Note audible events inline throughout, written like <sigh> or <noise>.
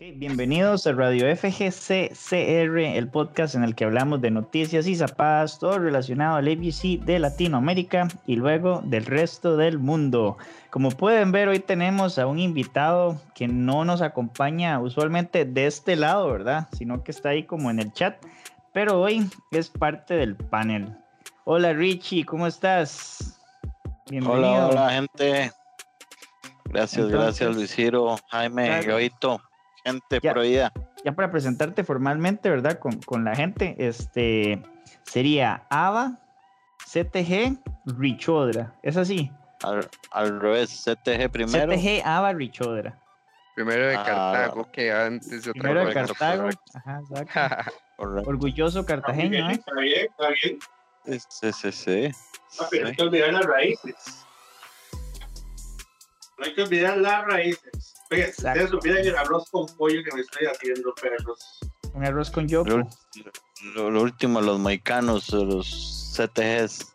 bienvenidos a Radio FGCCR, el podcast en el que hablamos de noticias y zapadas, todo relacionado al ABC de Latinoamérica y luego del resto del mundo. Como pueden ver, hoy tenemos a un invitado que no nos acompaña usualmente de este lado, ¿verdad? Sino que está ahí como en el chat, pero hoy es parte del panel. Hola Richie, ¿cómo estás? Bienvenido. Hola, hola gente. Gracias, gracias Luis Ciro, Jaime, Joito gente ya, prohibida. Ya para presentarte formalmente, ¿verdad? Con, la gente, este sería Ava, CTG, Richodra. ¿Es así? Al, revés, CTG primero. CTG, Ava, Richodra. Primero de ah, Cartago, que antes de otra Primero de Cartago. Ajá, exacto. <laughs> Orgulloso cartageño, ¿eh? Está bien, está bien. Sí, sí, sí. No, pero hay que olvidar las raíces. No hay que olvidar las raíces. Oye, ustedes supieran el arroz con pollo que me estoy haciendo, perros. Un arroz con yopo. Lo, lo, último, los mexicanos, los CTGs.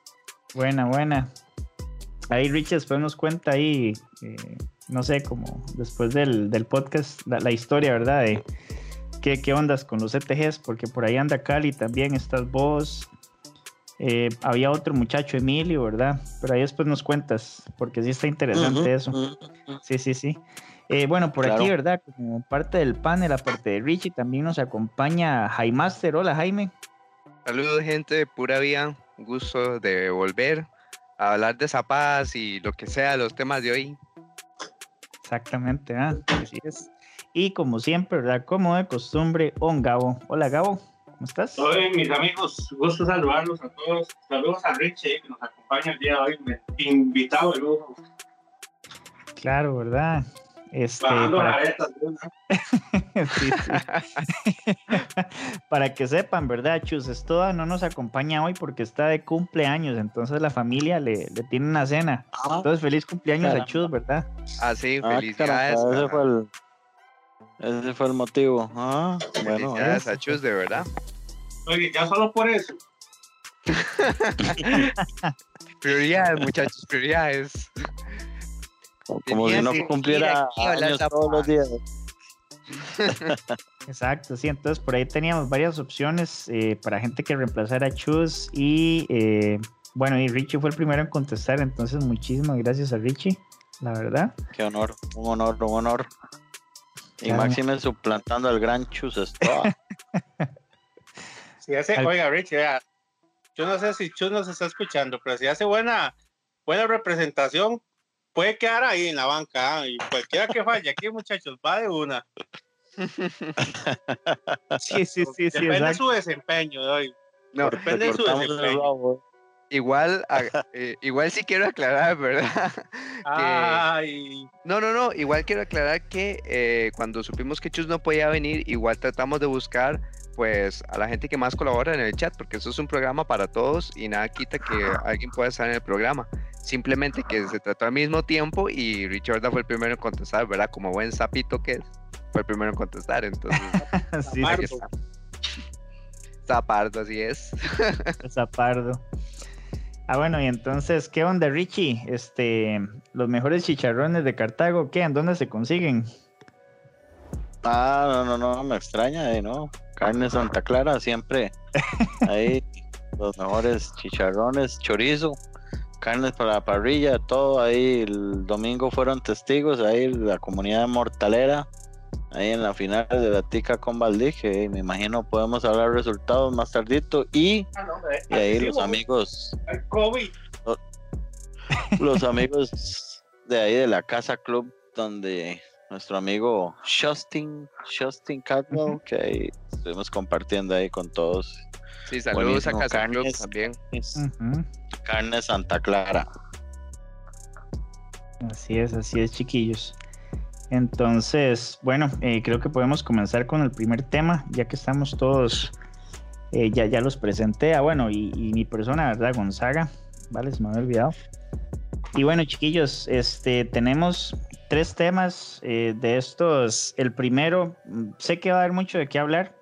Buena, buena. Ahí Rich después nos cuenta ahí, eh, no sé, como después del, del podcast, la, historia, ¿verdad? De qué, qué ondas con los CTGs, porque por ahí anda Cali también, estás vos. Eh, había otro muchacho, Emilio, ¿verdad? Pero ahí después nos cuentas, porque sí está interesante eso. Sí, sí, sí. Eh, bueno, por aquí, ¿verdad? Como parte del panel, aparte de Richie, también nos acompaña Jaimaster. Hola, Jaime. Saludos, gente de Pura Vía. Gusto de volver a hablar de zapadas y lo que sea, los temas de hoy. Exactamente, ¿ah? Así es. Y como siempre, ¿verdad? Como de costumbre, On Gabo. Hola, Gabo. ¿Cómo estás? Hola, mis amigos. Gusto saludarlos a todos. Saludos a Richie, que nos acompaña el día de hoy. Invitado de lujo. Claro, ¿verdad? Este, <laughs> <laughs> para... que sepan, ¿verdad? Chus Estoda no nos acompaña hoy porque está de cumpleaños, entonces la familia le, le tiene una cena. Ah. entonces, feliz cumpleaños a Chus, ¿verdad? Ah, sí, ah, felicidades. ese, fue el, ese fue el motivo. Ah, bueno, felicidades a Chus, de verdad. Oye, ya solo por eso. <laughs> prioridades, muchachos, prioridades. Como si no cumpliera años todos los días. Exacto, sí, entonces por ahí teníamos varias opciones eh, para gente que reemplazara a Chus y eh, bueno, y Richie fue el primero en contestar, entonces muchísimas gracias a Richie, la verdad. Qué honor, un honor, un honor. Y Máxime suplantando al gran Chus <laughs> si hace, oiga Richie, yo no sé si Chus nos está escuchando, pero si hace buena, buena representación, puede quedar ahí en la banca ¿ah? y cualquiera que falle aquí, muchachos, va de una. <laughs> sí, sí, sí, sí. Depende de su desempeño hoy. No, depende de su desempeño. Igual, eh, igual sí quiero aclarar, ¿verdad? <laughs> Ay. No, no, no, igual quiero aclarar que eh, cuando supimos que Chus no podía venir, igual tratamos de buscar pues a la gente que más colabora en el chat, porque eso es un programa para todos y nada quita que alguien pueda estar en el programa. Simplemente que se trató al mismo tiempo y Richard fue el primero en contestar, ¿verdad? Como buen sapito que es, fue el primero en contestar, entonces... <laughs> sí, sí. Zapardo, así es. Zapardo. Ah, bueno, y entonces, ¿qué onda, Richie? Este, los mejores chicharrones de Cartago, ¿qué? ¿En dónde se consiguen? Ah, no, no, no, me extraña, eh, ¿no? Carne Santa Clara, siempre <laughs> ahí los mejores chicharrones, chorizo, carnes para la parrilla, todo ahí. El domingo fueron testigos ahí la comunidad mortalera, ahí en la final de la Tica con Valdige. Me imagino podemos hablar resultados más tardito y, ah, y ahí los amigos. Los, los amigos de ahí de la Casa Club donde nuestro amigo Justin, Justin Cadwell, que ahí estuvimos compartiendo ahí con todos. Sí, saludos a Casa Club también. Carne Santa Clara. Así es, así es, chiquillos. Entonces, bueno, eh, creo que podemos comenzar con el primer tema, ya que estamos todos, eh, ya, ya los presenté, ah, bueno, y, mi persona, ¿verdad? Gonzaga, ¿vale? Se me había olvidado. Y bueno, chiquillos, este, tenemos tres temas eh, de estos. El primero, sé que va a haber mucho de qué hablar,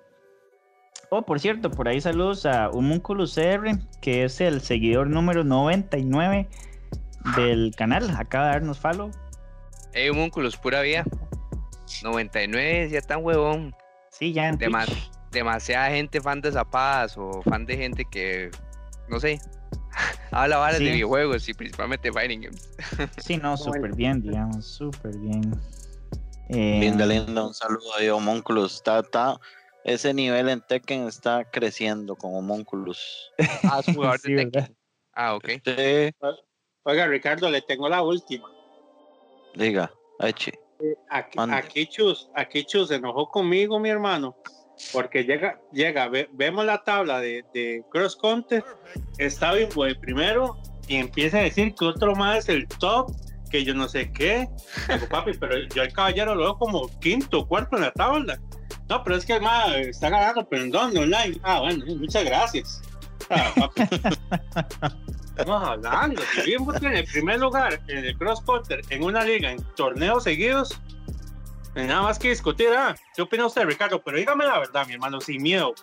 Oh, por cierto, por ahí saludos a Humunculus CR, que es el seguidor número 99 del canal. Acaba de darnos follow. Hey, Humunculus, pura vida. 99 ya tan huevón. Sí, ya en Dema- Twitch. demasiada gente fan de zapadas o fan de gente que, no sé, <laughs> habla varas Sí. de videojuegos y principalmente fighting games. <laughs> Sí, no, súper bien, digamos, súper bien. Eh, Linda, linda, un saludo ahí, Homúnculus. Está, está, ese nivel en Tekken está creciendo con Homúnculus. Ah, es jugador <laughs> Sí, de ¿verdad? Tekken. Ah, ok. Sí, Oiga, Ricardo, le tengo la última. Diga, eche. Aquí, Mande. aquí Chus, aquí Chus se enojó conmigo, mi hermano, porque llega, llega, ve- vemos la tabla de, de Cross Counter, está bien Boy primero y empieza a decir que otro más es el top, que yo no sé qué. Digo, papi, pero yo el caballero lo veo como quinto, cuarto en la tabla. No, pero es que el más está ganando, pero ¿en dónde? Online. Ah, bueno, muchas gracias. <laughs> Estamos hablando. Si en el primer lugar en el cross country en una liga en torneos seguidos, no hay nada más que discutir. Ah, ¿Qué opina usted, Ricardo? Pero dígame la verdad, mi hermano, sin miedo.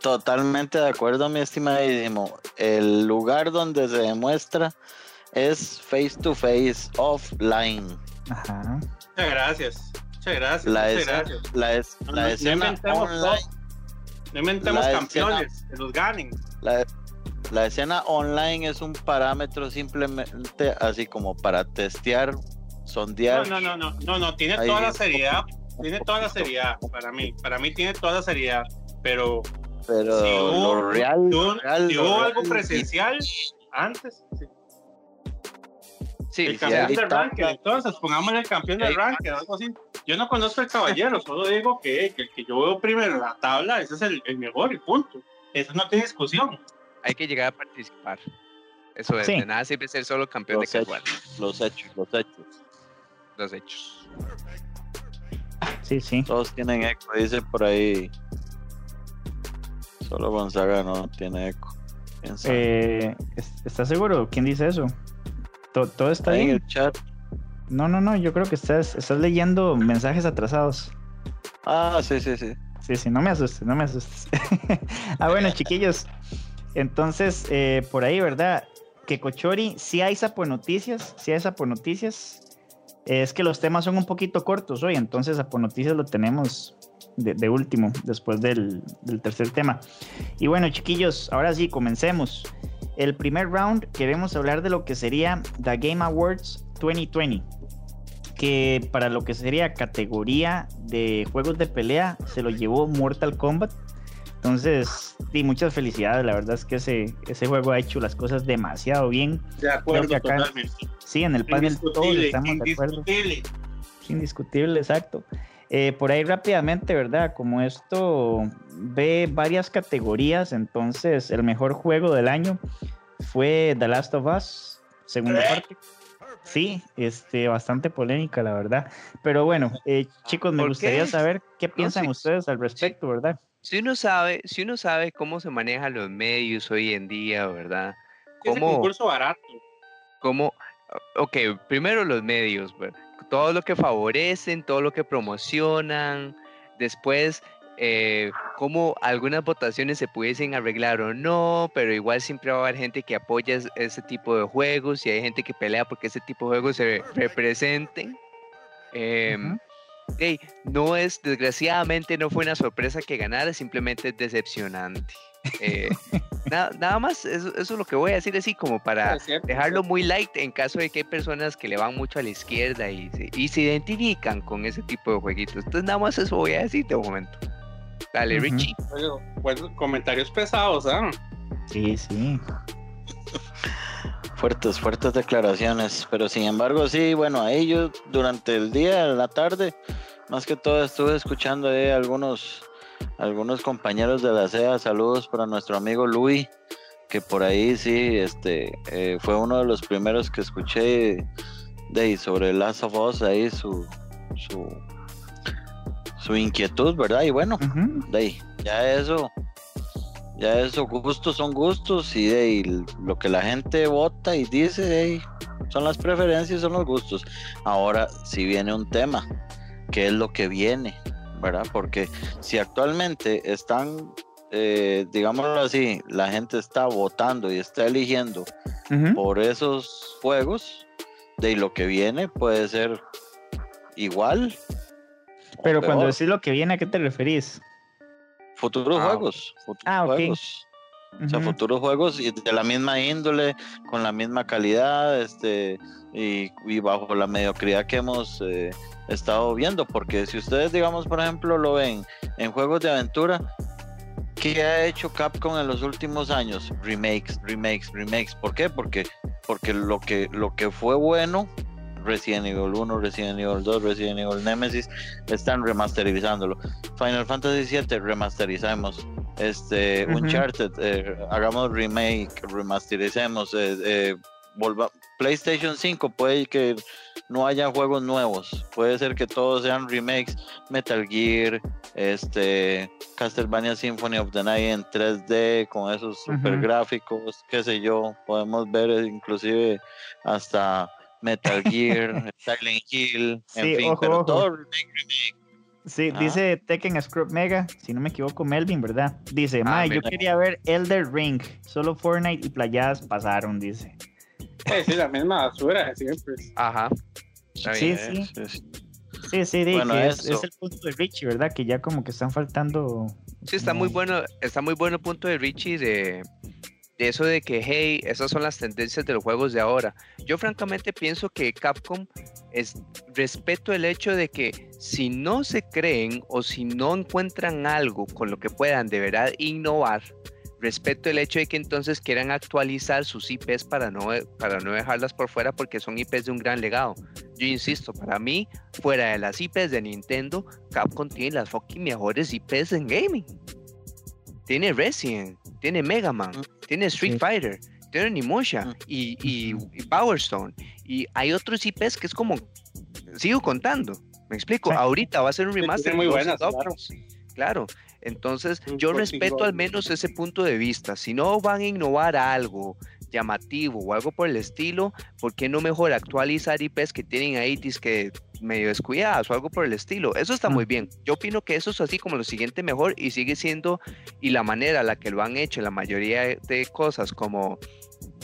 Totalmente de acuerdo, mi estimadísimo. El lugar donde se demuestra es face to face, offline. Ajá. Muchas gracias. Muchas gracias. La, muchas escena, gracias. la, es- la no, escena online, todo. No inventemos campeones, que los ganen. la, la escena online es un parámetro simplemente así como para testear, No, sondear. no, no, no, no, no, tiene Ahí. toda la seriedad. Tiene toda la seriedad para mí. Para mí tiene toda la seriedad. Pero Pero si hubo, lo real, si hubo- lo real, si lo hubo real, algo presencial antes, sí. Sí, el campeón del está. ranking, entonces pongámosle el campeón del ranking, algo así. Yo no conozco el caballero, solo digo que, que el que yo veo primero en la tabla, ese es el, el mejor y punto. Eso no tiene discusión. hay que llegar a participar. Eso es, Sí. de nada sirve ser solo campeón los de hechos, casual. los hechos, los hechos. Los hechos. Sí, sí. Todos tienen eco, dice por ahí. Solo Gonzaga no tiene eco. Eh, ¿es- ¿Estás seguro? ¿Quién dice eso? To- ¿Todo está Ahí en el chat. No, no, no, yo creo que estás, estás leyendo mensajes atrasados. Ah, sí, sí, sí. Sí, sí, no me asustes, no me asustes. <laughs> ah, bueno, chiquillos. Entonces, eh, por ahí, ¿verdad? Que Cochori, sí hay sapo noticias, sí hay sapo noticias. Es que los temas son un poquito cortos hoy, entonces sapo noticias lo tenemos de, de último, después del, del tercer tema. Y bueno, chiquillos, ahora sí, comencemos. El primer round queremos hablar de lo que sería The Game Awards 2020 que para lo que sería categoría de juegos de pelea se lo llevó Mortal Kombat. Entonces, sí, muchas felicidades. La verdad es que ese, ese juego ha hecho las cosas demasiado bien. De acuerdo, acá- totalmente. Sí, en el panel todos estamos de acuerdo. indiscutible. Indiscutible, exacto. Eh, por ahí rápidamente, ¿verdad? Como esto ve varias categorías, entonces el mejor juego del año fue The Last of Us, segunda parte. Sí, este, bastante polémica, la verdad. Pero bueno, eh, chicos, me ¿Por gustaría qué? saber qué piensan sí. ustedes al respecto, ¿verdad? Si uno sabe, si uno sabe cómo se manejan los medios hoy en día, ¿verdad? ¿Cómo, concurso barato. cómo, ok, primero los medios, ¿verdad? Todo lo que favorecen, todo lo que promocionan, después eh, cómo algunas votaciones se pudiesen arreglar o no, pero igual siempre va a haber gente que apoya es- ese tipo de juegos y hay gente que pelea porque ese tipo de juegos se representen. Em, Ujú. Ey, no es, desgraciadamente no fue una sorpresa que ganara, simplemente es decepcionante. Eh, <laughs> na- nada más, eso, eso es lo que voy a decir así como para dejarlo muy light en caso de que hay personas que le van mucho a la izquierda y se, y se identifican con ese tipo de jueguitos. Entonces nada más eso voy a decir de momento. Dale. Richie. Bueno, buenos comentarios pesados, ¿ah? Sí, sí. Fuertes, fuertes declaraciones. Pero sin embargo, sí, bueno, ahí yo durante el día, en la tarde, más que todo estuve escuchando ahí algunos, algunos compañeros de la SEA. Saludos para nuestro amigo Luis, que por ahí sí, este, eh, fue uno de los primeros que escuché de sobre Last of Us, ahí su, su, su inquietud, ¿verdad? Y bueno, de ahí, ya eso, ya eso, gustos son gustos y de ahí, lo que la gente vota y dice, de ahí, son las preferencias, son los gustos. Ahora, si viene un tema, ¿qué es lo que viene? ¿Verdad? Porque si actualmente están, eh, digámoslo así, la gente está votando y está eligiendo por esos juegos, de lo que viene puede ser igual. Pero cuando decís lo que viene, ¿a qué te referís? Futuros Ah, juegos. Futuros Ah, ok. juegos. O sea, futuros juegos y de la misma índole, con la misma calidad, este, y, y bajo la mediocridad que hemos eh, estado viendo. Porque si ustedes, digamos, por ejemplo, lo ven en juegos de aventura, ¿qué ha hecho Capcom en los últimos años? Remakes, remakes, remakes. ¿Por qué? Porque, porque lo que, lo que fue bueno, Resident Evil 1, Resident Evil 2, Resident Evil Nemesis, están remasterizándolo. Final Fantasy 7, remasterizamos. Este. Uncharted, eh, hagamos remake, remastericemos. eh, eh, volva- PlayStation 5 puede que no haya juegos nuevos, puede ser que todos sean remakes. Metal Gear, este, Castlevania Symphony of the Night en 3D con esos super gráficos, qué sé yo. Podemos ver eh, inclusive hasta Metal <laughs> Gear, Silent Hill, en Sí, fin, ojo, pero ojo. todo remake, remake. Sí, Ah. dice Tekken Scrub Mega, si no me equivoco, Melvin, ¿verdad? Dice, Ah, Mae, yo quería ver Elder Ring, solo Fortnite y playadas pasaron, dice. Eh, sí, la misma basura de siempre. Ajá. Está Sí, bien. sí. Sí, sí. Sí, sí, di Bueno, es, es el punto de Richie, ¿verdad? Que ya como que están faltando... Sí, está muy bueno, está muy bueno el punto de Richie de, de eso de que, hey, esas son las tendencias de los juegos de ahora. Yo francamente pienso que Capcom es respeto el hecho de que si no se creen o si no encuentran algo con lo que puedan de verdad innovar, respeto el hecho de que entonces quieran actualizar sus IPs para no, para no dejarlas por fuera porque son IPs de un gran legado. Yo insisto, para mí, fuera de las IPs de Nintendo, Capcom tiene las fucking mejores IPs en gaming. Tiene Resident, tiene Mega Man, tiene Street Sí. Fighter, tiene Onimusha Mm. y, y- y Power Stone. Y hay otros IPs que es como. Sigo contando. Me explico. Sí. Ahorita va a ser un remaster. muy de buenas, claro. Claro. Entonces, Un yo Ghost respeto al menos ese punto de vista. Si no van a innovar algo llamativo o algo por el estilo, ¿por qué no mejor actualizar IPs que tienen ahí que medio descuidadas o algo por el estilo? Eso está muy bien. Yo opino que eso es así como lo siguiente mejor y sigue siendo, y la manera en la que lo han hecho, la mayoría de- de cosas como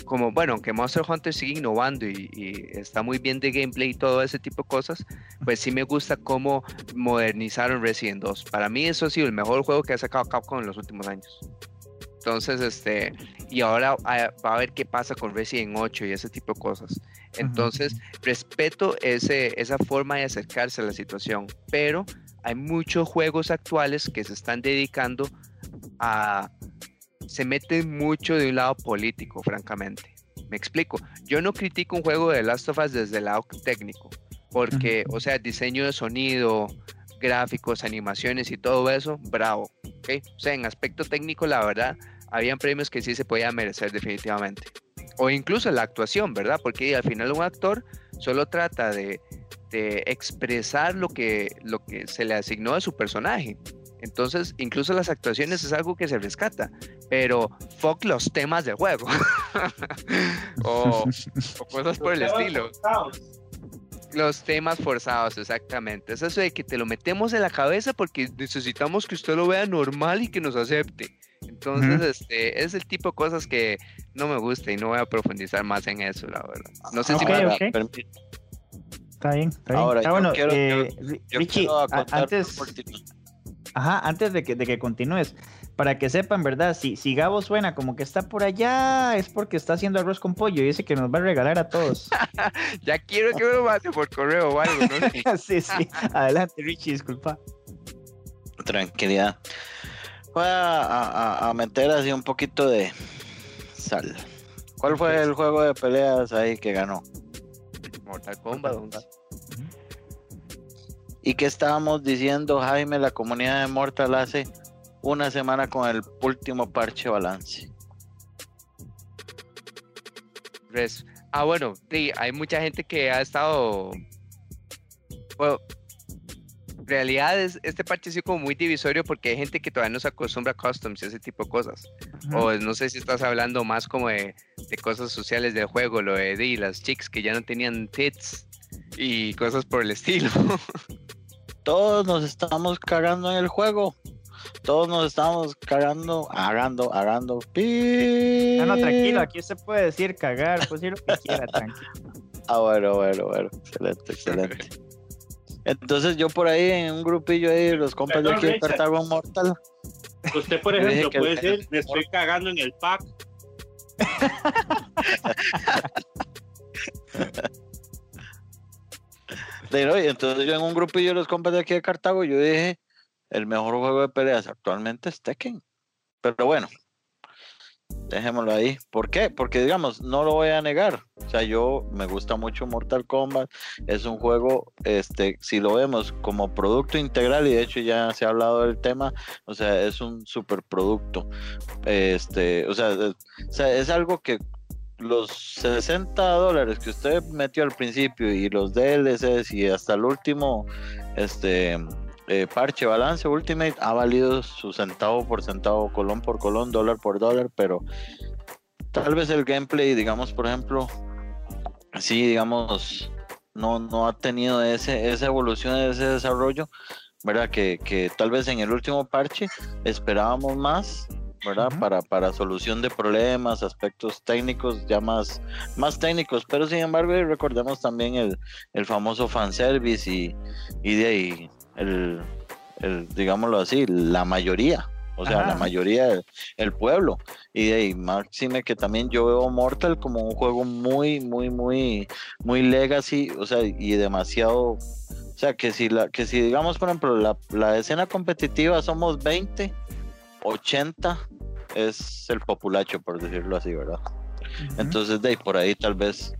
como, bueno, aunque Monster Hunter sigue innovando y, y está muy bien de gameplay y todo ese tipo de cosas, pues sí me gusta cómo modernizaron Resident 2. Para mí eso ha sido el mejor juego que ha sacado Capcom en los últimos años. Entonces, este, y ahora ah, va a ver qué pasa con Resident 8 y ese tipo de cosas. Entonces, respeto ese, esa forma de acercarse a la situación, pero hay muchos juegos actuales que se están dedicando a... Se meten mucho de un lado político, francamente. Me explico. Yo no critico un juego de Last of Us desde el lado técnico, porque, o sea, diseño de sonido, gráficos, animaciones y todo eso, bravo. ¿ok? O sea, en aspecto técnico, la verdad, habían premios que sí se podían merecer definitivamente. O incluso la actuación, ¿verdad? Porque al final un actor solo trata de, de expresar lo que, lo que se le asignó a su personaje. Entonces, incluso las actuaciones es algo que se rescata, pero fuck los temas del juego. <laughs> o, o cosas por el estilo. Los temas forzados, exactamente. Es eso de que te lo metemos en la cabeza porque necesitamos que usted lo vea normal y que nos acepte. Entonces, este, es el tipo de cosas que no me gusta y no voy a profundizar más en eso, la verdad. No sé si me- Ahora, ok. permi- Está bien, está bien. Ahora, Ah, yo bueno, quiero- eh, yo- Ri- yo Richie, quiero antes, ajá, antes de que, de que continúes, para que sepan, ¿verdad? Si, si Gabo suena como que está por allá, es porque está haciendo arroz con pollo y dice que nos va a regalar a todos. <laughs> Ya quiero que me lo mande por correo o algo, no <laughs> sí, sí. Adelante, Richie, disculpa. Tranquilidad. Voy a, a- a meter así un poquito de sal. ¿Cuál fue el juego de peleas ahí que ganó? Mortal Kombat 11. ¿Y qué estábamos diciendo, Jaime, la comunidad de Mortal hace una semana con el último parche balance? Ah, bueno, sí, hay mucha gente que ha estado. Bueno, en realidad es, este parche ha sido como muy divisorio porque hay gente que todavía no se acostumbra a customs y ese tipo de cosas. O no sé si estás hablando más como de, de cosas sociales del juego, lo de, de las chicas que ya no tenían tits y cosas por el estilo. <laughs> Todos nos estamos cagando en el juego. Todos nos estamos cagando, agando, agando. No, no, tranquilo, aquí se puede decir cagar, puede decir lo que quiera, tranquilo. Ah, bueno, bueno, bueno. Excelente, excelente. <laughs> Entonces yo por ahí en un grupillo ahí, los compas de aquí de. Cartago Mortal. Usted, por ejemplo, puede decir, me estoy cagando en el pack. Entonces yo en un grupillo de los compas de aquí de Cartago, yo dije, el mejor juego de peleas actualmente es Tekken. Pero bueno, dejémoslo ahí. ¿Por qué? Porque digamos, no lo voy a negar. O sea, yo me gusta mucho Mortal Kombat. Es un juego, este, si lo vemos como producto integral, y de hecho ya se ha hablado del tema, o sea, es un superproducto. Este, o sea, es, o sea, es algo que los 60 dólares que usted metió al principio y los DLCs y hasta el último este eh, parche balance ultimate ha valido su centavo por centavo colón por colón dólar por dólar pero tal vez el gameplay digamos por ejemplo sí digamos no no ha tenido ese esa evolución ese desarrollo verdad que, que tal vez en el último parche esperábamos más ¿verdad? Para, para solución de problemas, aspectos técnicos ya más, más técnicos, pero sin embargo recordemos también el, el famoso fanservice y, y de ahí el, el, digámoslo así, la mayoría, o sea, Ajá. la mayoría del el pueblo. Y de ahí, máxime que también yo veo Mortal como un juego muy, muy, muy, muy legacy, o sea, y demasiado. O sea, que si, la, que si digamos, por ejemplo, la, la escena competitiva somos 20, 80 es el populacho, por decirlo así, ¿verdad? Entonces, de ahí por ahí tal vez.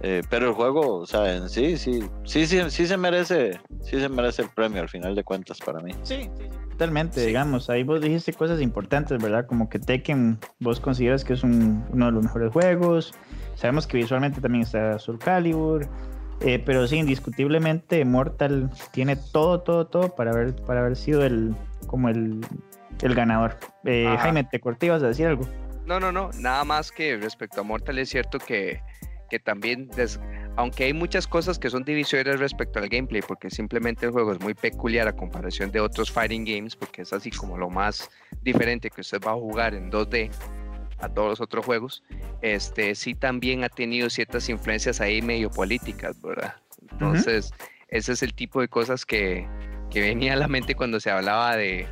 Eh, pero el juego, o sea, en sí, sí, sí, sí, sí se merece, sí se merece el premio al final de cuentas para mí. Sí, sí, sí, totalmente, Sí. digamos, ahí vos dijiste cosas importantes, ¿verdad? Como que Tekken, vos consideras que es un- uno de los mejores juegos, sabemos que visualmente también está Soul Calibur, eh, pero sí, indiscutiblemente Mortal tiene todo, todo, todo para haber, para haber sido el, como el, el ganador. Eh. Jaime, ¿te corté? ¿Ibas a decir algo? No, no, no, nada más que respecto a Mortal es cierto que, que también, des- aunque hay muchas cosas que son divisorias respecto al gameplay, porque simplemente el juego es muy peculiar a comparación de otros fighting games, porque es así como lo más diferente que usted va a jugar en 2D a todos los otros juegos, este sí también ha tenido ciertas influencias ahí medio políticas, ¿verdad? Entonces, ese es el tipo de cosas que, que venía a la mente cuando se hablaba de,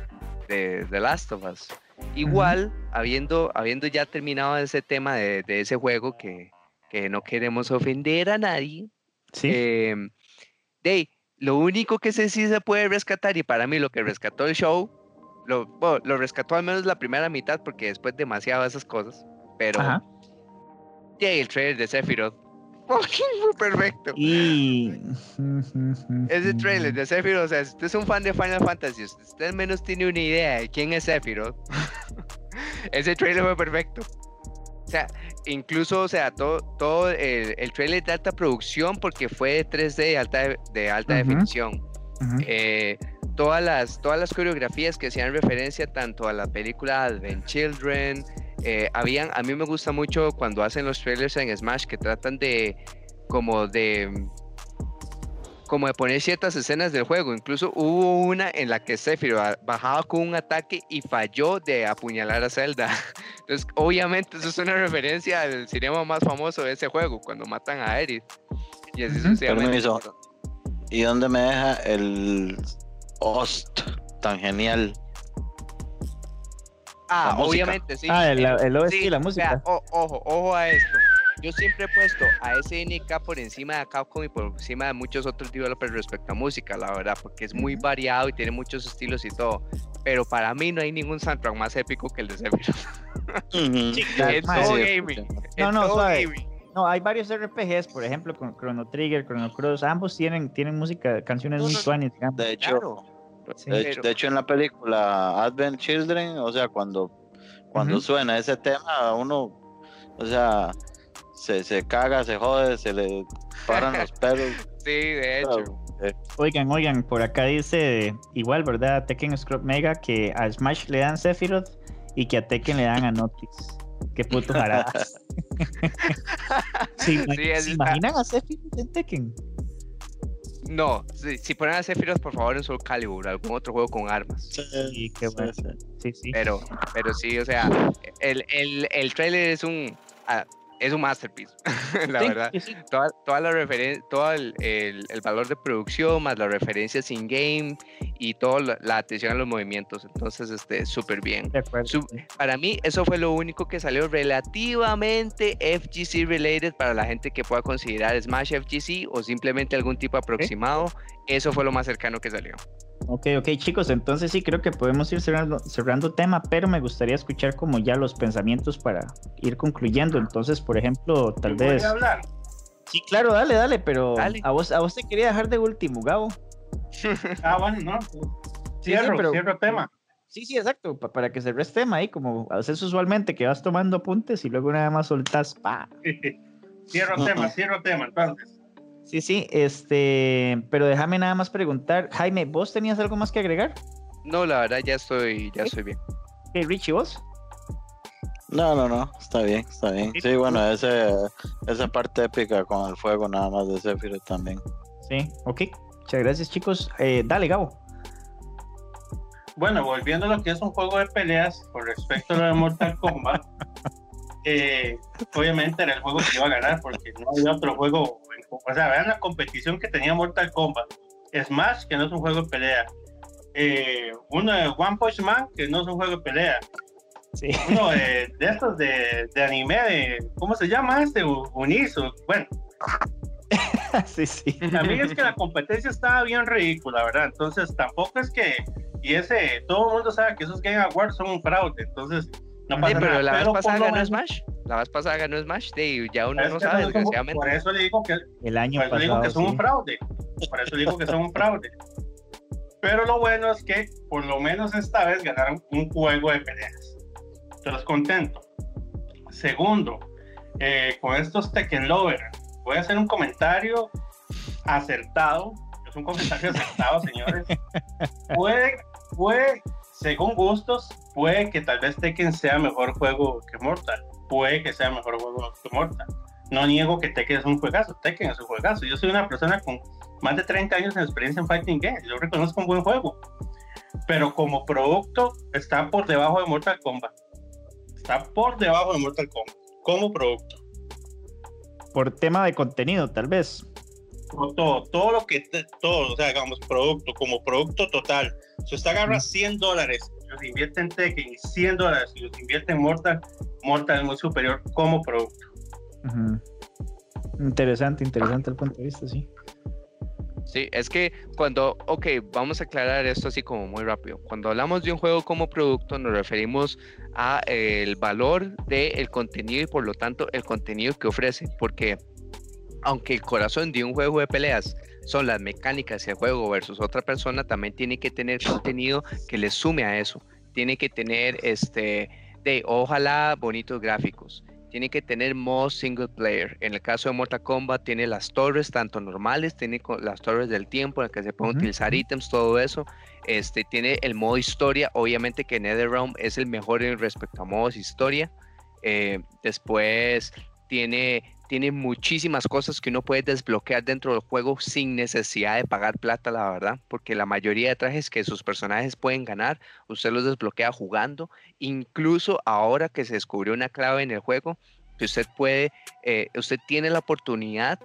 de The Last of Us. Igual, habiendo, habiendo ya terminado ese tema de, de ese juego, que, que no queremos ofender a nadie, Sí. de ahí, lo único que sé sí se puede rescatar, y para mí lo que rescató el show, lo, bueno, lo rescató al menos la primera mitad, porque después demasiado esas cosas, pero Ajá. de el trailer de Sephiroth, <laughs> fue perfecto. Y... Ese trailer de Sephiroth, o sea, si usted es un fan de Final Fantasy, usted al menos tiene una idea de quién es Sephiroth, <laughs> ese trailer fue perfecto. O sea, incluso, o sea, todo, todo el, el trailer de alta producción porque fue de 3D de alta, de alta definición. Eh, todas, las, todas las coreografías que hacían referencia tanto a la película Advent Children, eh, habían, a mí me gusta mucho cuando hacen los trailers en Smash que tratan de como de como de poner ciertas escenas del juego. Incluso hubo una en la que Sephiroth bajaba con un ataque y falló de apuñalar a Zelda. <laughs> Entonces, obviamente, eso es una referencia al cinema más famoso de ese juego, cuando matan a Aerith. Y así sucesivamente. Permiso. ¿Y dónde me deja el host tan genial? Ah, obviamente, sí. Ah, el, el OST, Sí, la vea, música. o- ojo, ojo a esto. Yo siempre he puesto a SNK por encima de Capcom y por encima de muchos otros developers respecto a música, la verdad, porque es muy variado y tiene muchos estilos y todo. Pero para mí no hay ningún soundtrack más épico que el de Sephiroth. claro, en mae, todo gaming. No, no, suave. gaming. No, hay varios RPGs, por ejemplo, con Chrono Trigger, Chrono Cross, ambos tienen, tienen música, canciones No, muy no, digamos. De hecho, Claro. Sí. de, pero- de hecho, en la película Advent Children, o sea, cuando, cuando Ujú. suena ese tema, uno, o sea, se, se caga, se jode, se le paran los pelos. <laughs> Sí, de hecho. Eh, Oigan, oigan, por acá dice igual, ¿verdad? Tekken Scrub Mega que a Smash le dan Sephiroth y que a Tekken le dan a Noctis. Qué puto <laughs> jaradas. <laughs> ¿Se, Sí, ¿se imaginan a Sephiroth en Tekken? No, si, si ponen a Sephiroth, por favor, en Soul Calibur, algún otro juego con armas. Sí, qué sí, bueno. sí. Sí, sí. Pero, pero sí, o sea, el, el, el trailer es un. ah, es un masterpiece, <laughs> la Sí, verdad. sí, sí. Toda, toda la referen- todo el, el- el valor de producción, más las referencias in-game y toda la, la atención a los movimientos. Entonces, este, súper bien. Su- para mí, eso fue lo único que salió relativamente FGC related para la gente que pueda considerar Smash FGC o simplemente algún tipo aproximado. Eso fue lo más cercano que salió. Ok, ok, chicos, entonces sí creo que podemos ir cerrando, cerrando tema, pero me gustaría escuchar como ya los pensamientos para ir concluyendo. Entonces, por ejemplo, tal ¿Voy vez. hablar? Sí, claro, dale, dale, pero Dale. a vos, a vos te quería dejar de último, Gabo. <laughs> Ah, bueno, no. sí, Cierro, pero- cierro tema. Sí, sí, exacto, pa- para que se tema ahí, como haces usualmente que vas tomando apuntes y luego nada más soltás. pa. <laughs> cierro tema, cierro tema, entonces. Sí, sí, este, pero déjame nada más preguntar, Jaime, ¿vos tenías algo más que agregar? No, la verdad ya estoy, ya estoy bien. Ok, Richie, ¿vos? No, no, no, está bien, está bien. Sí, bueno, ese, esa parte épica con el fuego nada más de Sephiroth también. Sí, ok. Muchas gracias, chicos. Eh, dale, Gabo. Bueno, volviendo a lo que es un juego de peleas con respecto a lo de Mortal Kombat, <laughs> eh, obviamente era el juego que iba a ganar porque no había otro juego. O sea, vean la competición que tenía Mortal Kombat. Smash, que no es un juego de pelea. Eh, uno de One Punch Man, que no es un juego de pelea. Sí. Uno de, <laughs> de estos de, de anime, de, ¿cómo se llama este? Uniso. Bueno, <laughs> sí, sí. mí es que la competencia estaba bien ridícula, ¿verdad? Entonces tampoco es que, y ese, todo el mundo sabe que esos Game Awards son un fraude, entonces no Sí, pasa pero nada. la vez Pero pasada ganó Smash. La vez pasada ganó Smash. De, ya uno no sabe, desgraciadamente. por eso le digo que, El año por eso le digo pasado. que son sí. un fraude, por eso digo que son un fraude. Pero lo bueno es que por lo menos esta vez ganaron un juego de peleas. Entonces contento. Segundo, eh, con estos Tekken Lover, voy a hacer un comentario acertado. Es un comentario acertado, <laughs> señores. Puede, puede, según gustos, puede que tal vez Tekken sea mejor juego que Mortal. Puede que sea mejor juego que Mortal. No niego que Tekken es un juegazo. Tekken es un juegazo. Yo soy una persona con más de 30 años de experiencia en Fighting Games. Yo reconozco un buen juego. Pero como producto está por debajo de Mortal Kombat. Está por debajo de Mortal Kombat. Como producto. Por tema de contenido, tal vez. Por todo, todo lo que, todo, o sea, digamos, producto, como producto total. Si usted agarra 100 dólares, los invierte en Tekken y 100 dólares y los invierte en Mortal, Mortal es muy superior como producto. Interesante, interesante el punto de vista, sí. Sí, es que cuando, ok, vamos a aclarar esto así como muy rápido. Cuando hablamos de un juego como producto, nos referimos a eh, el valor del contenido y por lo tanto el contenido que ofrece. Porque aunque el corazón de un juego de peleas son las mecánicas del juego versus otra persona, también tiene que tener contenido que le sume a eso. Tiene que tener, este, de, ojalá, bonitos gráficos tiene que tener modo single player. En el caso de Mortal Kombat tiene las torres tanto normales, tiene las torres del tiempo en las que se pueden utilizar ítems, todo eso. Este tiene el modo historia, obviamente que NetherRealm es el mejor en respecto a modos historia. Eh, después tiene tiene muchísimas cosas que uno puede desbloquear dentro del juego sin necesidad de pagar plata, la verdad, porque la mayoría de trajes que sus personajes pueden ganar, usted los desbloquea jugando incluso ahora que se descubrió una clave en el juego, que usted puede, eh, usted tiene la oportunidad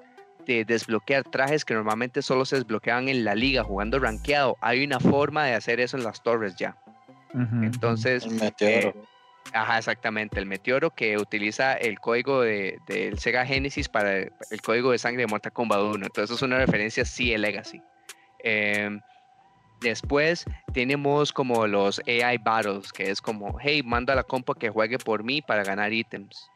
de desbloquear trajes que normalmente solo se desbloqueaban en la liga jugando rankeado. Hay una forma de hacer eso en las torres ya. Entonces, El meteoro. eh, ajá, exactamente, el meteoro que utiliza el código de, del Sega Genesis para el, el código de sangre de Mortal Kombat 1. Entonces es una referencia sí de Legacy. Em, Después tenemos como los AI Battles, que es como, hey, manda a la compa que juegue por mí para ganar ítems.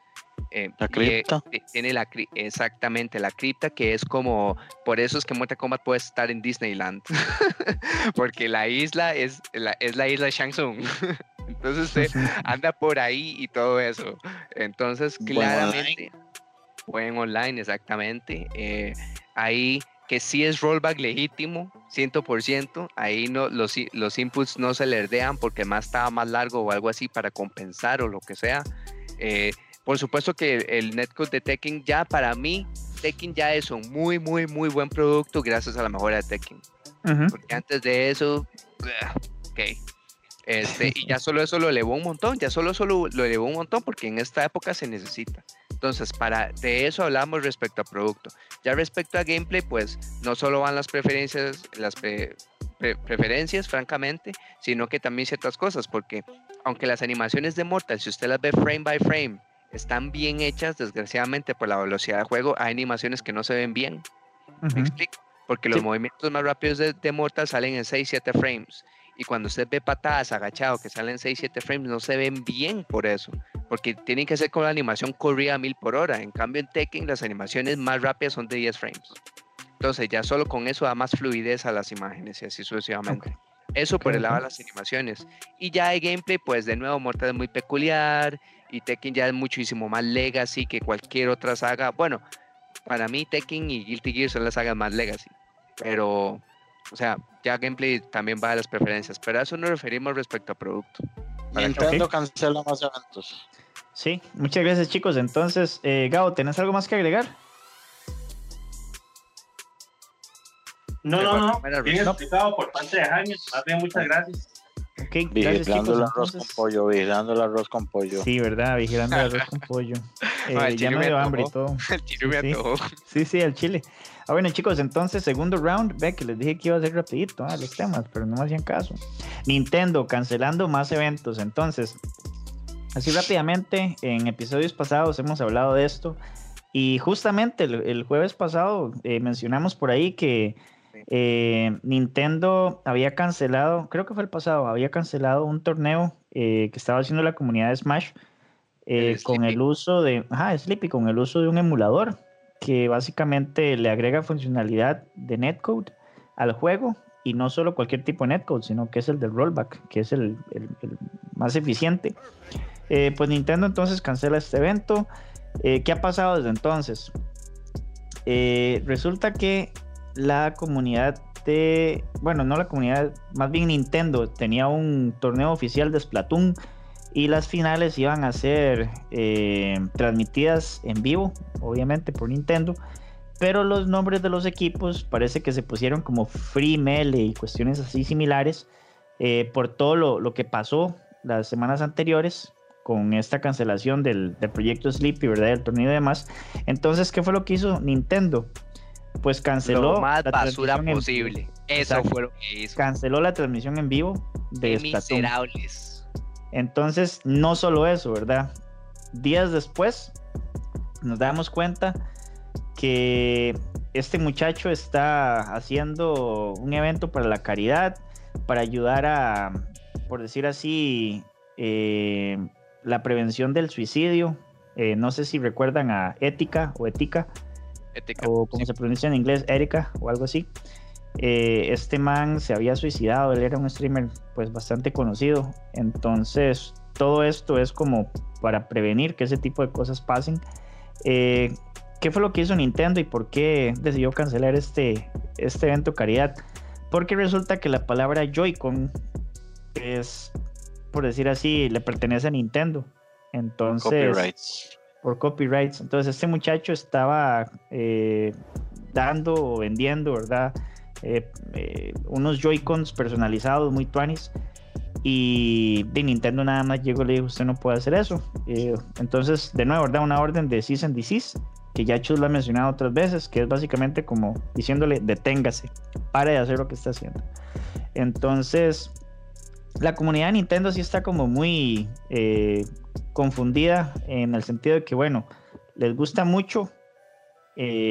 Eh, La y, eh, cripta. ti- tiene la cri- exactamente la cripta que es como por eso es que Mortal Kombat puede estar en Disneyland <laughs> porque la isla es la, es la isla de Shang Tsung <laughs> entonces usted anda por ahí y todo eso. Entonces Buen claramente pueden online exactamente eh, ahí que sí es rollback legítimo 100% ahí no los, los inputs no se le herdean porque más estaba más largo o algo así para compensar o lo que sea. Eh, por supuesto que el, netcode de Tekken ya para mí Tekken ya es un muy muy muy buen producto gracias a la mejora de Tekken. Ujú. porque antes de eso ok este, y ya solo eso lo elevó un montón, ya solo eso lo, lo elevó un montón porque en esta época se necesita. Entonces, para de eso hablamos respecto a producto. Ya respecto a gameplay, pues no solo van las preferencias, las pre- pre- preferencias, francamente, sino que también ciertas cosas, porque aunque las animaciones de Mortal, si usted las ve frame by frame, están bien hechas, desgraciadamente por la velocidad de juego, hay animaciones que no se ven bien. ¿Me explico? Porque los Sí. movimientos más rápidos de, de Mortal salen en 6-7 frames. Y cuando usted ve patadas agachado que salen 6-7 frames, no se ven bien por eso. Porque tienen que ser con la animación corrida a 1000 por hora. En cambio, en Tekken, las animaciones más rápidas son de 10 frames. Entonces, ya solo con eso da más fluidez a las imágenes y así sucesivamente. Eso por el lado de las animaciones. Y ya de gameplay, pues de nuevo, Mortal es muy peculiar. Y Tekken ya es muchísimo más legacy que cualquier otra saga. Bueno, para mí Tekken y Guilty Gear son las sagas más legacy. Pero, o sea, ya gameplay también va a las preferencias. Pero a eso nos referimos respecto a producto. Nintendo Ok. cancela más eventos. Sí, muchas gracias chicos. Entonces, eh, Gabo, ¿tenés algo más que agregar? No, no, no. Bien explicado por parte de Jaime. Más bien, muchas gracias. Vigilando chicos. el arroz con pollo, vigilando el arroz con pollo. Sí, ¿verdad? Vigilando el arroz con pollo. <laughs> Eh, Ay, ya chile me dio hambre y todo. <laughs> El tiro me Sí, sí. Sí, al chile. Ah, bueno, chicos, entonces, segundo round. Ve que les dije que iba a ser rapidito ah, los temas, pero no me hacían caso. Nintendo cancelando más eventos. Entonces, así rápidamente, en episodios pasados hemos hablado de esto. Y justamente el, el jueves pasado eh, mencionamos por ahí que eh, Nintendo había cancelado, creo que fue el pasado, había cancelado un torneo eh, que estaba haciendo la comunidad de Smash eh, El con el uso de, ajá, Sleepy, con el uso de un emulador que básicamente le agrega funcionalidad de netcode al juego y no solo cualquier tipo de netcode, sino que es el del rollback, que es el, más eficiente. Eh, pues Nintendo entonces cancela este evento. Eh, ¿Qué ha pasado desde entonces? Eh, resulta que la comunidad de, bueno, no la comunidad, más bien Nintendo tenía un torneo oficial de Splatoon y las finales iban a ser eh, transmitidas en vivo, obviamente por Nintendo, pero los nombres de los equipos parece que se pusieron como Free Melee y cuestiones así similares eh, por todo lo, lo que pasó las semanas anteriores con esta cancelación del, del proyecto Sleepy, ¿verdad? Del torneo y demás. Entonces, ¿qué fue lo que hizo Nintendo? Pues canceló Lo más la basura transmisión en- posible. Eso Exacto. fue lo que hizo. canceló la transmisión en vivo de Qué miserables. Entonces, no solo eso, ¿verdad? Días después nos damos cuenta que este muchacho está haciendo un evento para la caridad, para ayudar a, por decir así, eh, la prevención del suicidio. Eh, no sé si recuerdan a Ética o Ética, Ética. o como Sí. se pronuncia en inglés, Erika o algo así. Eh, este man se había suicidado, él era un streamer pues bastante conocido, entonces todo esto es como para prevenir que ese tipo de cosas pasen. Eh, ¿Qué fue lo que hizo Nintendo y por qué decidió cancelar este, este evento caridad? Porque resulta que la palabra Joy-Con es, por decir así, le pertenece a Nintendo. Entonces, Copyrights. por copyrights. Entonces este muchacho estaba eh, dando o vendiendo, ¿verdad? Eh, eh, unos Joy-Cons personalizados muy tuanis. Y de Nintendo nada más llegó y le dijo, usted no puede hacer eso. Eh, entonces, de nuevo, ¿verdad? Una orden de cease and desist, que ya Chus lo ha mencionado otras veces, que es básicamente como diciéndole, deténgase, pare de hacer lo que está haciendo. Entonces, la comunidad de Nintendo sí está como muy eh, confundida en el sentido de que, bueno, les gusta mucho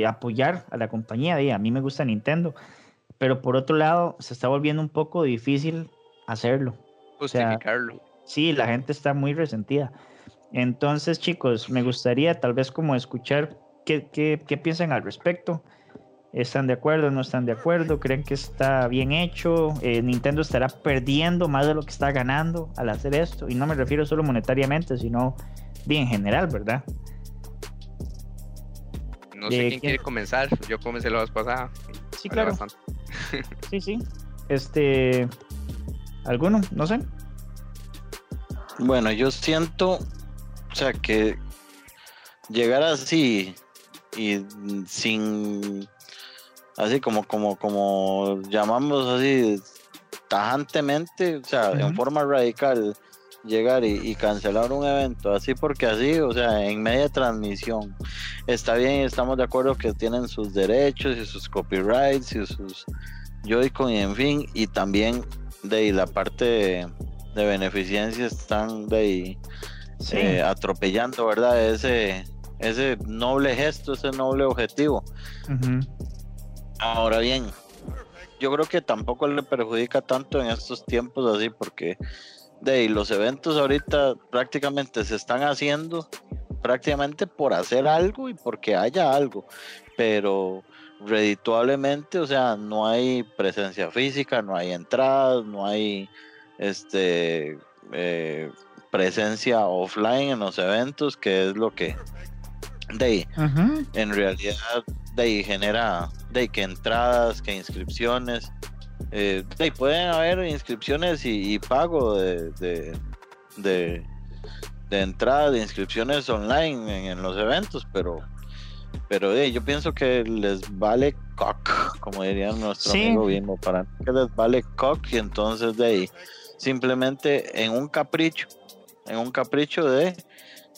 apoyar a la compañía, y a mí me gusta Nintendo, pero por otro lado se está volviendo un poco difícil hacerlo. sea, Justificarlo. Sí, la gente está muy resentida. Entonces, chicos, me gustaría tal vez como escuchar qué, qué, qué piensan al respecto. ¿Están de acuerdo? ¿No están de acuerdo? ¿Creen que está bien hecho? Eh, ¿Nintendo estará perdiendo más de lo que está ganando al hacer esto? Y no me refiero solo monetariamente, sino bien en general, ¿verdad? No ¿De sé quién quién? quiere comenzar. Yo comencé la vez pasada. Sí, Vale claro. bastante. <laughs> Sí, sí. Este. ¿Alguno? No sé. Bueno, yo siento, o sea, que llegar así y sin, así como, como, como llamamos así tajantemente, o sea, en Ujú. forma radical, llegar y, y cancelar un evento así porque así, o sea, en media transmisión. Está bien, estamos de acuerdo que tienen sus derechos y sus copyrights y sus Joy-Con y en fin, y también de la parte de, de beneficencia están de ahí, Sí. eh, atropellando, ¿verdad? Ese, ese noble gesto, ese noble objetivo. Ahora bien, yo creo que tampoco le perjudica tanto en estos tiempos así, porque de los eventos ahorita prácticamente se están haciendo prácticamente por hacer algo y porque haya algo, pero redituablemente, o sea, no hay presencia física, no hay entradas, no hay este eh, presencia offline en los eventos, que es lo que de en realidad de ahí genera de ahí que entradas, que inscripciones. Eh, ahí pueden haber inscripciones y, y pago de, de, de, de entrada, de inscripciones online en, en los eventos, pero pero de ahí, yo pienso que les vale cock, como diría nuestro Sí. amigo Bimbo, para mí que les vale cock y entonces de ahí simplemente en un capricho, en un capricho de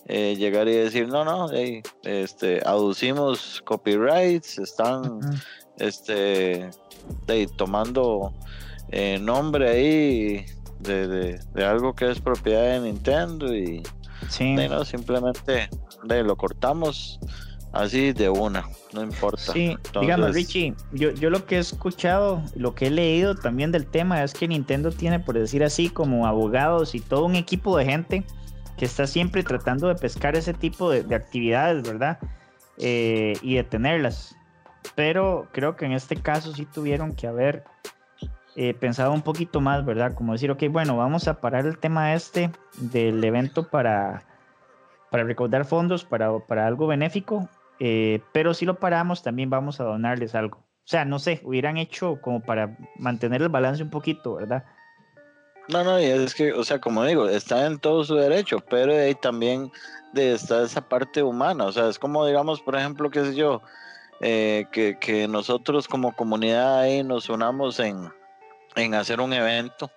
eh, llegar y decir, no, no, hey, este, aducimos copyrights, están este, de, tomando eh, nombre ahí de, de- de algo que es propiedad de Nintendo y Sí. no, simplemente de, lo cortamos así de una, no importa. Sí, dígame Richie, yo, yo lo que he escuchado, lo que he leído también del tema es que Nintendo tiene, por decir así, como abogados y todo un equipo de gente que está siempre tratando de pescar ese tipo de, de actividades, ¿verdad? Eh, y detenerlas. Pero creo que en este caso sí tuvieron que haber eh, pensado un poquito más, ¿verdad? Como decir, ok, bueno, vamos a parar el tema este del evento para, para recaudar fondos para, para algo benéfico, eh, pero si lo paramos también vamos a donarles algo. O sea, no sé, hubieran hecho como para mantener el balance un poquito, ¿verdad? No, no, y es que, o sea, como digo, está en todo su derecho, pero ahí también está esa parte humana, o sea, es como, digamos, por ejemplo, qué sé yo, eh, que, que nosotros como comunidad ahí nos unamos en, en hacer un evento,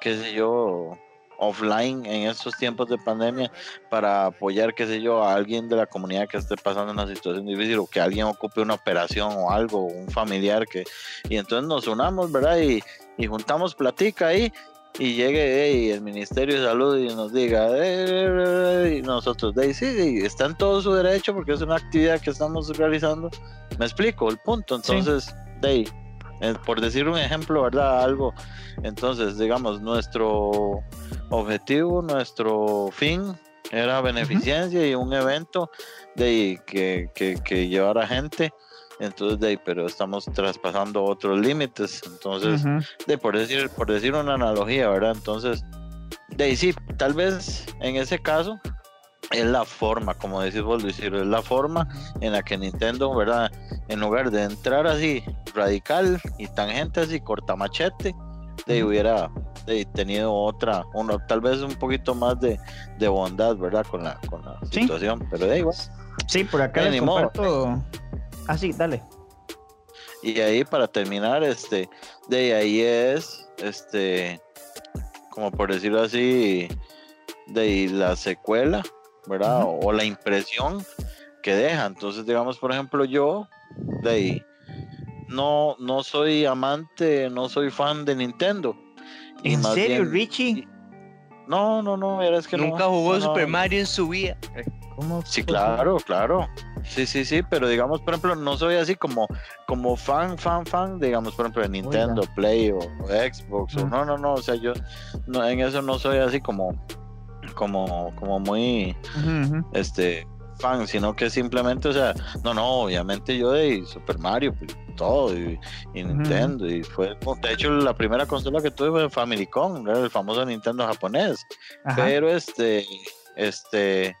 qué sé yo, offline en estos tiempos de pandemia para apoyar, qué sé yo, a alguien de la comunidad que esté pasando una situación difícil o que alguien ocupe una operación o algo, un familiar que, y entonces nos unamos, ¿verdad? Y, y juntamos platica ahí y llegue ey, el Ministerio de Salud y nos diga, "Eh", y nosotros, de ahí, sí, sí, está en todo su derecho porque es una actividad que estamos realizando. Me explico el punto, Sí. entonces, de ahí, eh, por decir un ejemplo, ¿verdad? Algo, entonces, digamos, nuestro objetivo, nuestro fin era beneficencia y un evento de ahí, que, que, que llevara gente. Entonces, de ahí, pero estamos traspasando otros límites. Entonces, Ujú. de por decir por decir una analogía verdad entonces de ahí sí tal vez en ese caso es la forma como decís vos Luis es la forma en la que Nintendo verdad en lugar de entrar así radical y tangente así cortamachete de hubiera de tenido otra uno tal vez un poquito más de, de bondad verdad con la con la Sí. situación pero de igual Sí, por acá Eh, les comparto. Ah, sí, dale. Y ahí para terminar, este, de ahí es, este, como por decirlo así, de la secuela, ¿verdad? O la impresión que deja. Entonces, digamos, por ejemplo, yo, de ahí, no, no soy amante, no soy fan de Nintendo. ¿En serio, bien- Richie? No, no, no, es que no, Nunca jugó no, no. Super Mario en su vida. ¿Cómo Sí, claro, claro. Sí, sí, sí, pero digamos, por ejemplo, no soy así como, como fan, fan, fan, digamos, por ejemplo, de Nintendo, Play o, o Xbox, o Mm. no, no, no, o sea, yo no, en eso no soy así como, como, como muy, este, fan, sino que simplemente, o sea, no, no, obviamente yo de Super Mario, pues, todo, y. Nintendo, y fue, de hecho, la primera consola que tuve fue Famicom, era el famoso Nintendo japonés, Ajá. pero este, este,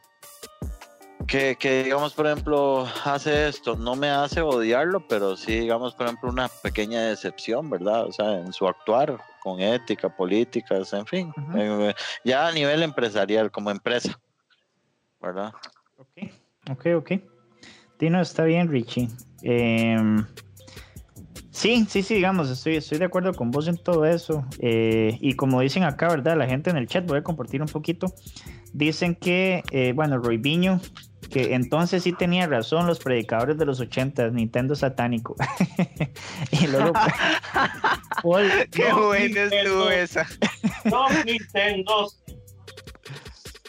que, que digamos, por ejemplo, hace esto, no me hace odiarlo, pero sí, digamos, por ejemplo, una pequeña decepción, ¿verdad? O sea, en su actuar, con ética, políticas, en fin, eh, ya a nivel empresarial, como empresa, ¿verdad? Ok, ok, ok. Tino, está bien, Richie. Em, Sí, sí, sí, digamos, estoy, estoy de acuerdo con vos en todo eso. Eh, y como dicen acá, ¿verdad? La gente en el chat, voy a compartir un poquito. Dicen que, eh, bueno, Roy Viño, que entonces sí tenía razón los predicadores de los 80, Nintendo satánico. <laughs> y luego. <laughs> Paul, Qué No, buena estuvo esa. <laughs> No, Nintendo.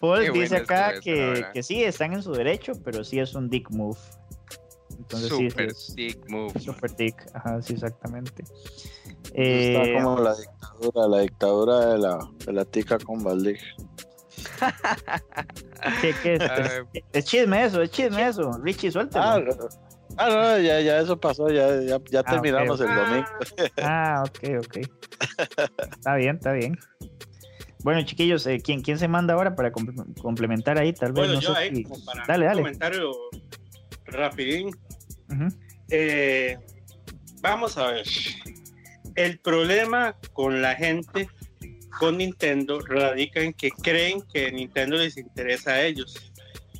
Paul Qué dice acá que, que sí, están en su derecho, pero sí es un dick move. Entonces sí, sí, Super dick move. super dick. Ajá, sí, exactamente. Está Eh, como la dictadura, la dictadura de la, de la tica con Valdir. <laughs> ¿qué, qué es? Ay, Es- es chisme eso, es chisme eso. Richie, suéltalo. Ah, no, ah, no, ya, ya eso pasó, ya, ya, ya Ah, terminamos el domingo. Ah, ok, ok. <laughs> Está bien, está bien. Bueno, chiquillos, eh, ¿quién, ¿quién se manda ahora para comple- complementar ahí? Tal vez Bueno, no yo sé ahí, si- como para Dale, un dale. comentario rapidín. Eh, vamos a ver. El problema con la gente con Nintendo radica en que creen que Nintendo les interesa a ellos.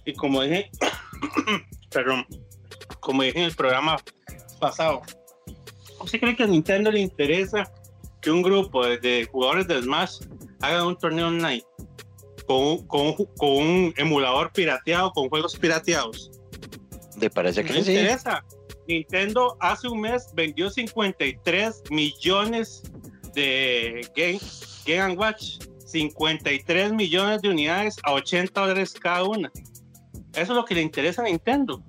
Y como dije, <coughs> perdón, como dije en el programa pasado, ¿usted cree que a Nintendo le interesa que un grupo de jugadores de Smash haga un torneo online con, un- con un ju- con un emulador pirateado, con juegos pirateados? ¿Le parece ¿Qué que le sí? interesa? Nintendo hace un mes vendió 53 millones de Game, Game Watch, 53 millones de unidades a 80 dólares cada una. Eso es lo que le interesa a Nintendo.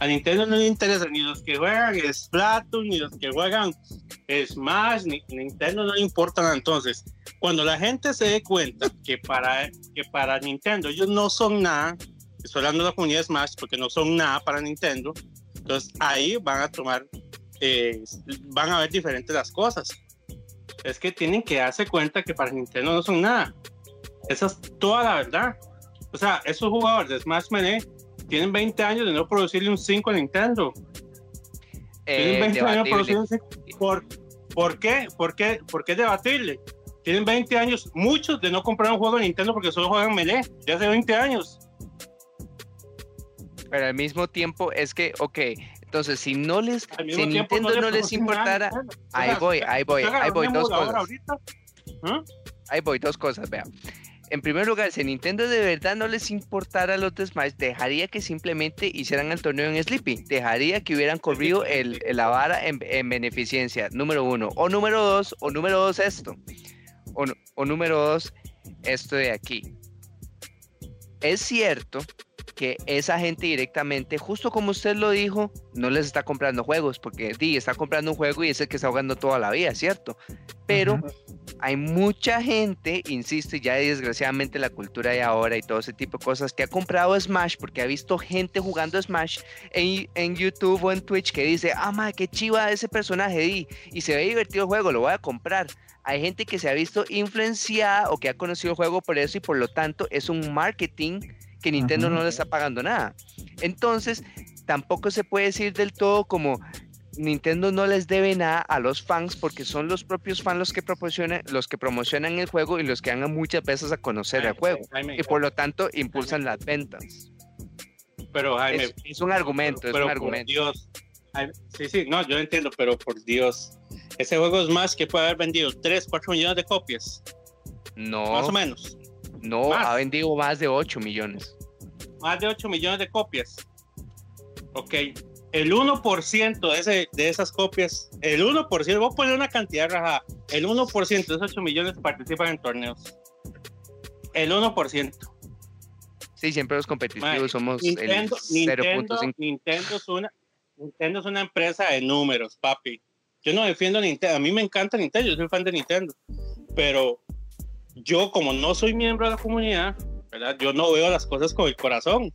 A Nintendo no le interesa ni los que juegan Splatoon, ni los que juegan Smash, ni Nintendo no le importan entonces. Cuando la gente se dé cuenta que para, que para Nintendo ellos no son nada, estoy hablando de la comunidad Smash porque no son nada para Nintendo, entonces ahí van a tomar, eh, van a ver diferentes las cosas. Es que tienen que darse cuenta que para Nintendo no son nada. Esa es toda la verdad. O sea, esos jugadores de Smash Melee tienen 20 años de no producirle un 5 a Nintendo. Tienen Eh, 20 años de producirle un 5. ¿Por, ¿Por qué? ¿Por qué? ¿Por qué es debatible? Tienen 20 años, muchos de no comprar un juego de Nintendo porque solo juegan Melee, ya hace 20 años. Pero al mismo tiempo es que, ok, entonces si no les, si a Nintendo le no les nada a importara. O ahí voy, ahí voy, ahí voy, dos cosas. ¿ah? Ahí voy, dos cosas, vea. En primer lugar, si a Nintendo de verdad no les importara los de Smash, dejaría que simplemente hicieran el torneo en Sleepy. Dejaría que hubieran corrido el, el- la vara en, en beneficencia, número uno. O número dos, o número dos esto. O, número dos, esto de aquí. Es cierto que esa gente directamente, justo como usted lo dijo, no les está comprando juegos, porque di, está comprando un juego y es el que está jugando toda la vida, ¿cierto? Pero. Hay mucha gente, insisto, y ya desgraciadamente la cultura de ahora y todo ese tipo de cosas, que ha comprado Smash porque ha visto gente jugando Smash en, en YouTube o en Twitch que dice, ah, ma, qué chiva ese personaje, di, y se ve divertido el juego, lo voy a comprar. Hay gente que se ha visto influenciada o que ha conocido el juego por eso y por lo tanto es un marketing que Nintendo no le está pagando nada. Entonces, tampoco se puede decir del todo como Nintendo no les debe nada a los fans porque son los propios fans los que proporcionan, los que promocionan el juego y los que dan muchas veces a conocer el juego Jaime, y por lo tanto impulsan las ventas. pero Jaime, Es, es un argumento, pero es un argumento. Dios. Sí, sí, no, yo entiendo, pero por Dios. Ese juego es más que puede haber vendido 3, 4 millones de copias, No, más o menos. no, más. ha vendido más de 8 millones. Más de 8 millones de copias. Ok, el 1% de, ese, de esas copias, el 1%, voy a poner una cantidad rajada, el 1% de esos 8 millones participan en torneos. El 1%. Sí, siempre los competitivos somos Nintendo, el Nintendo, 0.5. Nintendo es una Nintendo es una empresa de números, papi. Yo no defiendo a Nintendo, a mí me encanta Nintendo, yo soy fan de Nintendo, pero yo como no soy miembro de la comunidad, ¿verdad? Yo no veo las cosas con el corazón.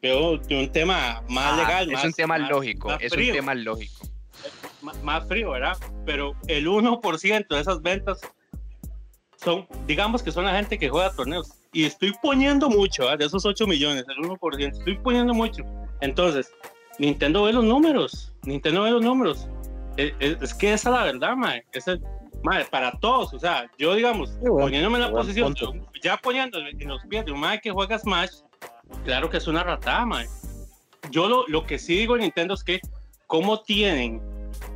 Veo de un tema más Ah, legal, es más, un tema más- lógico, más es frío, un tema lógico. más, más frío, ¿verdad? Pero el 1% de esas ventas son, digamos que son la gente que juega torneos. Y estoy poniendo mucho, ¿ah? de esos 8 millones, el 1%, estoy poniendo mucho. Entonces, Nintendo ve los números, Nintendo ve los números. Es, es- es que esa es la verdad, mae. Esa es- mae, para todos, o sea, yo digamos, bueno, poniéndome en la buen posición, de un- ya poniéndome en los pies de un mae que juega Smash, claro que es una ratada, mae. Yo lo, lo que sí digo en Nintendo es que, ¿cómo tienen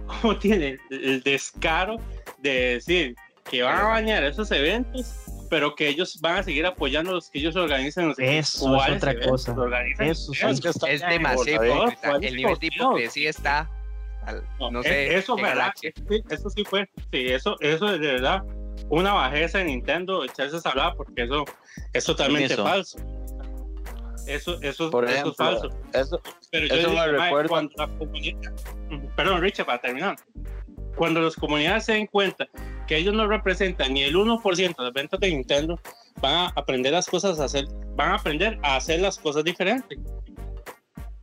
<laughs> cómo tiene el descaro de decir que van a bañar esos eventos, pero que ellos van a seguir apoyando los que ellos organizan. No sé Eso es otra eventos cosa. organizan. Eso. Es que está- Es demasiado Por favor, hipócrita. ¿cuál es El nivel de hipocresía está. al- no eh, sé. eso. Sí, eso sí fue, sí, eso, eso es de verdad una bajeza de Nintendo echarse a hablar porque eso es totalmente falso. Eso, eso, Por eso ejemplo, es falso. Eso, Pero yo eso digo, me recuerda- cuando la comunidad, perdón, Richard, para terminar, cuando las comunidades se den cuenta que ellos no representan ni el 1% de las ventas de Nintendo, van a aprender las cosas a hacer, van a aprender a hacer las cosas diferentes.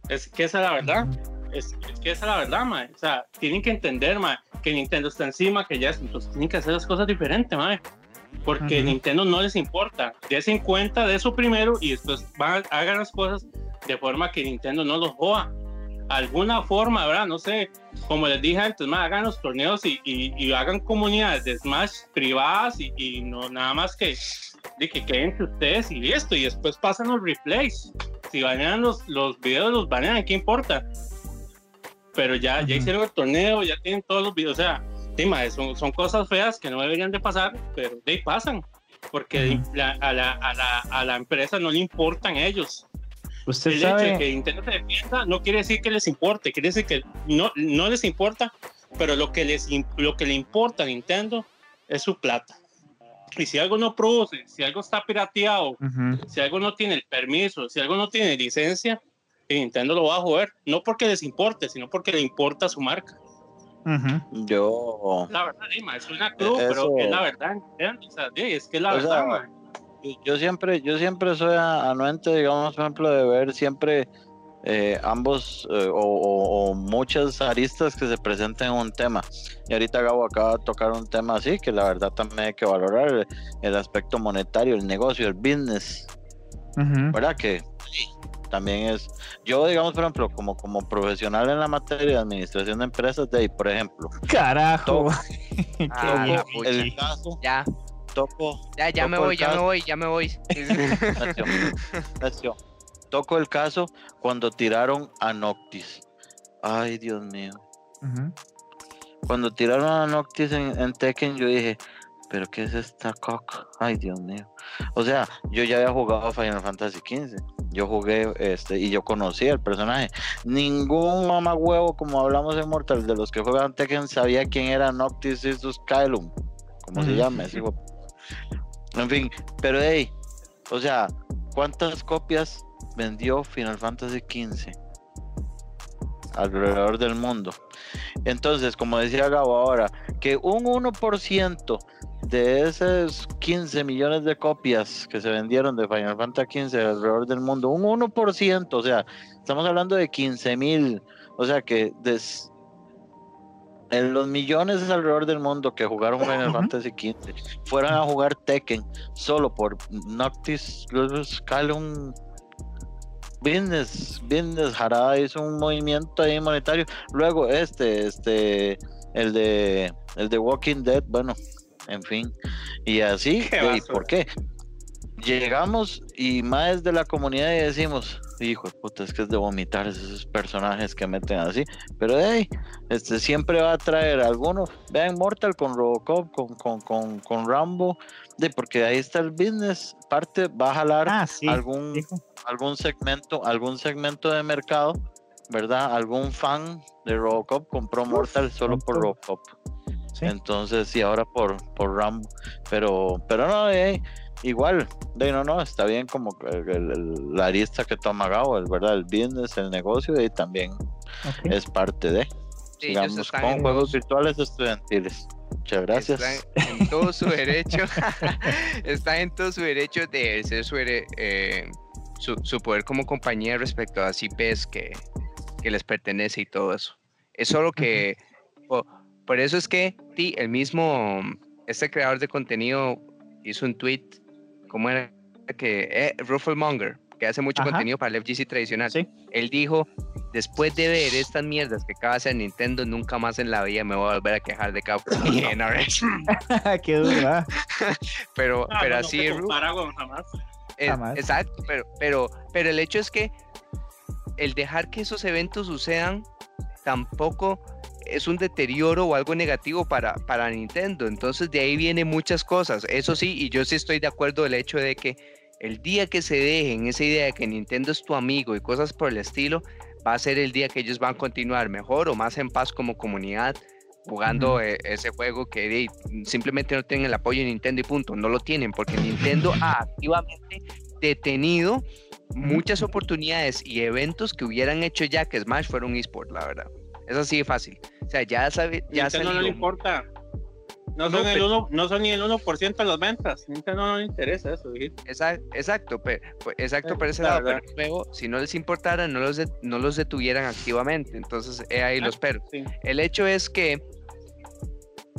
Es que esa es la verdad. Es, es que esa es la verdad, mae. O sea, tienen que entender, mae, que Nintendo está encima, que ya es, entonces tienen que hacer las cosas diferentes, mae. Porque. Nintendo no les importa. Desen cuenta de eso primero y después van, hagan las cosas de forma que Nintendo no los joda. Alguna forma, ¿verdad? No sé, como les dije antes, mae, hagan los torneos y, y- y hagan comunidades de Smash privadas y, y no nada más que, de que queden ustedes y listo. Y después pasan los replays. Si banean los, los videos, los banean, ¿qué importa? Pero ya, ya hicieron el torneo, ya tienen todos los videos. O sea, sí, mae, son, son cosas feas que no deberían de pasar, pero de ahí pasan. Porque Ujú. la- a, la, a, la, a la empresa no le importan ellos. Usted El hecho de sabe. que Nintendo se defienda no quiere decir que les importe, quiere decir que no, no les importa, pero lo que, les, lo que le importa a Nintendo es su plata. Y si algo no produce, si algo está pirateado, Ujú. si algo no tiene el permiso, si algo no tiene licencia, Nintendo lo va a joder. No porque les importe, sino porque le importa su marca. Yo, La verdad, Dima, es una cruz, Eso- pero es la verdad. es que es la O verdad, sea, yo siempre, yo siempre soy anuente, digamos, por ejemplo, de ver siempre eh, ambos eh, o, o- o muchas aristas que se presenten en un tema. Y ahorita Gabo acaba de tocar un tema así, que la verdad también hay que valorar el, el aspecto monetario, el negocio, el business, ¿verdad? Que sí, también es, yo digamos, por ejemplo, como, como profesional en la materia de administración de empresas, de ahí, por ejemplo, Carajo. Qué Ah, <laughs> toco el caso, Ya, toco ya, ya me Toco voy, ya me voy, ya me voy. Toco el caso cuando tiraron a Noctis. Ay, Dios mío. Cuando tiraron a Noctis en, en Tekken, yo dije, ¿pero qué es esta cock? Ay, Dios mío. O sea, yo ya había jugado Final Fantasy XV. Yo jugué este y yo conocía el personaje. Ningún mamá huevo, como hablamos en Mortal, de los que juegan Tekken, sabía quién era Noctis y sus Kylum. Como se llama, ese En fin, pero hey, o sea, ¿cuántas copias vendió Final Fantasy XV? Alrededor del mundo. Entonces, como decía Gabo ahora, que un 1% de esos 15 millones de copias que se vendieron de Final Fantasy XV alrededor del mundo, un 1%, o sea, estamos hablando de 15 mil, o sea que des- en los millones alrededor del mundo que jugaron Final. Fantasy XV fueran a jugar Tekken solo por Noctis Calum Business, Business, Harada hizo un movimiento ahí monetario. Luego este, este, el de, el de Walking Dead, bueno, en fin. Y así, <laughs> ¿y por qué? Llegamos y más de la comunidad y decimos, hijo de puta, es que es de vomitar esos personajes que meten así. Pero hey, este siempre va a traer alguno. Vean Mortal con Robocop, con, con, con, con Rambo, de porque ahí está el business. Parte va a jalar Ah, sí. algún algún segmento, algún segmento de mercado, ¿verdad? Algún fan de Robocop compró Mortal solo por. Robocop. Sí. Entonces, y ahora por, por Rambo. Pero, pero no, eh, igual, de no, no, está bien como que el- el- la arista que toma Gabo, verdad, el business, el negocio, y también es parte de. Ellos Sigamos están con en juegos virtuales estudiantiles. Muchas gracias. Están en todo su derecho. <laughs> está en todo su derecho de ejercer su, eh, su, su poder como compañía respecto a las IPs que, que les pertenece y todo eso. Es solo que. po- por eso es que ti, el mismo. Este creador de contenido hizo un tweet. ¿Cómo era? Que. Eh, Rufflemonger, que hace mucho Ajá. contenido para el FGC tradicional. Sí. Él dijo, después de ver estas mierdas que acaba de hacer Nintendo, nunca más en la vida me voy a volver a quejar de Capcom. <laughs> Y dije, "No, <laughs> Qué duda. <laughs> pero, Ah, pero no, no así se es, Ru- compara con jamás. es- jamás. exacto, pero, pero, pero el hecho es que el dejar que esos eventos sucedan tampoco es un deterioro o algo negativo para, para Nintendo. Entonces de ahí vienen muchas cosas. Eso sí, y yo sí estoy de acuerdo el hecho de que el día que se dejen esa idea de que Nintendo es tu amigo y cosas por el estilo, va a ser el día que ellos van a continuar mejor o más en paz como comunidad jugando eh, ese juego que simplemente no tienen el apoyo de Nintendo y punto. No lo tienen porque Nintendo ha activamente detenido muchas oportunidades y eventos que hubieran hecho ya que Smash fuera un eSport, la verdad. Es así de fácil. O sea, ya sabe, ya Nintendo no le importa. No son, el uno, no son ni el 1% de las ventas. Nintendo no le interesa eso. Exacto, exacto, pero, exacto por ese lado. Pero si no les importara, no los, no los detuvieran activamente. Entonces, he ahí los pero. El hecho es que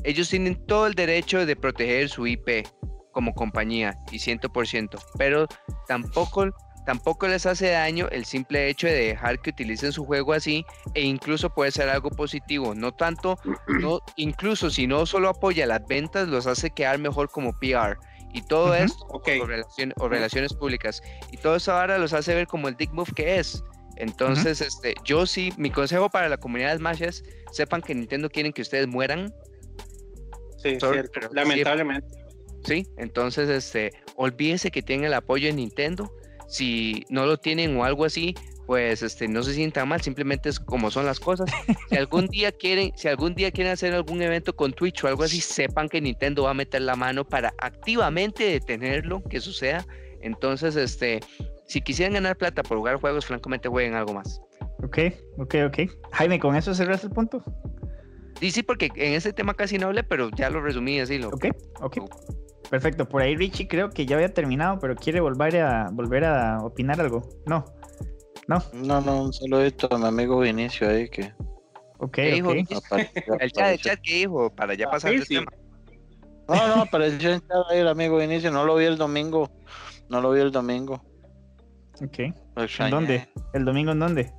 ellos tienen todo el derecho de proteger su IP como compañía y 100%, pero tampoco Tampoco les hace daño el simple hecho de dejar que utilicen su juego así e incluso puede ser algo positivo. No tanto, <clears throat> no, incluso si no solo apoya las ventas, los hace quedar mejor como PR. Y todo esto, o, relaciones públicas. Y todo eso ahora los hace ver como el dick move que es. Entonces, este, yo sí, mi consejo para la comunidad de Smash es, sepan que Nintendo quieren que ustedes mueran. Sí, lamentablemente. Sí, entonces, este, olvídense que tienen el apoyo de Nintendo si no lo tienen o algo así, pues este, no se sientan mal, simplemente es como son las cosas. <laughs> Si algún día quieren, si algún día quieren hacer algún evento con Twitch o algo así, sepan que Nintendo va a meter la mano para activamente detenerlo, que suceda. Entonces, este, si quisieran ganar plata por jugar juegos, francamente jueguen algo más. Ok, ok, ok. Jaime, ¿con eso cerras el punto? Sí, sí, porque en ese tema casi no hablé, pero ya lo resumí así. Lo, ok, ok. Perfecto, por ahí Richie creo que ya había terminado, pero quiere volver a volver a opinar algo. No. No. No, no, un saludito a mi amigo Vinicio ahí que. Ok, okay. el chat, el chat que dijo, para ya pasar el tema. No, no, apareció en chat ahí el amigo Vinicio, no lo vi el domingo. No lo vi el domingo. Ok. ¿En dónde? ¿El domingo en dónde?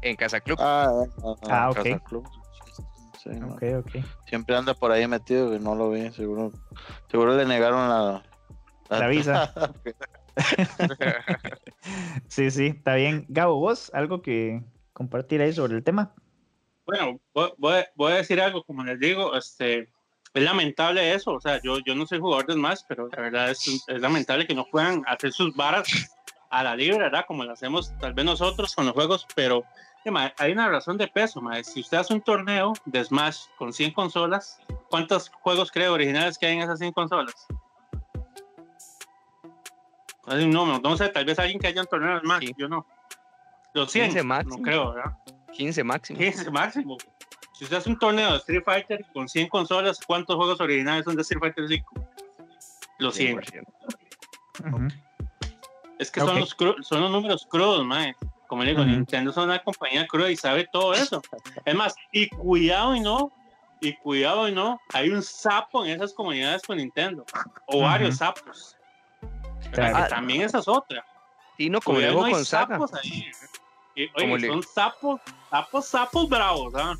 En Casa Club. Ah, ah, ah ok. Casa Club. Siempre anda por ahí metido, no lo vi, seguro. Seguro le negaron la, la, visa. <laughs> sí, sí, está bien. Gabo, vos, algo que compartir ahí sobre el tema. Bueno, voy, voy, a decir algo, como les digo, este, es lamentable eso, o sea, yo, yo no soy jugador de más, pero la verdad es, es lamentable que no puedan hacer sus varas a la libre, ¿verdad? Como lo hacemos tal vez nosotros con los juegos, pero hay una razón de peso, Si usted hace un torneo de Smash con 100 consolas, ¿cuántos juegos creo originales que hay en esas 100 consolas? No, no sé, tal vez alguien que haya un torneo de Smash, yo no. Los 100, 15 máximo. no creo, ¿verdad? 15 máximo. 15 máximo. Si usted hace un torneo de Street Fighter con 100 consolas, ¿cuántos juegos originales son de Street Fighter 5? Los 100. Es que son, los son los números crudos, mae. Como digo, Nintendo es una compañía cruda y sabe todo eso. Es más, y cuidado y no, y cuidado y no, hay un sapo en esas comunidades con Nintendo, o varios sapos. Ah, también esa es otra. Y no, con sapos ahí. oye, son sapos, sapos, sapos bravos, ¿ah?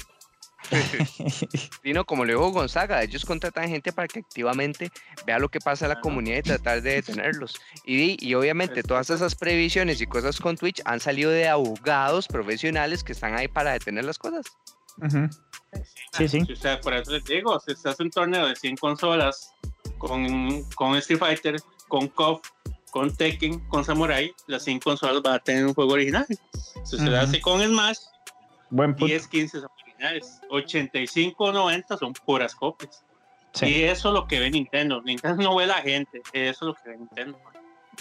<laughs> Vino como le dijo Gonzaga, ellos contratan gente para que activamente vea lo que pasa en la comunidad y tratar de <laughs> detenerlos. Y, y obviamente todas esas previsiones y cosas con Twitch han salido de abogados profesionales que están ahí para detener las cosas. Sí, sí. O sea, por eso les digo, si se hace un torneo de 100 consolas con, con Street Fighter, con KOF, con Tekken, con Samurai, las 100 consolas van a tener un juego original. Si se hace con Smash, Buen 10, 15 85 90 son puras copias. Y eso es lo que ve Nintendo. Nintendo <laughs> no ve la gente. Eso es lo que ve Nintendo.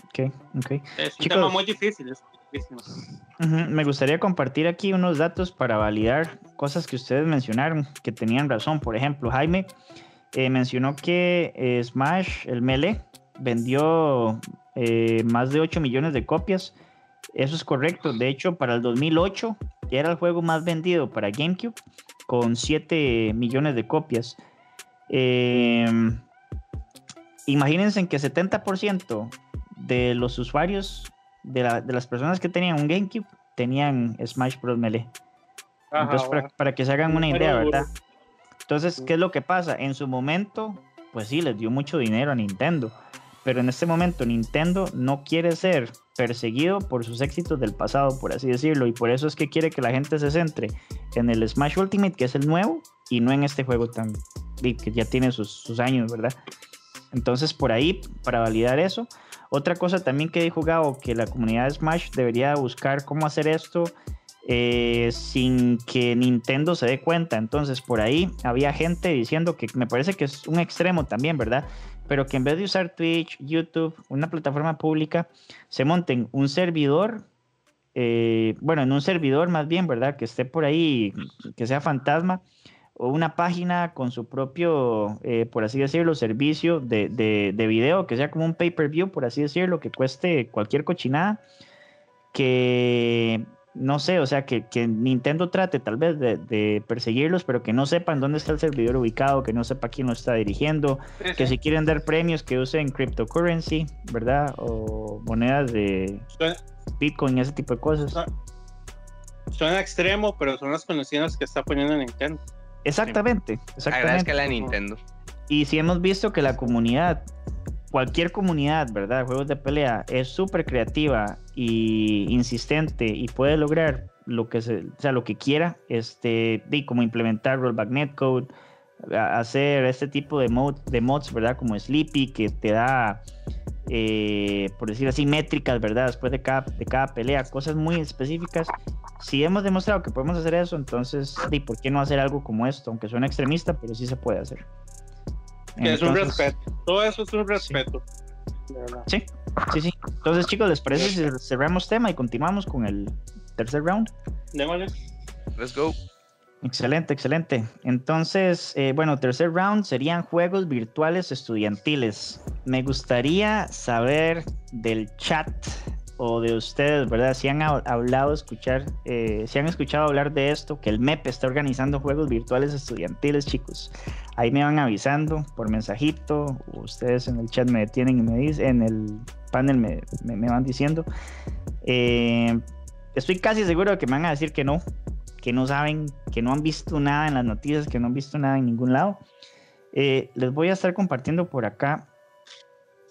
Ok, ok. Es un tema muy difícil. Me gustaría compartir aquí unos datos para validar cosas que ustedes mencionaron, que tenían razón. Por ejemplo, Jaime eh, mencionó que eh, Smash, el Melee, vendió eh, más de 8 millones de copias. Eso es correcto. De hecho, para el 2008 era el juego más vendido para GameCube con 7 millones de copias. Em, imagínense que 70% de los usuarios, de, las personas que tenían un GameCube, tenían Smash Bros. Melee. Entonces, para, que se hagan una idea, ¿verdad? Entonces, ¿qué es lo que pasa? En su momento, pues sí, les dio mucho dinero a Nintendo. Pero en este momento Nintendo no quiere ser perseguido por sus éxitos del pasado, por así decirlo, y por eso es que quiere que la gente se centre en el Smash Ultimate, que es el nuevo, y no en este juego tan que ya tiene sus, años, ¿verdad? Entonces, por ahí, para validar eso. Otra cosa también que he jugado, que la comunidad de Smash debería buscar cómo hacer esto eh, sin que Nintendo se dé cuenta. Entonces, por ahí había gente diciendo que me parece que es un extremo también, ¿verdad? Pero que en vez de usar Twitch, YouTube, una plataforma pública, se monten un servidor, eh, bueno, en un servidor más bien, ¿verdad? Que esté por ahí, que sea fantasma, o una página con su propio, eh, por así decirlo, servicio de, de, de video, que sea como un pay-per-view, por así decirlo, que cueste cualquier cochinada, que no sé, o sea, que, Nintendo trate tal vez de, perseguirlos, pero que no sepan dónde está el servidor ubicado, que no sepa quién lo está dirigiendo, que si quieren dar premios que usen cryptocurrency, ¿verdad? O monedas de Bitcoin, ese tipo de cosas. Suena, extremo, pero son las conocidas que está poniendo Nintendo. Exactamente, exactamente. la Nintendo. Y si hemos visto que la comunidad cualquier comunidad, ¿verdad? Juegos de pelea es súper creativa y insistente y puede lograr lo que se, o sea, lo que quiera, este, y como implementar rollback netcode, hacer este tipo de, mod, de mods, ¿verdad? Como Sleepy, que te da, eh, por decir así, métricas, ¿verdad? Después de cada, de cada pelea, cosas muy específicas. Si hemos demostrado que podemos hacer eso, entonces, ¿y por qué no hacer algo como esto? Aunque suene extremista, pero sí se puede hacer es un respeto. Todo eso es un respeto. Sí. sí, sí, Entonces, chicos, ¿les parece si cerramos tema y continuamos con el tercer round? Démosle. Let's go. Excelente, excelente. Entonces, eh, bueno, tercer round serían juegos virtuales estudiantiles. Me gustaría saber del chat o de ustedes, ¿verdad? Si han hablado, escuchar, eh, si han escuchado hablar de esto, que el MEP está organizando juegos virtuales estudiantiles, chicos. Ahí me van avisando por mensajito, ustedes en el chat me detienen y me dicen, en el panel me, me, van diciendo. Eh, estoy casi seguro de que me van a decir que no, que no saben, que no han visto nada en las noticias, que no han visto nada en ningún lado. Eh, les voy a estar compartiendo por acá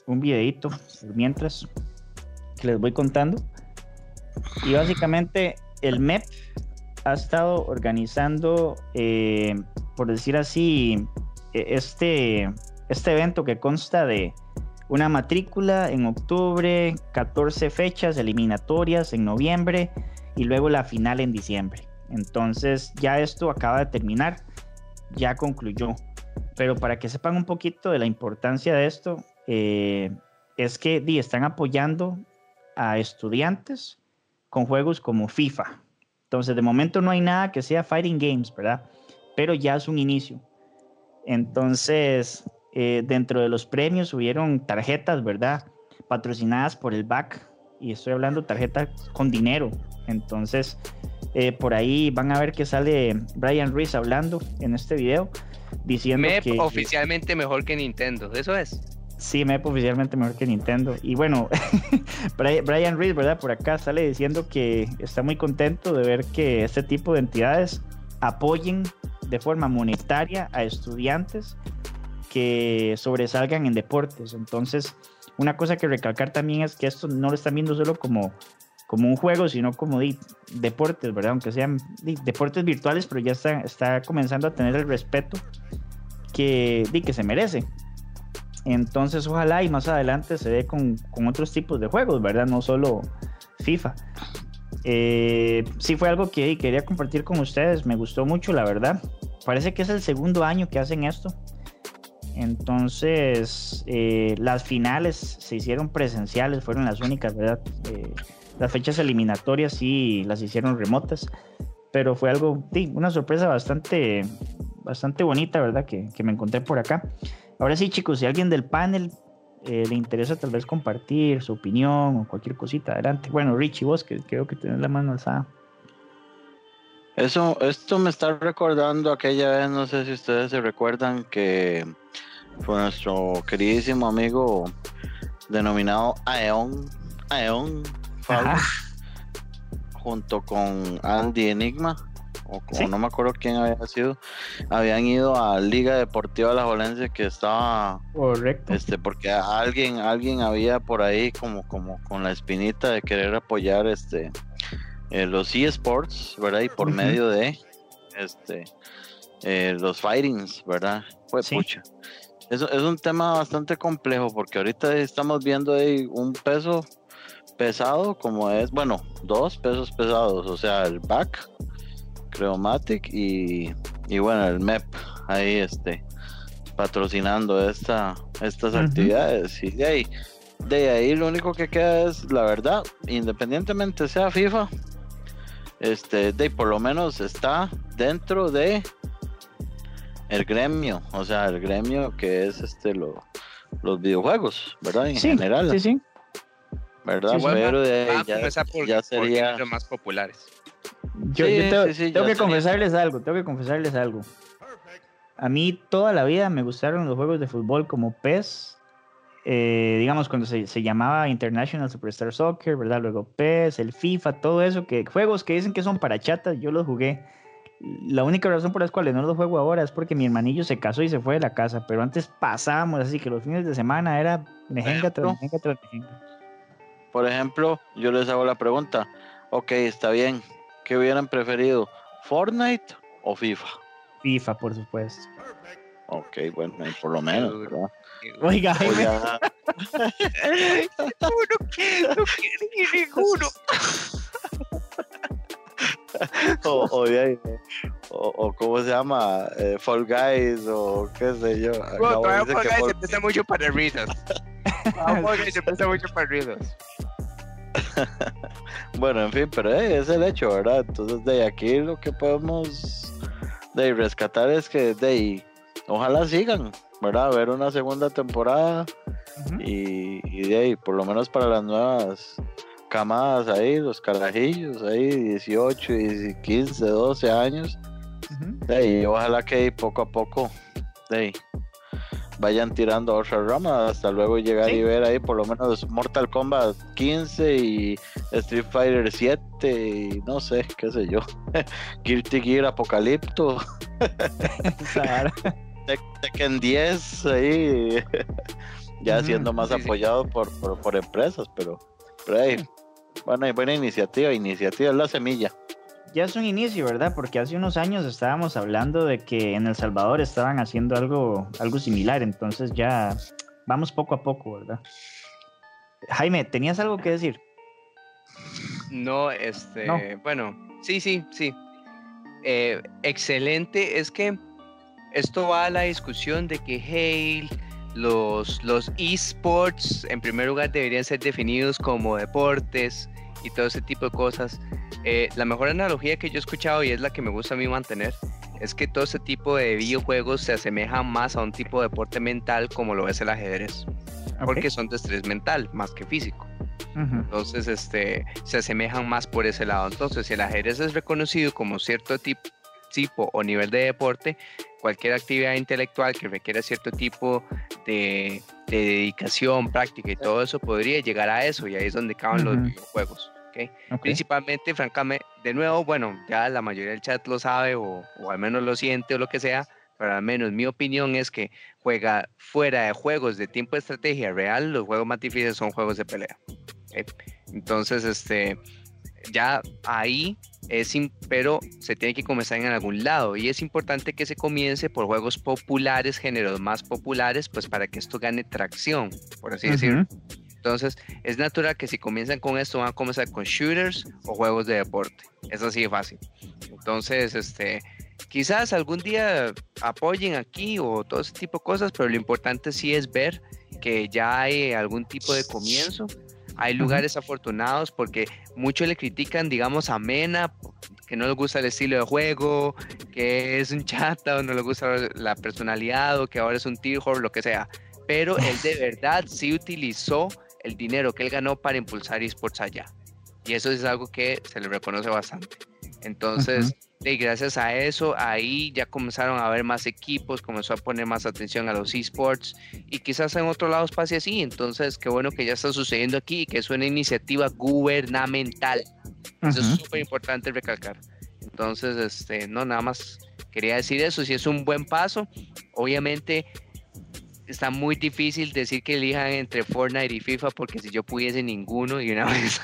un videito mientras que les voy contando. Y básicamente el MEP ha estado organizando, eh, por decir así, e-, este, este evento que consta de una matrícula en octubre, 14 fechas eliminatorias en noviembre y luego la final en diciembre. Entonces ya esto acaba de terminar, ya concluyó. Pero para que sepan un poquito de la importancia de esto, eh, es que di, están apoyando a estudiantes con juegos como FIFA. Entonces, de momento no hay nada que sea Fighting Games, ¿verdad? Pero ya es un inicio. Entonces, eh, dentro de los premios hubieron tarjetas, ¿verdad? Patrocinadas por el BAC. Y estoy hablando tarjetas con dinero. Entonces, eh, por ahí van a ver que sale Brian Ruiz hablando en este video. Diciendo que... oficialmente mejor que Nintendo. Eso es. Sí, MEP oficialmente mejor que Nintendo. Y bueno, <laughs> Brian Reed, ¿verdad? Por acá sale diciendo que está muy contento de ver que este tipo de entidades apoyen de forma monetaria a estudiantes que sobresalgan en deportes. Entonces, una cosa que recalcar también es que esto no lo están viendo solo como, como un juego, sino como deportes, ¿verdad? Aunque sean deportes virtuales, pero ya está, está comenzando a tener el respeto que, que se merece. Entonces, ojalá y más adelante se dé con, otros tipos de juegos, ¿verdad? No solo FIFA. Eh, sí fue algo que quería compartir con ustedes, me gustó mucho, la verdad. Parece que es el segundo año que hacen esto. Entonces, eh, las finales se hicieron presenciales, fueron las únicas, ¿verdad? Eh, las fechas eliminatorias sí las hicieron remotas, pero fue algo, sí, una sorpresa bastante, bastante bonita, ¿verdad? Que, que me encontré por acá. Ahora sí, chicos, si alguien del panel eh, le interesa tal vez compartir su opinión o cualquier cosita, adelante. Bueno, Richie, vos que creo que tenés la mano alzada. Eso, esto me está recordando aquella vez, no sé si ustedes se recuerdan que fue nuestro queridísimo amigo denominado Aeon, Aeon junto con Andy Enigma, o, Sí. no me acuerdo quién había sido, habían ido a Liga Deportiva La Jolense que estaba Correcto. este porque alguien alguien había por ahí como como con la espinita de querer apoyar este eh, los eSports verdad y por medio de este eh, los fightings verdad pues Sí. pucha eso es un tema bastante complejo porque ahorita estamos viendo ahí un peso pesado como es bueno dos pesos pesados o sea el back Creomatic y, y bueno el MEP ahí este patrocinando esta estas actividades. Y de ahí de ahí lo único que queda es la verdad independientemente sea FIFA este de ahí por lo menos está dentro de el gremio o sea el gremio que es este lo, los videojuegos verdad en sí, general. sí, sí. verdad Sí, pero de ahí a ya, por, por sería los más populares. Yo, Sí, yo tengo, sí, sí, tengo ya que confesarles algo, tengo que confesarles algo. A mí toda la vida me gustaron los juegos de fútbol como PES, eh, digamos cuando se, se llamaba International Superstar Soccer, ¿verdad? Luego PES, el FIFA, todo eso, que juegos que dicen que son para chatas, yo los jugué. La única razón por las cuales no los juego ahora es porque mi hermanillo se casó y se fue de la casa, pero antes pasábamos así que los fines de semana era mejenga tras mejenga tras mejenga. Por ejemplo, yo les hago la pregunta, ok, está bien, ¿qué hubieran preferido? ¿Fortnite o FIFA? FIFA, por supuesto. Ok, bueno, por lo menos. ¿verdad? Oiga, O Jaime, ya- <laughs> no quiere ninguno. o, o o- o cómo se llama, Eh, Fall Guys o qué sé yo. Acabo de decir que se Fall- empieza mucho para risas. <laughs> Fall Guys se empieza mucho para risas. <laughs> Bueno, en fin, pero eh, es el hecho, ¿verdad? Entonces, de aquí lo que podemos de rescatar es que de ahí, ojalá sigan, ¿verdad? Ver una segunda temporada y, y de ahí, por lo menos para las nuevas camadas ahí, los carajillos ahí, 18, y 15, 12 años, Ujú. de ahí, ojalá que ahí poco a poco de ahí, vayan tirando otra rama hasta luego llegar Sí. y ver ahí por lo menos Mortal Kombat 15 y Street Fighter 7 y no sé, qué sé yo, <laughs> Guilty Gear Apocalipto, <laughs> Tekken 10 ahí, <laughs> ya siendo más sí, sí. apoyado por, por, por empresas, pero, pero ahí, bueno, buena iniciativa, iniciativa es la semilla. Ya es un inicio, ¿verdad? Porque hace unos años estábamos hablando de que en El Salvador estaban haciendo algo, algo similar, entonces ya vamos poco a poco, ¿verdad? Jaime, ¿tenías algo que decir? No, este, No. bueno, sí, sí, sí. Eh, excelente, es que esto va a la discusión de que, hey, los, los esports en primer lugar deberían ser definidos como deportes y todo ese tipo de cosas. Eh, la mejor analogía que yo he escuchado y es la que me gusta a mí mantener es que todo ese tipo de videojuegos se asemejan más a un tipo de deporte mental como lo es el ajedrez, porque son de estrés mental más que físico. Entonces, este, se asemejan más por ese lado. Entonces, si el ajedrez es reconocido como cierto tipo, tipo o nivel de deporte, cualquier actividad intelectual que requiera cierto tipo de, de dedicación, práctica y todo eso podría llegar a eso y ahí es donde caben los Ujú. videojuegos. ¿ok? ok. Principalmente, francamente, de nuevo, bueno, ya la mayoría del chat lo sabe o, o al menos lo siente o lo que sea, pero al menos mi opinión es que juega fuera de juegos de tiempo de estrategia real, los juegos más difíciles son juegos de pelea. ¿ok? Entonces, este, ya ahí es, pero se tiene que comenzar en algún lado y es importante que se comience por juegos populares, géneros más populares, pues para que esto gane tracción, por así decirlo. Ujú, Entonces, es natural que si comienzan con esto, van a comenzar con shooters o juegos de deporte. Es así de fácil. Entonces, este, quizás algún día apoyen aquí o todo ese tipo de cosas, pero lo importante sí es ver que ya hay algún tipo de comienzo. Hay lugares afortunados porque muchos le critican, digamos, a Mena, que no le gusta el estilo de juego, que es un chata o no le gusta la personalidad o que ahora es un tier lo que sea. Pero él de <laughs> verdad sí utilizó el dinero que él ganó para impulsar esports allá. Y eso es algo que se le reconoce bastante. Entonces, y gracias a eso, ahí ya comenzaron a haber más equipos, comenzó a poner más atención a los esports y quizás en otros lados pase así. Entonces, qué bueno que ya está sucediendo aquí y que es una iniciativa gubernamental. Eso es súper importante recalcar. Entonces, este, no, nada más quería decir eso, si es un buen paso, obviamente está muy difícil decir que elijan entre Fortnite y FIFA porque si yo pudiese ninguno y una <laughs> vez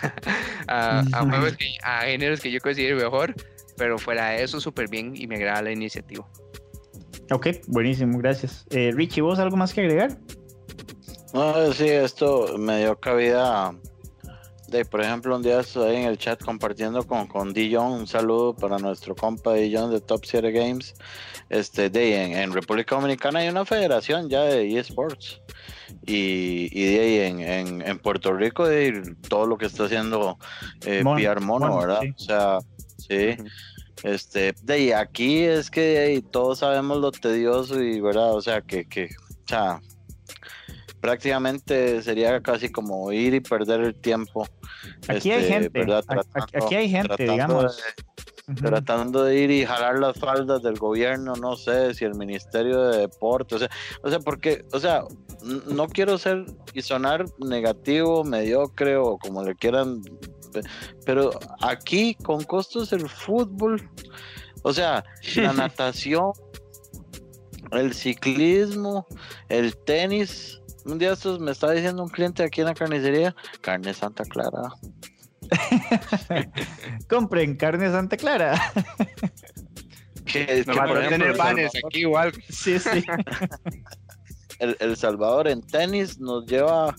a, a, géneros que yo considero mejor, pero fuera de eso súper bien y me agrada la iniciativa. Ok, buenísimo, gracias. Eh, Richie, ¿vos algo más que agregar? No, sí, esto me dio cabida de, por ejemplo, un día estoy en el chat compartiendo con, con Dijon, un saludo para nuestro compa Dijon de Top Series Games. Este, de, en, República Dominicana hay una federación ya de eSports. Y, y de ahí en, en, Puerto Rico de todo lo que está haciendo eh, Mono, ¿verdad? O sea, sí. Este, de ahí aquí es que todos sabemos lo tedioso y verdad, o sea, que, que, o sea, prácticamente sería casi como ir y perder el tiempo. Aquí hay este, gente, aquí hay gente, digamos. Tratando de ir y jalar las faldas del gobierno, no sé si el Ministerio de Deportes, o sea, o sea, porque, o sea, no quiero ser y sonar negativo, mediocre o como le quieran, pero aquí con costos el fútbol, o sea, la <laughs> natación, el ciclismo, el tenis, un día estos me estaba diciendo un cliente aquí en la carnicería, carne Santa Clara. <laughs> Compren carne Santa Clara. <laughs> que, no, que tener panes aquí igual. Sí, sí. <laughs> el, Salvador en tenis nos lleva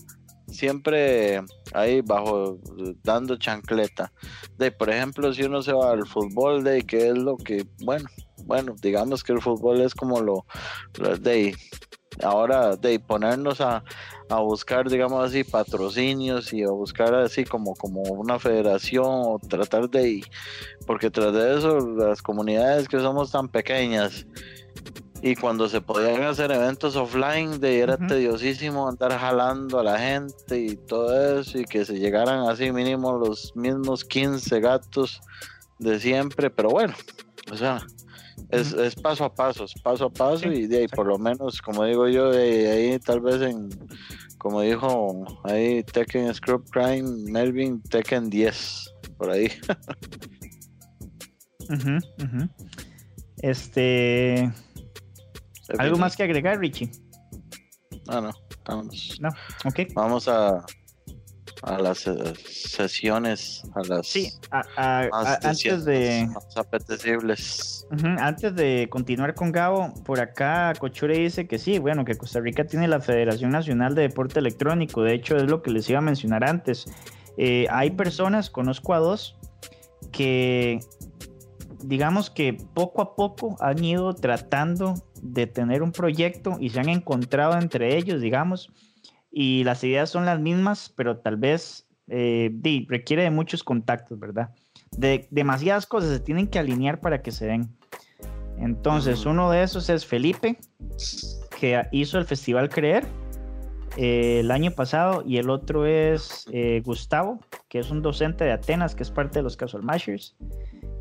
siempre ahí bajo dando chancleta. De por ejemplo, si uno se va al fútbol, de que es lo que, bueno, bueno, digamos que el fútbol es como lo, lo de ahora de ponernos a, buscar, digamos así, patrocinios y a buscar así como, como una federación o tratar de, porque tras de eso las comunidades que somos tan pequeñas y cuando se podían hacer eventos offline de era tediosísimo andar jalando a la gente y todo eso y que se llegaran así mínimo los mismos 15 gatos de siempre, pero bueno, o sea, es, es, paso a paso, paso a paso y de ahí por lo menos, como digo yo, de ahí tal vez en, como dijo ahí Tekken Scrub Crime, Melvin Tekken 10, por ahí. <laughs> Este... ¿Algo más que agregar, Richie? No, no, vamos. No, ok. Vamos a, a las eh, sesiones, a las sí, antes de más apetecibles. antes de continuar con Gabo, por acá Cochure dice que sí, bueno, que Costa Rica tiene la Federación Nacional de Deporte Electrónico, de hecho es lo que les iba a mencionar antes. Eh, hay personas, conozco a dos, que digamos que poco a poco han ido tratando de tener un proyecto y se han encontrado entre ellos, digamos, y las ideas son las mismas, pero tal vez eh, requiere de muchos contactos, ¿verdad? De demasiadas cosas se tienen que alinear para que se den. Entonces, uno de esos es Felipe, que hizo el Festival Creer eh, el año pasado, y el otro es eh, Gustavo, que es un docente de Atenas, que es parte de los Casual Mashers,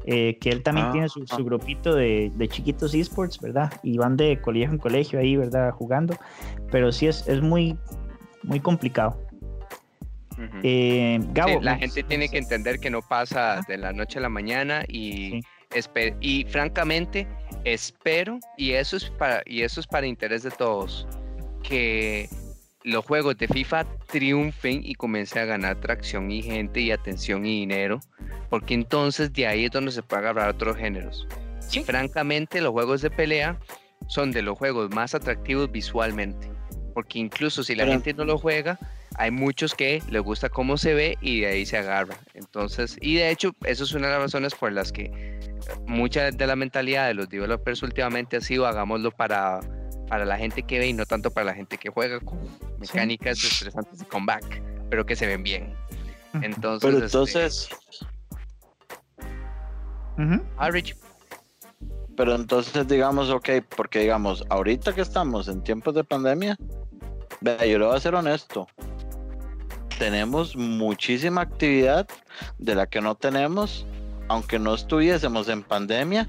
que él también ah, tiene su, ah. grupito de, de, chiquitos esports, ¿verdad? Y van de colegio en colegio ahí, ¿verdad? Jugando, pero sí es, es muy, muy complicado. Eh, la gente tiene que entender que no pasa de la noche a la mañana y, y francamente espero, y eso, es para, y eso es para interés de todos, que los juegos de FIFA triunfen y comiencen a ganar tracción y gente y atención y dinero, porque entonces de ahí es donde se puede agarrar otros géneros. Y francamente los juegos de pelea son de los juegos más atractivos visualmente porque incluso si la gente no lo juega, hay muchos que les gusta cómo se ve y de ahí se agarra. Entonces, y de hecho, eso es una de las razones por las que mucha de la mentalidad de los developers últimamente ha sido hagámoslo para, para la gente que ve y no tanto para la gente que juega con mecánicas estresantes de comeback, pero que se ven bien. Entonces, pero este, entonces... Ah, Rich. Pero entonces digamos, ok, porque digamos, ahorita que estamos en tiempos de pandemia, Vea, yo le voy a ser honesto. Tenemos muchísima actividad de la que no tenemos, aunque no estuviésemos en pandemia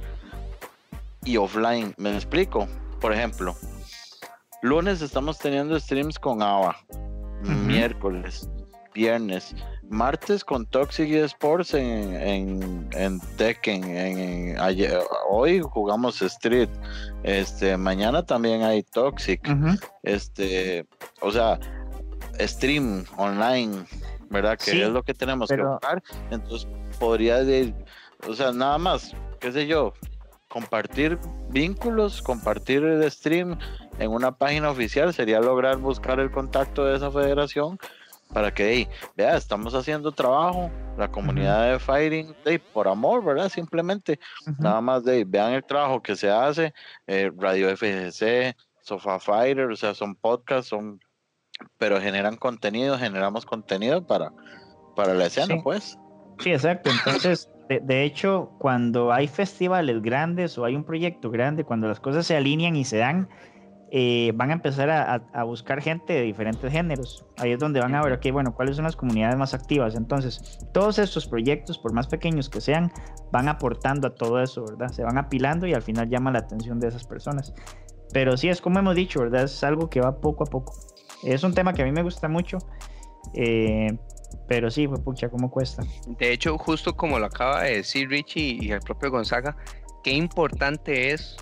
y offline. Me explico. Por ejemplo, lunes estamos teniendo streams con ABA, miércoles, viernes, martes con Toxic Sports en, en, en Tekken. En, ayer, hoy jugamos Street. Este, mañana también hay Toxic. Este, o sea, stream online, ¿verdad? Que es lo que tenemos que buscar. Entonces podría decir, o sea, nada más, qué sé yo, compartir vínculos, compartir el stream en una página oficial sería lograr buscar el contacto de esa federación para que, vea, estamos haciendo trabajo, la comunidad de Fighting, por amor, ¿verdad? Simplemente, nada más de, vean el trabajo que se hace, eh, Radio FGC, Sofa Fighter, o sea, son podcasts, son, pero generan contenido, generamos contenido para, para la escena, pues. Sí, exacto. Entonces, de, hecho, cuando hay festivales grandes o hay un proyecto grande, cuando las cosas se alinean y se dan, eh, van a empezar a, buscar gente de diferentes géneros. Ahí es donde van a ver, ok, bueno, cuáles son las comunidades más activas. Entonces, todos estos proyectos, por más pequeños que sean, van aportando a todo eso, ¿verdad? Se van apilando y al final llama la atención de esas personas. Pero sí, es como hemos dicho, ¿verdad? Es algo que va poco a poco. Es un tema que a mí me gusta mucho. Eh, pero sí, pues pucha, ¿cómo cuesta? De hecho, justo como lo acaba de decir Richie y el propio Gonzaga, qué importante es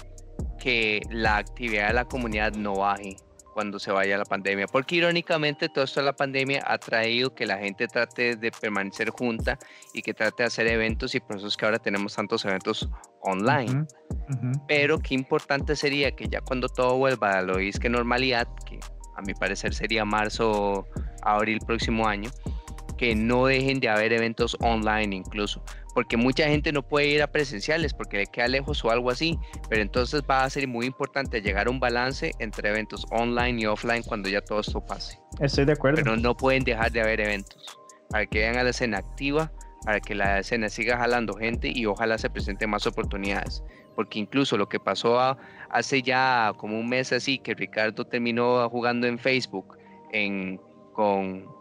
que la actividad de la comunidad no baje cuando se vaya la pandemia, porque irónicamente todo esto de la pandemia ha traído que la gente trate de permanecer junta y que trate de hacer eventos y por eso es que ahora tenemos tantos eventos online. Pero qué importante sería que ya cuando todo vuelva a lo que normalidad, que a mi parecer sería marzo, abril próximo año, que no dejen de haber eventos online incluso, porque mucha gente no puede ir a presenciales porque le queda lejos o algo así, pero entonces va a ser muy importante llegar a un balance entre eventos online y offline cuando ya todo esto pase. Estoy de acuerdo. Pero no pueden dejar de haber eventos para que vean a la escena activa, para que la escena siga jalando gente y ojalá se presenten más oportunidades. Porque incluso lo que pasó hace ya como un mes así, que Ricardo terminó jugando en Facebook en, con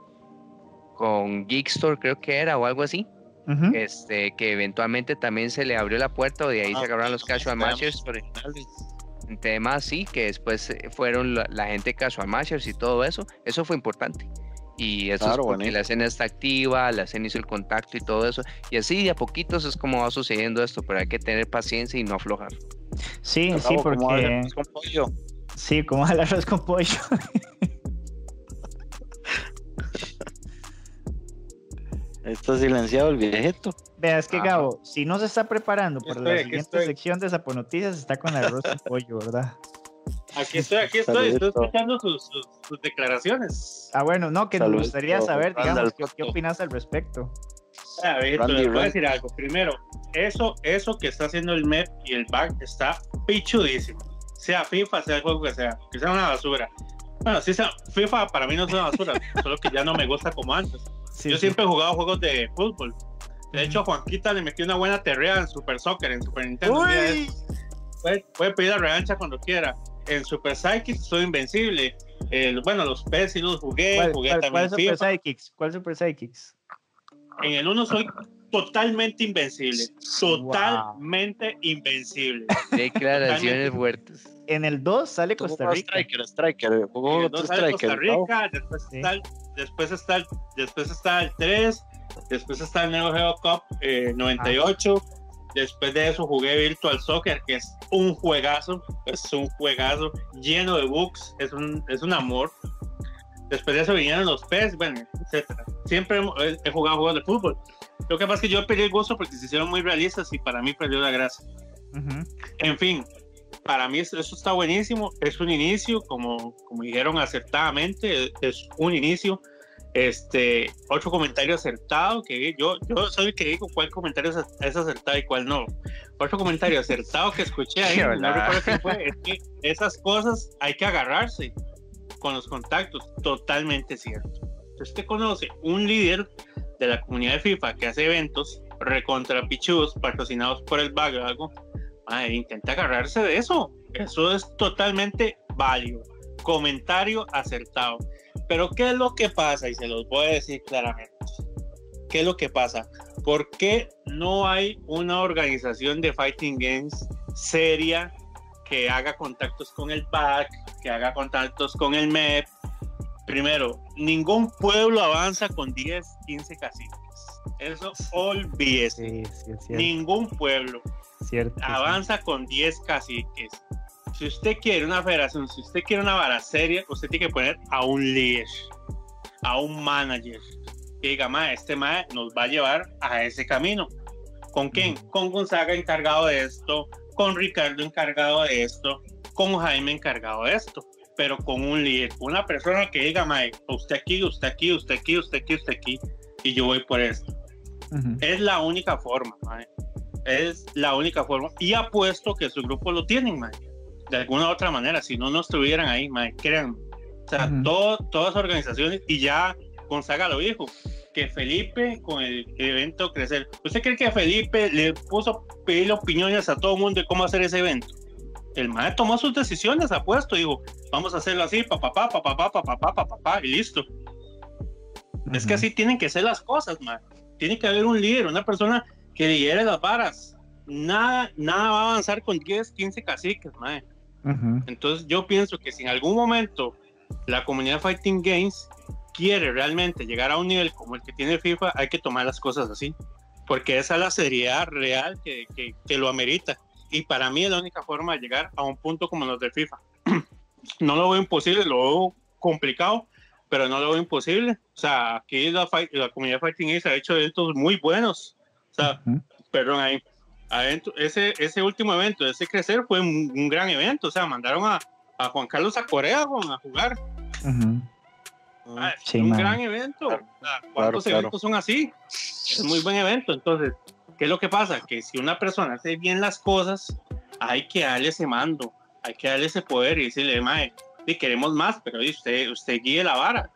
con Geekstore, creo que era, o algo así. este, que eventualmente también se le abrió la puerta y de ahí se ah, agarraron los casual matchers. Temas sí, que después eh, fueron la, gente casual matchers y todo eso. Eso fue importante. Y eso es porque la escena está activa, la escena hizo el contacto y todo eso. Y así de a poquitos es como va sucediendo esto, pero hay que tener paciencia y no aflojar. Sí, sí, porque... Sí, como el arroz con pollo. <laughs> Está silenciado el viejito. Vea, es que Gabo, si no se está preparando para la siguiente sección de Zaponoticias, está con el arroz y pollo, ¿verdad? Aquí estoy, aquí estoy, estoy escuchando sus, declaraciones. Ah, bueno, no, que nos gustaría saber, digamos, qué, opinas al respecto. A ver, te voy a decir algo. Primero, eso, eso que está haciendo el MEP y el BAC está pichudísimo. Sea FIFA, sea el juego que sea, que sea una basura. Bueno, sí, sea, FIFA para mí no es una basura, <laughs> solo que ya no me gusta como antes. Yo siempre he jugado juegos de fútbol. De hecho, a Juanquita le metió una buena terrea en Super Soccer, en Super Nintendo. Puede, pedir la revancha cuando quiera. En Super Psychics soy invencible. bueno, los PES sí los jugué. ¿Cuál, jugué también ¿cuál Super Psychics? ¿Cuál Super Psychics? En el 1 soy totalmente invencible. Totalmente invencible. <laughs> Declaraciones fuertes. En el 2 sale Costa Rica. Striker, Striker. en el 2 sale Costa Rica, después, está el, después, está el, después está el 3, después está el Neo Geo Cup 98. Eh, después de eso jugué Virtual Soccer, que es un juegazo, es un juegazo lleno de bugs, es un, es un amor. Después de eso vinieron los PES, bueno, etcétera. Siempre he, jugado juegos de fútbol. Lo que pasa es que yo perdí el gusto porque se hicieron muy realistas y para mí perdió la gracia. En fin, para mí eso está buenísimo. Es un inicio, como, como dijeron acertadamente, es un inicio. Este, otro comentario acertado que yo, yo soy el que digo cuál comentario es acertado y cuál no. Otro comentario acertado que escuché ahí, no recuerdo qué fue, es que esas cosas hay que agarrarse con los contactos, totalmente cierto. Usted conoce un líder de la comunidad de FIFA que hace eventos recontra pichus patrocinados por el BAG o algo, intenta agarrarse de eso. Eso es totalmente válido. Comentario acertado. Pero ¿qué es lo que pasa? Y se los voy a decir claramente. ¿Qué es lo que pasa? ¿Por qué no hay una organización de Fighting Games seria que haga contactos con el PAC, que haga contactos con el MEP, Primero, ningún pueblo avanza con 10, 15 caciques. Eso olvídese. Sí, sí, es cierto. Ningún pueblo cierto, sí. avanza con 10 caciques. Si usted quiere una federación, si usted quiere una vara seria, usted tiene que poner a un líder, a un manager, que diga, ma, este ma nos va a llevar a ese camino. ¿Con quién? Con Gonzaga encargado de esto, con Ricardo encargado de esto, con Jaime encargado de esto, pero con un líder, una persona que diga, ma, usted aquí, usted aquí, usted aquí, usted aquí, usted aquí, y yo voy por esto. Es la única forma, mae. Es la única forma. Y apuesto que su grupo lo tienen, mae de alguna otra manera, si no, no estuvieran ahí, mae, crean. O sea, todo, todas las organizaciones, y ya Gonzaga lo dijo, que Felipe con el evento Crecer. ¿Usted cree que Felipe le puso pedir opiniones a todo el mundo de cómo hacer ese evento? El maestro tomó sus decisiones, apuesto, dijo, vamos a hacerlo así, papá, papá, papá, papá, papá, papá, y listo. Uh. Es que así tienen que ser las cosas, man. Tiene que haber un líder, una persona que lidere las varas. Nada, nada va a avanzar con 10, 15 caciques, man. Entonces yo pienso que si en algún momento la comunidad Fighting Games quiere realmente llegar a un nivel como el que tiene FIFA, hay que tomar las cosas así. Porque esa es la seriedad real que, que, que lo amerita. Y para mí es la única forma de llegar a un punto como los del FIFA. <clears throat> no lo veo imposible, lo veo complicado, pero no lo veo imposible. O sea, aquí la, la comunidad Fighting Games ha hecho eventos muy buenos. O sea, Ujú. perdón ahí. Adentro- ese, ese último evento, ese crecer, fue un, un gran evento. O sea, mandaron a, a Juan Carlos a Corea weón, a jugar. Ujú. Ah, es Sí, un man. gran evento. Claro. ¿Cuántos claro. eventos son así? Es muy buen evento. Entonces, ¿qué es lo que pasa? Que si una persona hace bien las cosas, hay que darle ese mando, hay que darle ese poder y decirle, mae, sí, queremos más, pero usted, usted guíe la vara.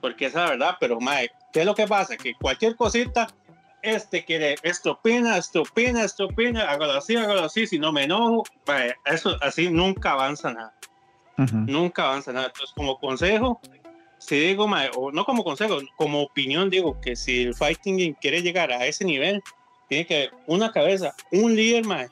Porque esa es la verdad, pero mae, ¿qué es lo que pasa? Que cualquier cosita, este quiere, esto opina, esto opina, esto opina, hágalo así, hágalo así, si no me enojo, mae, eso así nunca avanza nada Ujú. nunca avanza nada. Entonces, como consejo, si digo, mae, o no como consejo, como opinión, digo que si el fighting game quiere llegar a ese nivel, tiene que haber una cabeza, un líder, mae,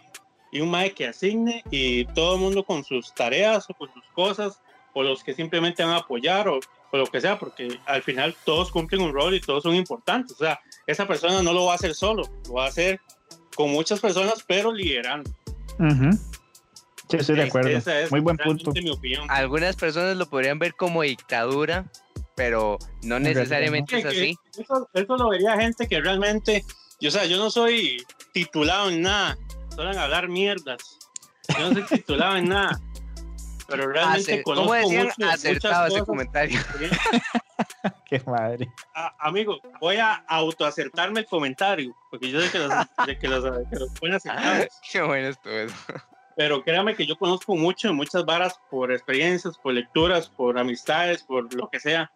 y un mae que asigne y todo el mundo con sus tareas o con sus cosas, o los que simplemente van a apoyar o, o lo que sea, porque al final todos cumplen un rol y todos son importantes. O sea, esa persona no lo va a hacer solo, lo va a hacer con muchas personas, pero liderando. Ujú. Sí, estoy de acuerdo. esa es Muy buen punto. mi opinión. Algunas personas lo podrían ver como dictadura, pero no realidad necesariamente es así. Eso, eso lo vería gente que realmente, yo, o sea, yo no soy titulado en nada, solo en hablar mierdas. Yo no soy titulado en nada, pero realmente Acer- conozco ¿Cómo decían? mucho- Acertado muchas ese cosas. comentario. <laughs> Qué madre. A- amigo, voy a autoacertarme el comentario, porque yo sé que los, de que los, que los pueden acertar, <laughs> Qué bueno estuvo eso. pero créame que yo conozco mucho, muchas varas por experiencias, por lecturas, por amistades, por lo que sea,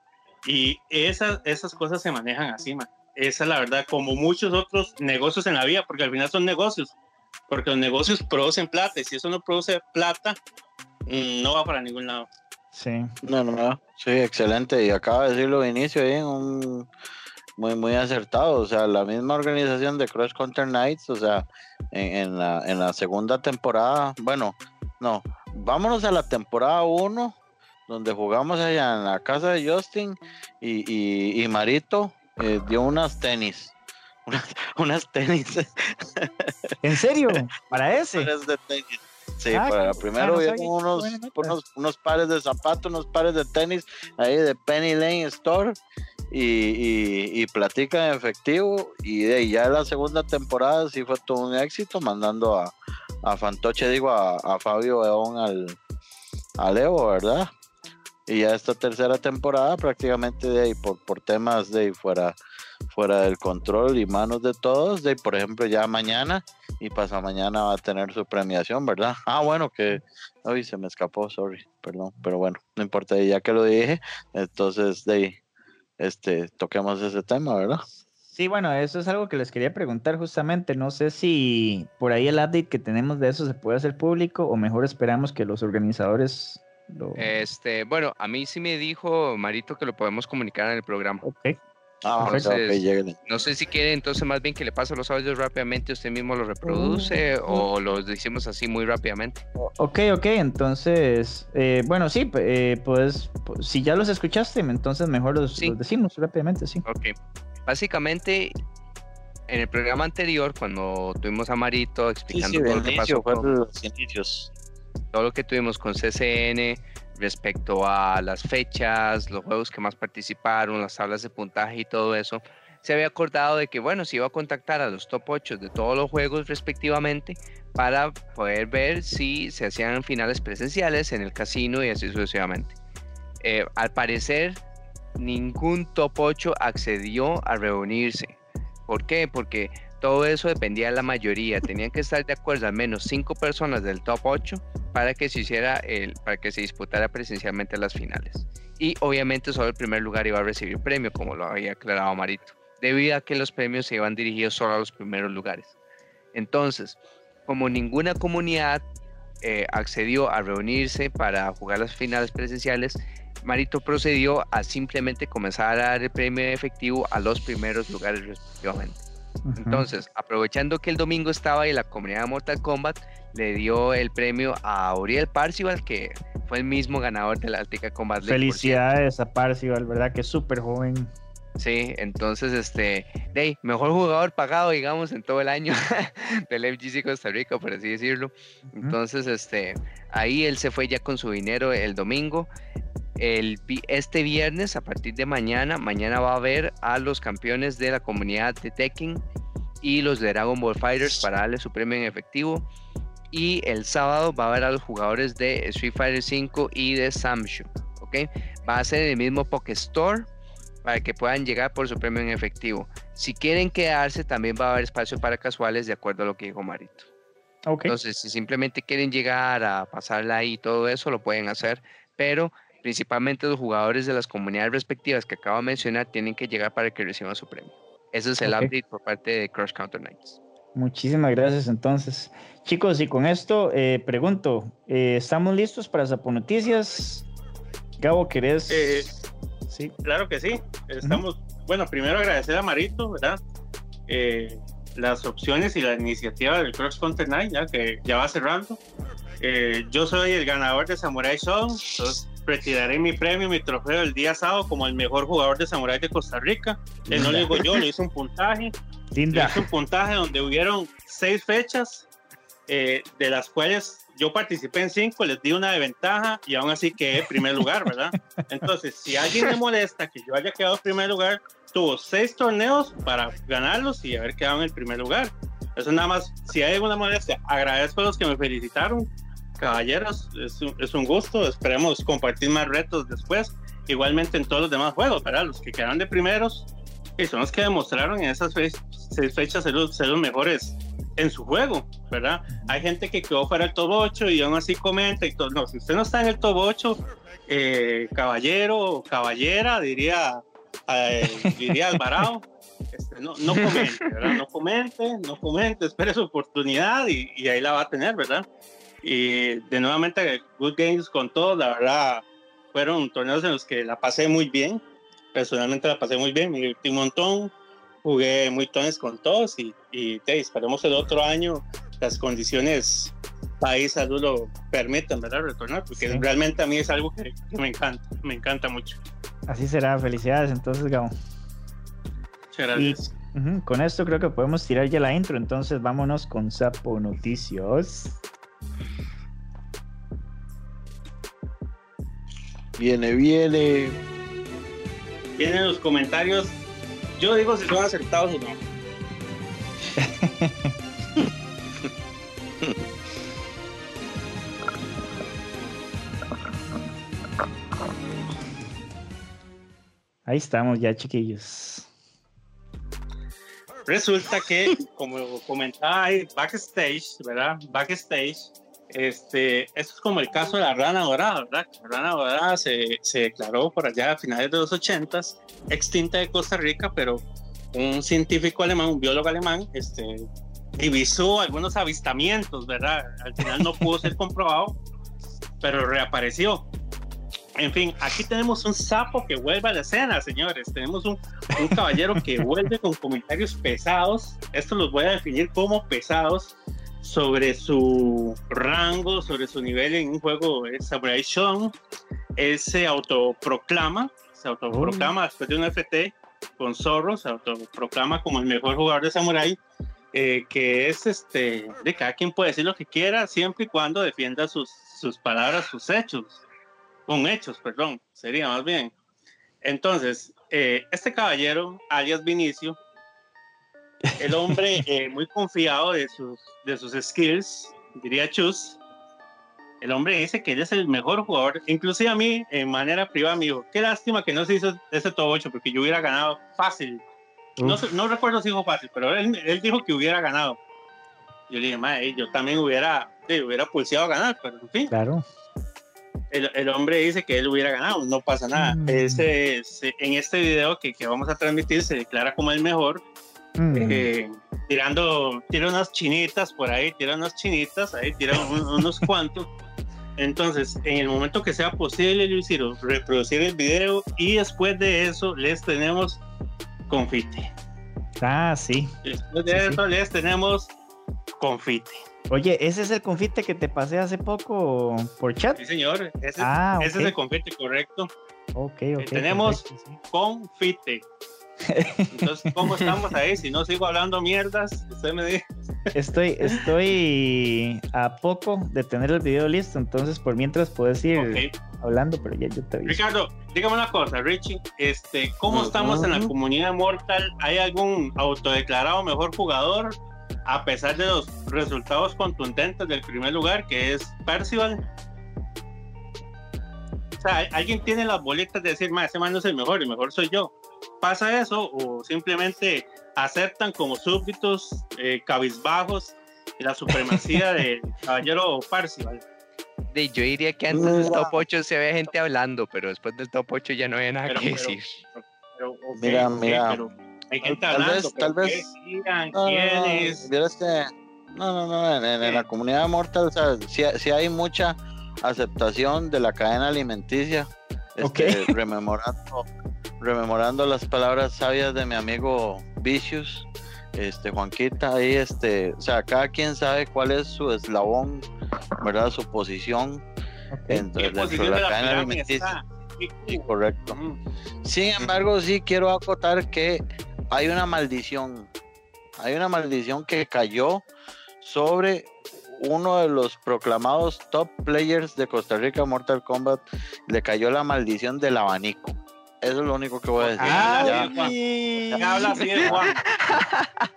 y esas, esas cosas se manejan así, man. Esa es la verdad, como muchos otros negocios en la vida, porque al final son negocios, porque los negocios producen plata, y si eso no produce plata, no va para ningún lado. Sí. No, no, no. Sí, excelente. Y acaba de decirlo de inicio ahí, un muy, muy acertado. O sea, la misma organización de Cross Country Nights, o sea, en, en la, en la segunda temporada, bueno, no, vámonos a la temporada 1, donde jugamos allá en la casa de Justin y, y, y Marito eh, dio unas tenis. <laughs> Unas, unas tenis. ¿En serio? <laughs> ¿Para ese? pares de tenis. Sí, Ah, para qué- primero sabía. unos, unos, unos pares de zapatos, unos pares de tenis ahí de Penny Lane Store y, y, y platica en efectivo. Y de ahí ya la segunda temporada sí fue todo un éxito, mandando a, a Fantoche, digo, a, a Fabio León al, al Evo, ¿verdad? Y ya esta tercera temporada prácticamente de ahí por, por temas de ahí fuera, fuera del control y manos de todos, de ahí, por ejemplo ya mañana y pasa mañana va a tener su premiación, ¿verdad? Ah, bueno, que hoy se me escapó, sorry, perdón, pero bueno, no importa, ya que lo dije, entonces de ahí, este, toquemos ese tema, ¿verdad? Sí, bueno, eso es algo que les quería preguntar justamente. No sé si por ahí el update que tenemos de eso se puede hacer público o mejor esperamos que los organizadores lo... Este, bueno, a mí sí me dijo Marito que lo podemos comunicar en el programa. Ok. Ah, Entonces. No sé si quiere entonces más bien que le pase los audios rápidamente, usted mismo los reproduce o los decimos así muy rápidamente. Ok, ok, entonces, eh, bueno, sí, eh, pues, pues, si ya los escuchaste, entonces mejor los, Sí. los decimos rápidamente, sí. Ok. Básicamente, en el programa anterior, cuando tuvimos a Marito explicando sí, todo lo que inicio, pasó fue con- los inicios. todo lo que tuvimos con CCN respecto a las fechas, los juegos que más participaron, las tablas de puntaje y todo eso, se había acordado de que, bueno, se iba a contactar a los top 8 de todos los juegos respectivamente para poder ver si se hacían finales presenciales en el casino y así sucesivamente. Eh, al parecer, ningún top 8 accedió a reunirse. ¿Por qué? Porque todo eso dependía de la mayoría. Tenían que estar de acuerdo al menos 5 personas del top 8 para que se hiciera el, para que se disputara presencialmente las finales. Y obviamente solo el primer lugar iba a recibir premio, como lo había aclarado Marito, debido a que los premios se iban dirigidos solo a los primeros lugares. Entonces, como ninguna comunidad eh, accedió a reunirse para jugar las finales presenciales, Marito procedió a simplemente comenzar a dar el premio efectivo a los primeros lugares respectivamente. Entonces, aprovechando que el domingo estaba ahí la comunidad de Mortal Kombat, le dio el premio a Uriel Parcival, que fue el mismo ganador de la Altica Combat League. Felicidades a Parcival, ¿verdad? Que es súper joven. Sí, entonces, este, ahí, mejor jugador pagado, digamos, en todo el año <laughs> del FGC Costa Rica, por así decirlo. Entonces, este, ahí él se fue ya con su dinero el domingo. El, este viernes, a partir de mañana, mañana va a ver a los campeones de la comunidad de Tekken y los de Dragon Ball Fighters para darle su premio en efectivo. Y el sábado va a ver a los jugadores de Street Fighter 5 y de Samshu. ¿ok? Va a ser el mismo Pokestore para que puedan llegar por su premio en efectivo. Si quieren quedarse, también va a haber espacio para casuales, de acuerdo a lo que dijo Marito. Ok. Entonces, si simplemente quieren llegar a pasarla ahí y todo eso, lo pueden hacer, pero principalmente los jugadores de las comunidades respectivas que acabo de mencionar tienen que llegar para que reciban su premio. Ese es el Ok. update por parte de Crush Counter Knights. Muchísimas gracias entonces. Chicos, y con esto eh, pregunto, eh, ¿estamos listos para Zapo Noticias? Gabo, ¿querés? Eh, Sí. Claro que sí. Estamos, bueno, primero agradecer a Marito, ¿verdad? Eh, las opciones y la iniciativa del Cross Country Night, ya que ya va cerrando. Eh, yo soy el ganador de Samurai Show, entonces retiraré mi premio, mi trofeo el día sábado como el mejor jugador de Samurai de Costa Rica. Eh, no lo digo yo, lo hice un puntaje. Le Linda. hice un puntaje donde hubieron seis fechas, eh, de las cuales yo participé en cinco, les di una de ventaja y aún así quedé en primer lugar, ¿verdad? Entonces, si a alguien le molesta que yo haya quedado en primer lugar, tuvo seis torneos para ganarlos y haber quedado en el primer lugar. Eso nada más, si hay alguna molestia, agradezco a los que me felicitaron. Caballeros, es un, es un gusto, esperemos compartir más retos después. Igualmente en todos los demás juegos, ¿verdad? Los que quedaron de primeros, y son los que demostraron en esas fe- seis fechas ser los, ser los mejores en su juego, ¿verdad? Hay gente que quedó fuera del top 8 y aún así comenta y todo. No, si usted no está en el top 8, eh, caballero o caballera, diría, eh, diría <laughs> Alvarado, este, no, no comente, ¿verdad? No comente, no comente, espere su oportunidad y, y ahí la va a tener, ¿verdad? Y de nuevamente, Good Games con todo, la verdad, fueron torneos en los que la pasé muy bien. Personalmente la pasé muy bien, me divertí un montón, jugué muy tones con todos y, y te, esperemos el otro año las condiciones país, salud lo permitan, ¿verdad? Retornar, porque Sí. realmente a mí es algo que, que me encanta, me encanta mucho. Así será. Felicidades entonces, Gabo. Muchas gracias. Ujú, Con esto creo que podemos tirar ya la intro, entonces vámonos con Zapo Noticias. Viene, viene. Vienen los comentarios, yo digo si son acertados o no. Ahí estamos ya, chiquillos. Resulta que, como comentaba ahí, backstage, ¿verdad? Backstage, este, esto es como el caso de la rana dorada, ¿verdad? La rana dorada se, se declaró por allá a finales de los 80 extinta de Costa Rica, pero un científico alemán, un biólogo alemán, este, divisó algunos avistamientos, ¿verdad? Al final no pudo ser comprobado, pero reapareció. En fin, aquí tenemos un sapo que vuelve a la escena, señores. Tenemos un, un caballero que <laughs> vuelve con comentarios pesados. Esto los voy a definir como pesados sobre su rango, sobre su nivel en un juego de Samurai Shodown. Él se autoproclama, se autoproclama después de un FT con Zorro, se autoproclama como el mejor jugador de Samurai. eh, que es este, de cada quien puede decir lo que quiera, siempre y cuando defienda sus, sus palabras, sus hechos, con hechos, perdón, sería más bien. Entonces, eh, este caballero, alias Vinicio, el hombre <laughs> eh, muy confiado de sus, de sus skills, diría Chus, el hombre dice que él es el mejor jugador, inclusive a mí, en manera privada, me dijo, qué lástima que no se hizo ese top 8, porque yo hubiera ganado fácil. No, recuerdo si dijo fácil, pero él, él dijo que hubiera ganado. Yo le dije, "Mae, yo también hubiera, sí, hubiera pulseado a ganar, pero en fin, Claro. El, el hombre dice que él hubiera ganado, no pasa nada. Mm. Ese, se- en este video que, que vamos a transmitir se declara como el mejor, Mm. eh, tirando, tira unas chinitas por ahí, tira unas chinitas, ahí tira un- unos <laughs> cuantos. Entonces, en el momento que sea posible, Luis Ciro, reproducir el video y después de eso les tenemos confite. Ah, sí. Después de Sí, sí. eso les tenemos confite. Oye, ¿ese es el confite que te pasé hace poco por chat? Sí, señor, ese, Ah, ese es el confite correcto. Ok, ok. tenemos- perfecto, sí. Confite. Entonces, ¿cómo estamos ahí? Si no sigo hablando mierdas, usted me dice. Estoy, estoy a poco de tener el video listo, entonces por mientras puedes ir hablando, pero ya yo te aviso. Ricardo, dígame una cosa, Richie. Este, ¿Cómo estamos en la comunidad Mortal? ¿Hay algún autodeclarado mejor jugador? A pesar de los resultados contundentes del primer lugar, que es Percival. O sea, ¿hay- ¿alguien tiene las boletas de decir, "Ma, ese man no es el mejor, el mejor soy yo? ¿Pasa eso o simplemente aceptan como súbditos eh, cabizbajos la supremacía <laughs> del caballero Percival? De- yo diría que antes del top 8 se ve gente hablando, pero después del top 8 ya no había nada Pero- que pero- decir. Pero, ok, Mira, mira. pero hay gente Tal hablando, vez- tal vez- ¿qué digan? No, no, no, ¿Quiénes? que- no, no, no, en, en- en la comunidad mortal, o sea, sí, sí hay mucha aceptación de la cadena alimenticia, este, <laughs> rememorando, rememorando las palabras sabias de mi amigo Vicious, este, Juanquita, ahí, este, o sea, cada quien sabe cuál es su eslabón, ¿verdad? Su posición Ok. dentro, ¿Qué dentro de posición la de la cadena pirámide alimenticia. está? Sí, correcto. Sin embargo, sí quiero acotar que hay una maldición. Hay una maldición que cayó sobre uno de los proclamados top players de Costa Rica Mortal Kombat. Le cayó la maldición del abanico. Eso es lo único que voy a decir. Ah, Ya. sí, ¿Por qué habla así de Juan?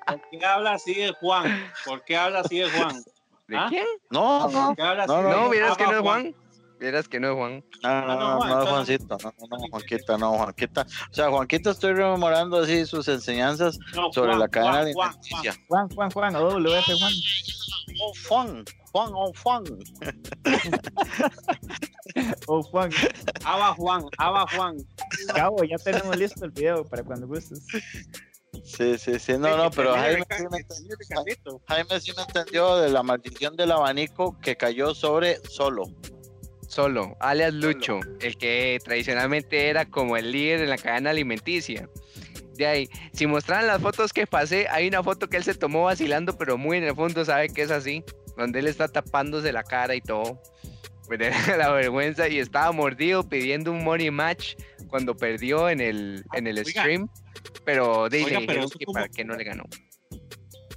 ¿Por qué habla así de Juan? ¿Por qué habla así de Juan? ¿De ¿Ah? quién? No, no, ¿Por qué habla así No, No, que no Abba es Juan. Vieras que no es Juan. no, no, no, no, Juan, no, Juancito, no, no, Juanquita, no, Juanquita. O sea, Juanquita estoy rememorando así sus enseñanzas No, sobre Juan, la cadena Juan, Juan, alimenticia. Juan, Juan, Juan, o WF Juan. Oh, Juan, Juan, oh, Juan. O Juan. Abba Juan, Abba Juan. Cabo, ya tenemos listo el video para cuando gustes. Sí, sí, sí, no, no, pero Jaime sí me entendió. Jaime sí me entendió de la maldición del abanico que cayó sobre solo. Solo, alias Lucho, el que tradicionalmente era como el líder en la cadena alimenticia. De ahí, si mostraran las fotos que pasé, hay una foto que él se tomó vacilando, pero muy en el fondo sabe que es así, donde él está tapándose la cara y todo. Pues <laughs> de la vergüenza y estaba mordido pidiendo un money match cuando perdió en el, en el stream, pero ahí Oiga, pero que como- para qué no le ganó.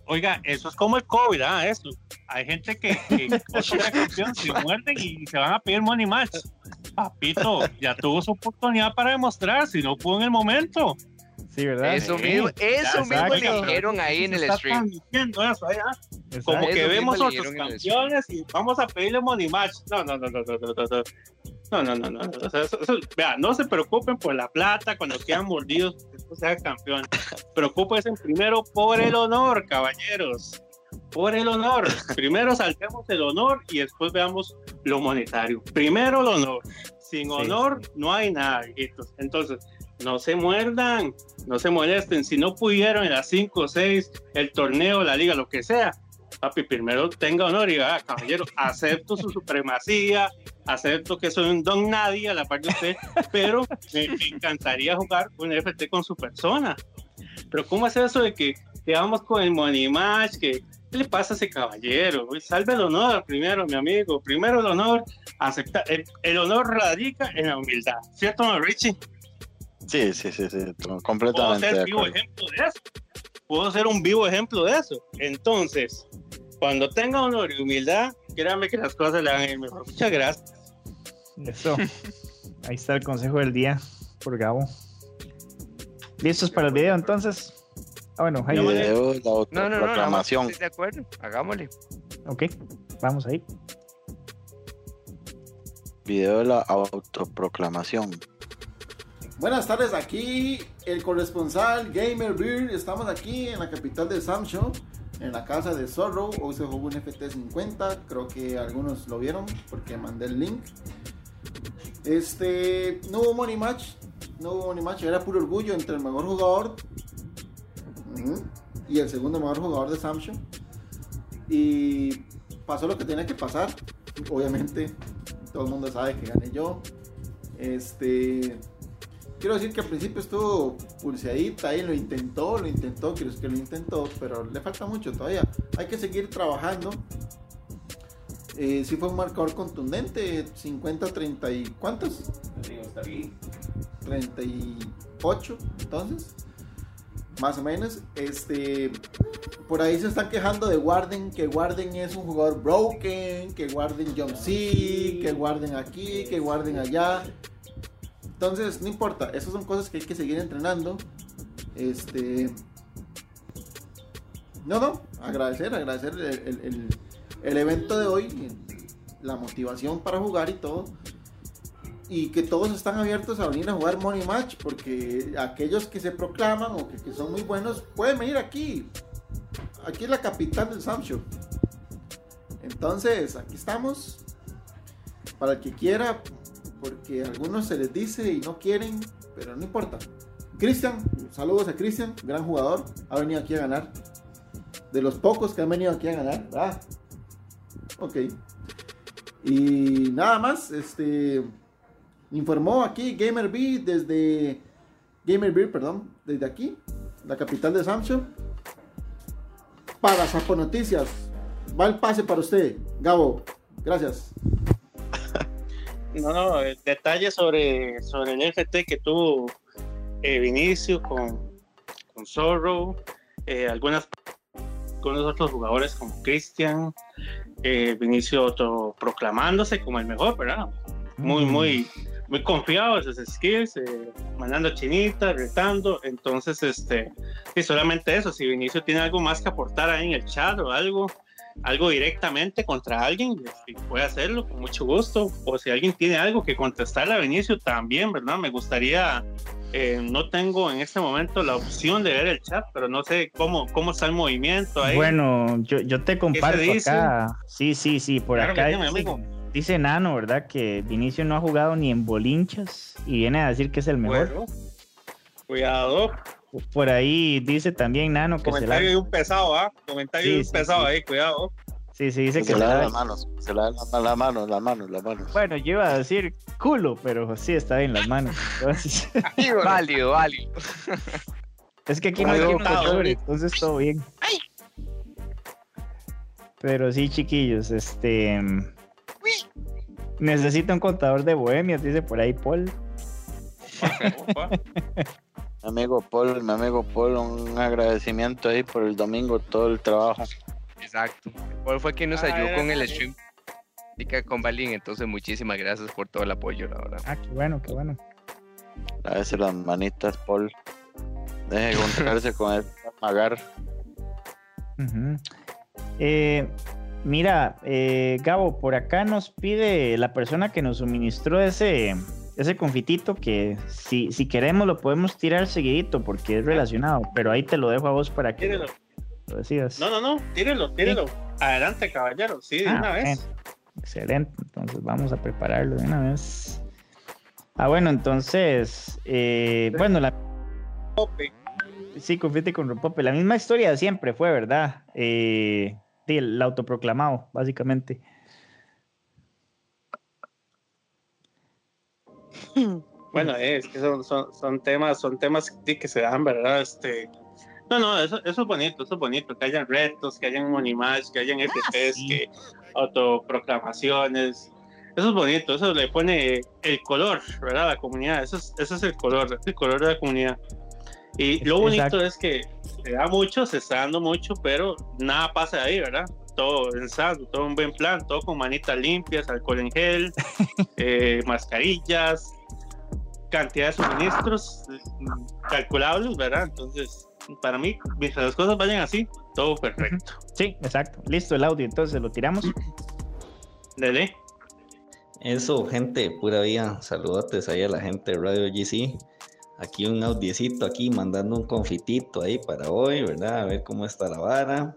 Oiga, eso es como el COVID, ¿ah? Eso. Hay gente que, que <laughs> campeón, se muerden y se van a pedir money match. Papito, ya tuvo su oportunidad para demostrar, si no pudo en el momento. Sí, ¿verdad? Eso Sí, mismo, eso mismo exacto. le dijeron ahí en el stream. eso, ¿eh? ¿ah? Como Eso que mismo vemos otros campeones y vamos a pedirle money match. No, no, no, no, no, no, no, no. No, no, no, no. O sea, eso- eso- vea, no se preocupen por la plata cuando quedan mordidos, que esto sea campeón. Preocúpense primero por el honor, caballeros. Por el honor. Primero saltemos el honor y después veamos lo monetario. Primero el honor. Sin honor no hay nada, viejitos. Entonces, no se muerdan, no se molesten. Si no pudieron en las 5 o 6, el torneo, la liga, lo que sea, papi, primero tenga honor y "Ah, caballero, acepto su supremacía, acepto que soy un don nadie a la parte de usted, pero me, encantaría jugar un FT con su persona. Pero ¿cómo hacer eso de que quedamos con el money match? ¿Qué le pasa a ese caballero? Salve el honor primero, mi amigo. Primero el honor, aceptar. El, honor radica en la humildad. ¿Cierto, Richie? Sí, sí, sí, sí, completamente. Puedo ser vivo ejemplo de eso. Puedo ser un vivo ejemplo de eso. Entonces, cuando tenga honor y humildad, créanme que las cosas le van a ir mejor. Muchas gracias. Eso. Ahí está el consejo del día por Gabo. ¿Listos para el video entonces? Ah, bueno, ahí. Video, la no, no, proclamación. No, de acuerdo, hagámosle. Ok, vamos ahí. Video de la autoproclamación. Buenas tardes, aquí el corresponsal Gamer Beer. Estamos aquí en la capital de Samsung, en la casa de Zorro. Hoy se jugó un FT50, creo que algunos lo vieron porque mandé el link. Este, no hubo money match, no hubo money match, era puro orgullo entre el mejor jugador y el segundo mejor jugador de Samsung. Y pasó lo que tenía que pasar. Obviamente, todo el mundo sabe que gané yo. Este, quiero decir que al principio estuvo pulseadita ahí, lo intentó, lo intentó, quiero decir que lo intentó, pero le falta mucho todavía. Hay que seguir trabajando. Eh, si fue un marcador contundente, 50, 30 y ¿cuántos? 38, entonces más o menos. Este, por ahí se están quejando de Warden, que Warden es un jugador broken, que Warden jump C, que Warden aquí, que Warden allá. Entonces, no importa, esas son cosas que hay que seguir entrenando. Este. No, no, agradecer, agradecer el, el evento de hoy, la motivación para jugar y todo y que todos están abiertos a venir a jugar Money Match porque aquellos que se proclaman o que, son muy buenos pueden venir aquí. Aquí es la capital del Samsung. Entonces, aquí estamos. Para el que quiera, porque a algunos se les dice y no quieren, pero no importa. Cristian, saludos a Cristian, gran jugador, ha venido aquí a ganar. De los pocos que han venido aquí a ganar, ah, Ok. Y nada más, este Informó aquí GamerB desde GamerB, perdón, desde aquí, la capital de Samsung. Para Sapo Noticias. Va el pase para usted, Gabo. Gracias. No, no, detalles sobre, sobre el FT que tuvo eh, Vinicio con, con Zorro, eh, algunas con los otros jugadores como Cristian, eh, Vinicio proclamándose como el mejor, ¿verdad? Muy, muy, muy confiado en sus skills, eh, mandando chinitas, retando. Entonces, este, y solamente eso. Si Vinicio tiene algo más que aportar ahí en el chat o algo, algo directamente contra alguien, puede hacerlo con mucho gusto. O si alguien tiene algo que contestarle a Vinicio, también, ¿verdad? Me gustaría. Eh, no tengo en este momento la opción de ver el chat, pero no sé cómo, cómo está el movimiento ahí. Bueno, yo, yo te comparto acá. Sí, sí, sí, por acá. Dice Nano, ¿verdad? Que Vinicio no ha jugado ni en bolinchas y viene a decir que es el mejor. cuidado. Por ahí dice también Nano que Comentario se la... un pesado, ¿ah? Comentario un pesado ahí, cuidado. Sí, sí, dice que se, le da las manos, se le da las manos, las manos, las manos. Bueno, yo iba a decir culo, pero sí está bien las manos. <laughs> válido, válido. Es que aquí no hay quien entonces todo bien. Pero sí, chiquillos, este Necesita un contador de bohemias, dice por ahí Paul. mi <laughs> amigo Paul, mi amigo Paul, un agradecimiento ahí por el domingo, todo el trabajo. Exacto. Paul fue quien nos ayudó con el stream con Balín, entonces muchísimas gracias por todo el apoyo, la verdad. Ah, qué bueno, qué bueno. A veces las manitas, Paul. Deje de encontrarse <laughs> con él, pagar. eh, Mira, eh, Gabo, por acá nos pide la persona que nos suministró ese, ese confitito que si, si queremos lo podemos tirar seguidito porque es relacionado, pero ahí te lo dejo a vos para que lo decidas. No, no, no, tírelo, tírelo. Adelante, caballero, sí, de ah, una vez. Excelente, entonces vamos a prepararlo de una vez. Ah, bueno, entonces, eh, bueno, la... Sí, confite con Ropope. La misma historia de siempre fue, ¿verdad? Eh, el autoproclamado, básicamente. <laughs> Bueno, es que son, son, son temas, son temas que se dan, ¿verdad? Este, no, no, eso, eso es bonito, eso es bonito, que hayan retos, que hayan monimash, que hayan FTs, que autoproclamaciones. Eso es bonito, eso le pone el color, ¿verdad? A la comunidad, eso es, eso es el color, el color de la comunidad. Y lo bonito es que se da mucho, se está dando mucho, pero nada pasa de ahí, ¿verdad? Todo pensado, todo un buen plan, todo con manitas limpias, alcohol en gel, <laughs> eh, mascarillas, cantidad de suministros calculables, ¿verdad? Entonces, para mí, mientras las cosas vayan así, todo perfecto. Sí, exacto. Listo el audio, entonces lo tiramos. Dele. Eso, gente, pura vida. Saludotes ahí a la gente de Radio GC. Aquí un audiecito aquí mandando un confitito ahí para hoy, ¿verdad? A ver cómo está la vara.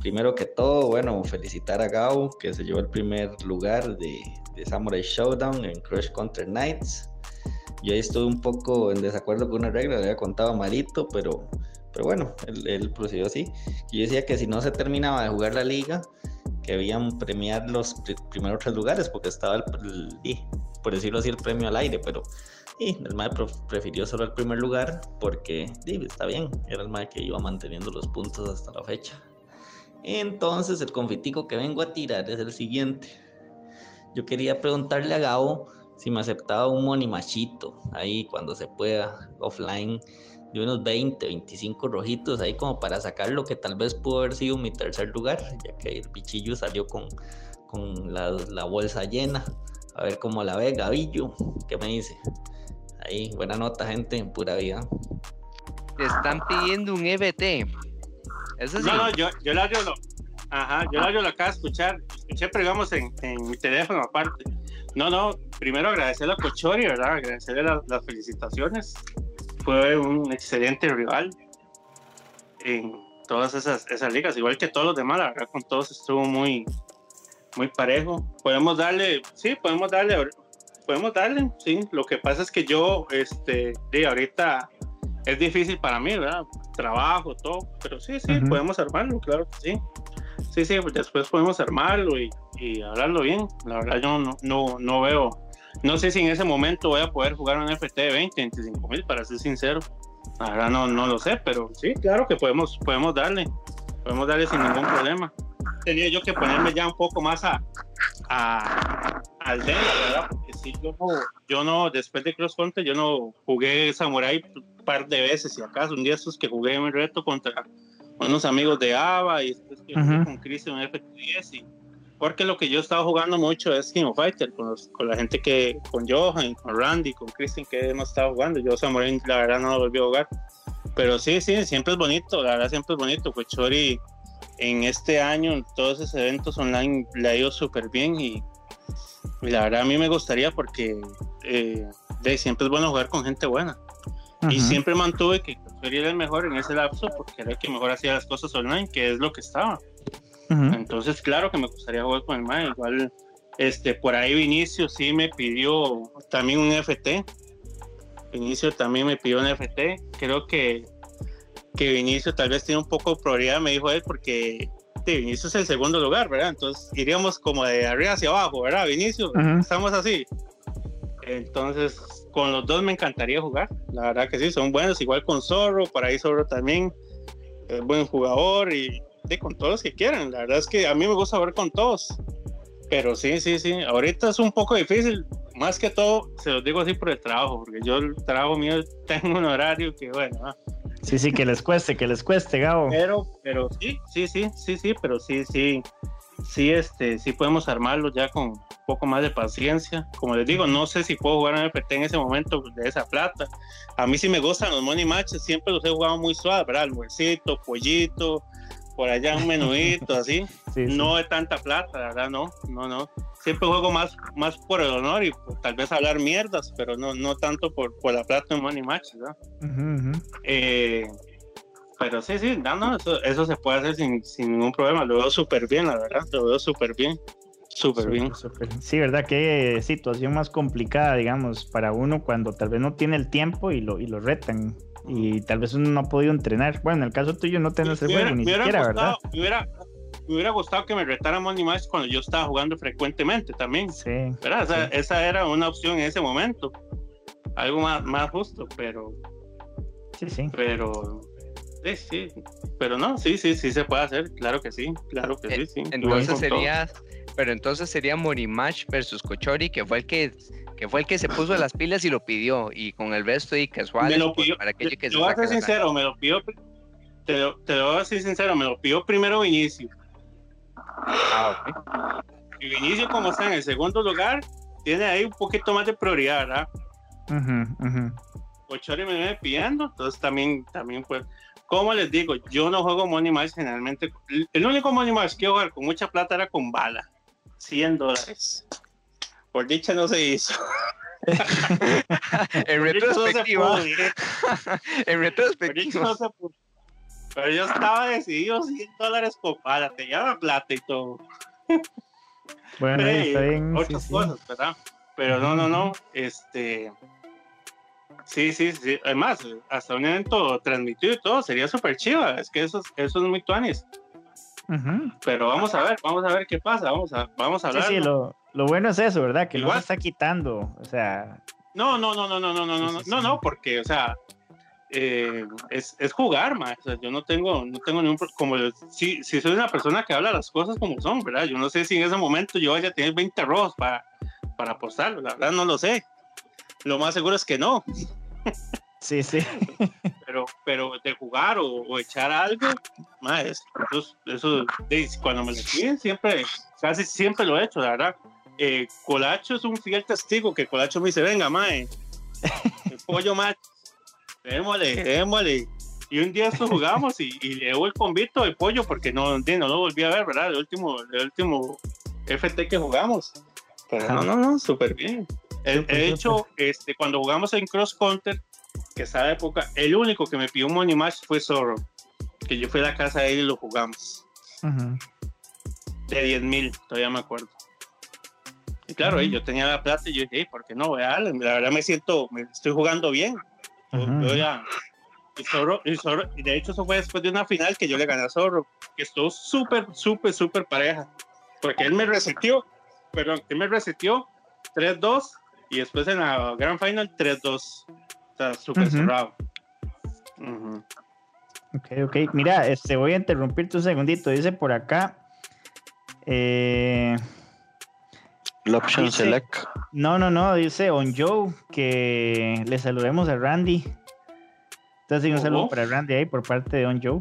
Primero que todo, bueno, felicitar a Gao que se llevó el primer lugar de, de Samurai Showdown en Crush Counter Knights. Yo ahí estuve un poco en desacuerdo con una regla, le había contado a Marito, pero, pero bueno, él, él procedió así. Yo decía que si no se terminaba de jugar la liga, que habían premiar los primeros tres lugares, porque estaba, el, el, por decirlo así, el premio al aire, pero y el MAE prefirió solo el primer lugar porque está bien, era el MAE que iba manteniendo los puntos hasta la fecha. Entonces el confitico que vengo a tirar es el siguiente. Yo quería preguntarle a Gabo si me aceptaba un monimachito ahí cuando se pueda, offline, de unos 20, 25 rojitos ahí como para sacar lo que tal vez pudo haber sido mi tercer lugar, ya que el pichillo salió con, con la, bolsa llena. A ver cómo la ve Gavillo, ¿qué me dice? Ahí, buena nota, gente, en pura vida. Te están pidiendo un EBT. ¿Eso sí? No, no, yo, yo la lo, ajá, yo la lo acabo de escuchar, escuché, pero digamos en, en mi teléfono aparte. No, no, primero agradecerle a Cochori, ¿verdad? Agradecerle la, las felicitaciones. Fue un excelente rival en todas esas, esas ligas, igual que todos los demás, la verdad, con todos estuvo muy, muy parejo. Podemos darle, sí, podemos darle podemos darle, sí. Lo que pasa es que yo, este, de ahorita es difícil para mí, ¿verdad? Trabajo, todo, pero sí, sí, uh -huh. podemos armarlo, claro que sí. Sí, sí, después podemos armarlo y, y hablarlo bien. La verdad, yo no, no, no, veo, no sé si en ese momento voy a poder jugar un FT de 20, 25 mil, para ser sincero. La verdad, no, no lo sé, pero sí, claro que podemos, podemos darle, podemos darle sin ningún problema. Tenía yo que ponerme ya un poco más a, a al Dena, ¿verdad? Porque sí, yo no, yo no, después de Cross Country, yo no jugué Samurai par de veces, si acaso, un día estos que jugué en reto contra unos amigos de ABA y después que uh -huh. con Cristian en FT10 y porque lo que yo estaba jugando mucho es King of Fighter con, los, con la gente que con Johan, con Randy, con Christian que hemos estado jugando. Yo Samurai la verdad no lo volví a jugar. Pero sí, sí, siempre es bonito, la verdad siempre es bonito. Pues Chori en este año, en todos esos eventos online le ha ido súper bien y, y, la verdad a mí me gustaría porque eh, de, siempre es bueno jugar con gente buena. -huh. Y siempre mantuve que Chori era el mejor en ese lapso porque era el que mejor hacía las cosas online, que es lo que estaba. -huh. Entonces, claro que me gustaría jugar con el MAE. Igual, este, por ahí Vinicio sí me pidió también un FT. Vinicio también me pidió un FT. Creo que, que Vinicio tal vez tiene un poco de prioridad, me dijo él, porque sí, Vinicio es el segundo lugar, ¿verdad? Entonces iríamos como de arriba hacia abajo, ¿verdad, Vinicio? -huh. Estamos así. Entonces, con los dos me encantaría jugar. La verdad que sí, son buenos. Igual con Zorro, por ahí Zorro también es buen jugador y de con todos los que quieran. La verdad es que a mí me gusta ver con todos. Pero sí, sí, sí. Ahorita es un poco difícil. Más que todo, se los digo así por el trabajo, porque yo el trabajo mío <laughs> tengo un horario que, bueno. ¿ah? Sí, sí, que les cueste, que les cueste, Gabo. Pero, pero sí, sí, sí, sí, sí, pero sí, sí, sí, este, sí podemos armarlo ya con poco más de paciencia. Como les digo, no sé si puedo jugar en en ese momento de esa plata. A mí sí me gustan los money matches, siempre los he jugado muy suave, ¿verdad? Almuercito, pollito, por allá un menudito <laughs> así. Sí, sí. No de tanta plata, la verdad, no, no, no. Siempre juego más, más por el honor y por, tal vez hablar mierdas, pero no, no tanto por, por la plata en Money Match, ¿verdad? Uh -huh. eh, pero sí, sí, no, no, eso, eso se puede hacer sin, sin ningún problema. Lo veo súper bien, la verdad, lo veo súper bien. Súper bien. Super. Sí, ¿verdad? Qué situación más complicada, digamos, para uno cuando tal vez no tiene el tiempo y lo, y lo retan y tal vez uno no ha podido entrenar. Bueno, en el caso tuyo no tenés el juego ni siquiera, gustado, ¿verdad? Me hubiera, me hubiera gustado que me retara Money Match cuando yo estaba jugando frecuentemente también. Sí. ¿verdad? Esa, esa era una opción en ese momento. Algo más, más justo, pero, Sí, sí. pero, sí, sí. Pero no, sí, sí, sí se puede hacer, claro que sí, claro que sí, sí. Voy Entonces con todo. Pero entonces sería Morimash versus Cochori, que fue el que, que fue el que se puso las pilas y lo pidió, y con el resto y casual. me lo pidió, para aquello que te se voy a ser sincero, me lo pidió, te, lo- te lo voy a decir sincero, me lo pidió primero Vinicio. Ah, ok. Y Vinicio, como está en el segundo lugar, tiene ahí un poquito más de prioridad, ¿verdad? Ujú, ujú. Ochori me viene pidiendo, entonces también, también pues, como les digo, yo no juego Money Match generalmente. El único Money Match que jugar con mucha plata era con bala, 100 dólares. Por dicha no se hizo. <laughs> En no retrospectiva, <laughs> en retrospectiva. no se pudo. Pero yo estaba decidido 100 dólares por bala, te lleva plata y todo. Bueno, está eh, bien. otras sí. cosas, ¿verdad? Pero no, no, no, este... Sí, sí, sí. Además, hasta un evento transmitido y todo, sería súper chiva. Es que eso, es- eso es muy tuanis. Pero vamos a ver, vamos a ver qué pasa. Vamos a, vamos a Sí, hablar. sí, lo, lo bueno es eso, ¿verdad? Que no Igual. se está quitando. O sea, No, no, no, no, no, no, no, no, Sí, no, sí, no, sí. no, porque, o sea, eh, es, es jugar, ma. O sea, yo no tengo, no tengo ningún, como, si, si soy una persona que habla las cosas como son, ¿verdad? Yo no sé si en ese momento yo vaya a tener 20 rojos para, para apostarlo, la verdad no lo sé. Lo más seguro es que no, <laughs> sí, sí. <laughs> pero, pero de jugar o, o echar algo, ma, es- eso, eso cuando me lo piden, siempre, casi siempre lo he hecho, la verdad. Eh, Colacho es un fiel testigo que Colacho me dice, venga, mae, el pollo macho, démosle, <laughs> démosle. Y un día esto jugamos y, y le debo el convito de pollo porque no, no lo volví a ver, ¿verdad? El último, el último FT que jugamos. Pero no, no, no, súper bien. He, Súper, he hecho, este, cuando jugamos en Cross Counter, que esa época, el único que me pidió un money match fue Zorro, que yo fui a la casa de él y lo jugamos. Ujú. De 10 mil, todavía me acuerdo. Y claro, yo tenía la plata y yo dije, "Ey, ¿por qué no? Voy a darle". La verdad me siento, me estoy jugando bien. Yo ya- y, Zorro, y, Zorro- y de hecho eso fue después de una final que yo le gané a Zorro, que estuvo súper, súper, súper pareja. Porque él me resetió, perdón, él me resetió 3-2 y después en la Grand Final 3-2. Sea, súper cerrado. Ujú. Ok, ok. Mira, este, voy a interrumpirte un segundito. Dice por acá. eh, El option Dice- select. no, no, no. Dice On Joe que le saludemos a Randy. Entonces, un saludo Oh. para Randy ahí por parte de On Joe.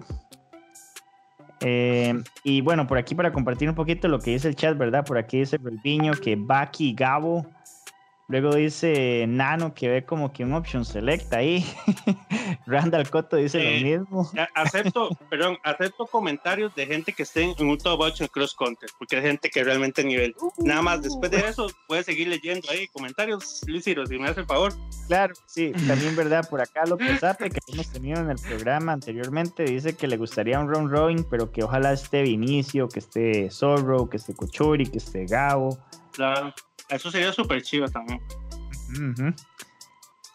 Eh, y bueno, por aquí para compartir un poquito lo que dice el chat, ¿verdad? Por aquí dice Relviño que Baki Gabo. Luego dice Nano que ve como que un option select ahí. <laughs> Randall Cotto dice Eh, lo mismo. A- Acepto, <laughs> perdón, acepto comentarios de gente que esté en un top 8 en cross country, porque hay gente que realmente nivel. Nada más después de eso, puedes seguir leyendo ahí comentarios, Luis Ciro, si me hace el favor. Claro, sí, <laughs> también verdad, por acá López Zape, que hemos tenido en el programa anteriormente, dice que le gustaría un round robin, pero que ojalá esté Vinicio, que esté Zorro, que esté Cochuri, que esté Gabo. Claro, eso sería súper chido también.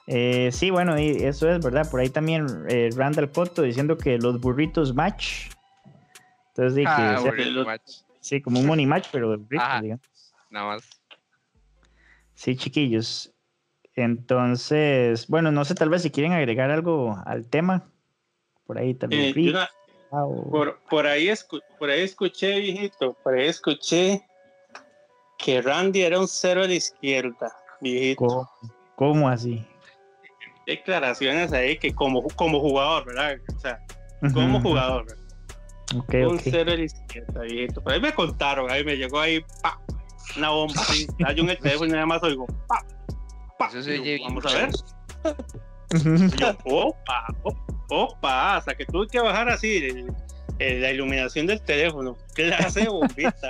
Eh, sí, bueno, y eso es verdad. Por ahí también eh, Randall Cotto diciendo que los burritos match. Entonces, sí, que Ah, sea- bueno, los- match, sí, como un money match, pero de burritos, digamos. nada más. Sí, chiquillos. Entonces, bueno, no sé, tal vez si quieren agregar algo al tema. Por ahí también. Eh, una- por, por, ahí escu- por ahí escuché, viejito, por ahí escuché que Randy era un cero a la izquierda, viejito. ¿Cómo, cómo así? Declaraciones ahí que como, como jugador, ¿verdad? O sea, como Ujú, jugador, ¿verdad? Ok, un ok. cero a la izquierda, viejito. Por ahí me contaron, ahí me llegó ahí, pa, una bomba así. Yo en el teléfono y nada más oigo, pa, pa. Eso se Vamos a ver. Yo, opa, op- opa, hasta que tuve que bajar así el- la iluminación del teléfono. <laughs> Clase de bombita.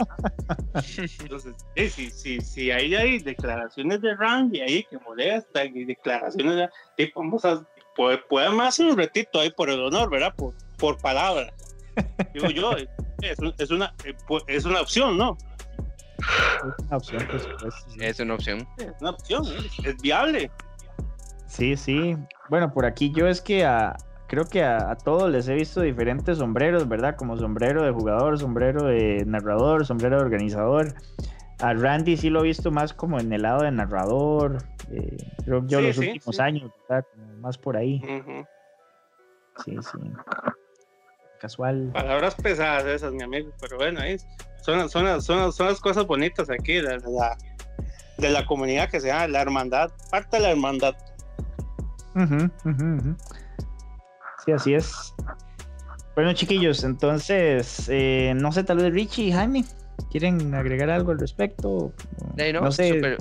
Entonces, sí, sí, sí, sí, ahí hay declaraciones de Randy ahí que molestan y declaraciones de tipo, vamos a, pues, podemos hacer un retito ahí por el honor, ¿verdad? Por, por palabra. Digo yo, es, un- es una, eh, pues, es una opción, ¿no? Es una opción, por supuesto, sí. Es una opción. Es una opción, es, es viable. Sí, sí. Bueno, por aquí yo es que a, creo que a, a todos les he visto diferentes sombreros, ¿verdad? Como sombrero de jugador, sombrero de narrador, sombrero de organizador. A Randy sí lo he visto más como en el lado de narrador. eh, creo yo Sí, los sí, últimos sí. años, ¿verdad? Más por ahí. Sí, sí. Casual. Palabras pesadas esas, mi amigo, pero bueno, ahí son, son, son, son las cosas bonitas aquí de la, de la comunidad que se llama la hermandad, parte de la hermandad. Ujú, ujú, ujú. Sí, así es. Bueno, chiquillos, entonces, eh, no sé, tal vez Richie y Jaime, ¿quieren agregar algo al respecto? Ahí, no, no sé.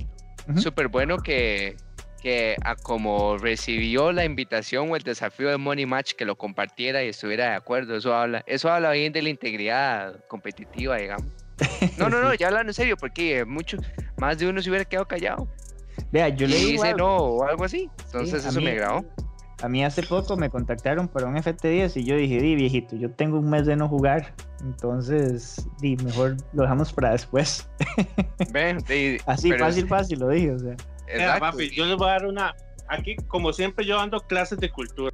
súper bueno que, que a como recibió la invitación o el desafío de Money Match que lo compartiera y estuviera de acuerdo. Eso habla, eso habla bien de la integridad competitiva, digamos. <laughs> No, no, no, ya hablando en serio, porque mucho, más de uno se hubiera quedado callado. Vea, yo le digo dice algo. no o algo así. Entonces eso mí- me grabó. A mí hace poco me contactaron para un FT10 y yo dije, di viejito, yo tengo un mes de no jugar, entonces, di, mejor lo dejamos para después. <laughs> Ven, de- Así, fácil, fácil, lo dije, o sea. Exacto. papi, yo les voy a dar una. Aquí, como siempre, yo dando clases de cultura.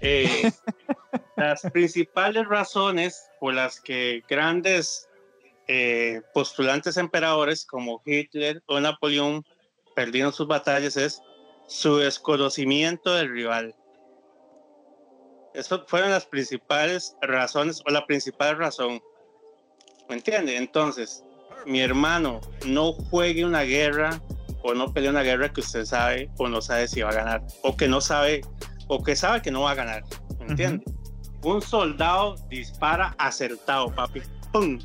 Eh, <laughs> las principales razones por las que grandes eh, postulantes emperadores como Hitler o Napoleón perdieron sus batallas es su desconocimiento del rival. Esas fueron las principales razones o la principal razón. ¿Me entiende? Entonces, mi hermano no juegue una guerra o no pelee una guerra que usted sabe o no sabe si va a ganar o que no sabe o que sabe que no va a ganar. ¿Me entiende? Un soldado dispara acertado, papi. ¡Pum!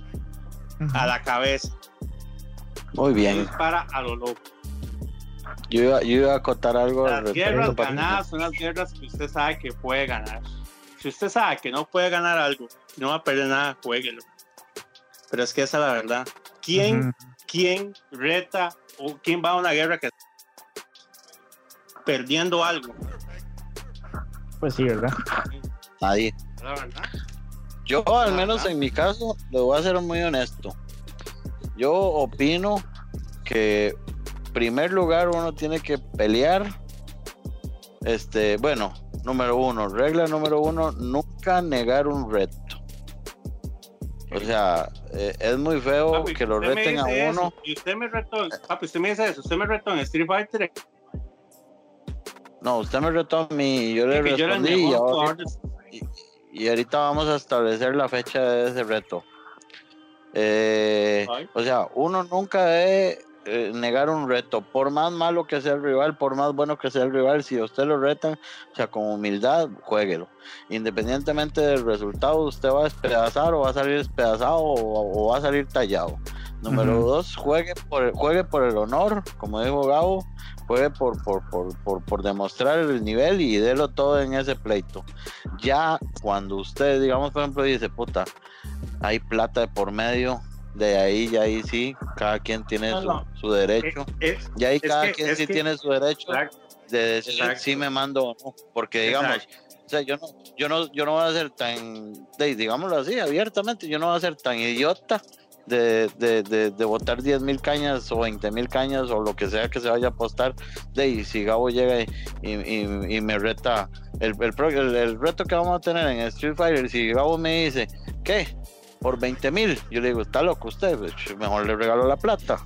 A la cabeza. Muy bien. Dispara a lo loco. Yo iba, yo iba a contar algo al Las guerras ganadas son las guerras que usted sabe que puede ganar. Si usted sabe que no puede ganar algo, no va a perder nada, jueguelo. Pero es que esa es la verdad. ¿Quién, quién reta o quién va a una guerra que perdiendo algo? Pues sí, ¿verdad? Nadie. La verdad. Yo, al menos en mi caso, le voy a ser muy honesto. Yo opino que, primer lugar, uno tiene que pelear. Este, bueno, número uno, regla número uno, nunca negar un reto. O sea, eh, es muy feo Papi, que lo reten a eso, uno. y usted me retó, papi, usted me dice eso, usted me retó en Street Fighter, No, usted me retó a mí yo le yo respondí y, ahora- y ahorita vamos a establecer la fecha de ese reto. Eh, o sea, uno nunca debe eh, negar un reto, por más malo que sea el rival, por más bueno que sea el rival, si usted lo retan, o sea, con humildad, jueguelo. Independientemente del resultado, usted va a despedazar o va a salir despedazado o, o va a salir tallado. Número dos, juegue por, el- juegue por el honor, como dijo Gabo, juegue por, por, por, por, por demostrar el nivel y délo todo en ese pleito. Ya cuando usted, digamos, por ejemplo, dice, puta, hay plata de por medio, de ahí, ya ahí sí, cada quien tiene No, su, no. su derecho. Eh, Y ahí es cada que- quien es sí que- tiene su derecho exacto, de decir Exacto. si me mando o no. Porque digamos, exacto. o sea, yo no, yo no, yo no voy a ser tan, digámoslo así, abiertamente, yo no voy a ser tan idiota de, de, de, de botar 10 mil cañas o 20 mil cañas o lo que sea que se vaya a apostar. De y si Gabo llega y, y, y- y me reta, el, el- el reto que vamos a tener en Street Fighter, si Gabo me dice, ¿qué? Por 20 mil, yo le digo, está loco usted, mejor le regalo la plata.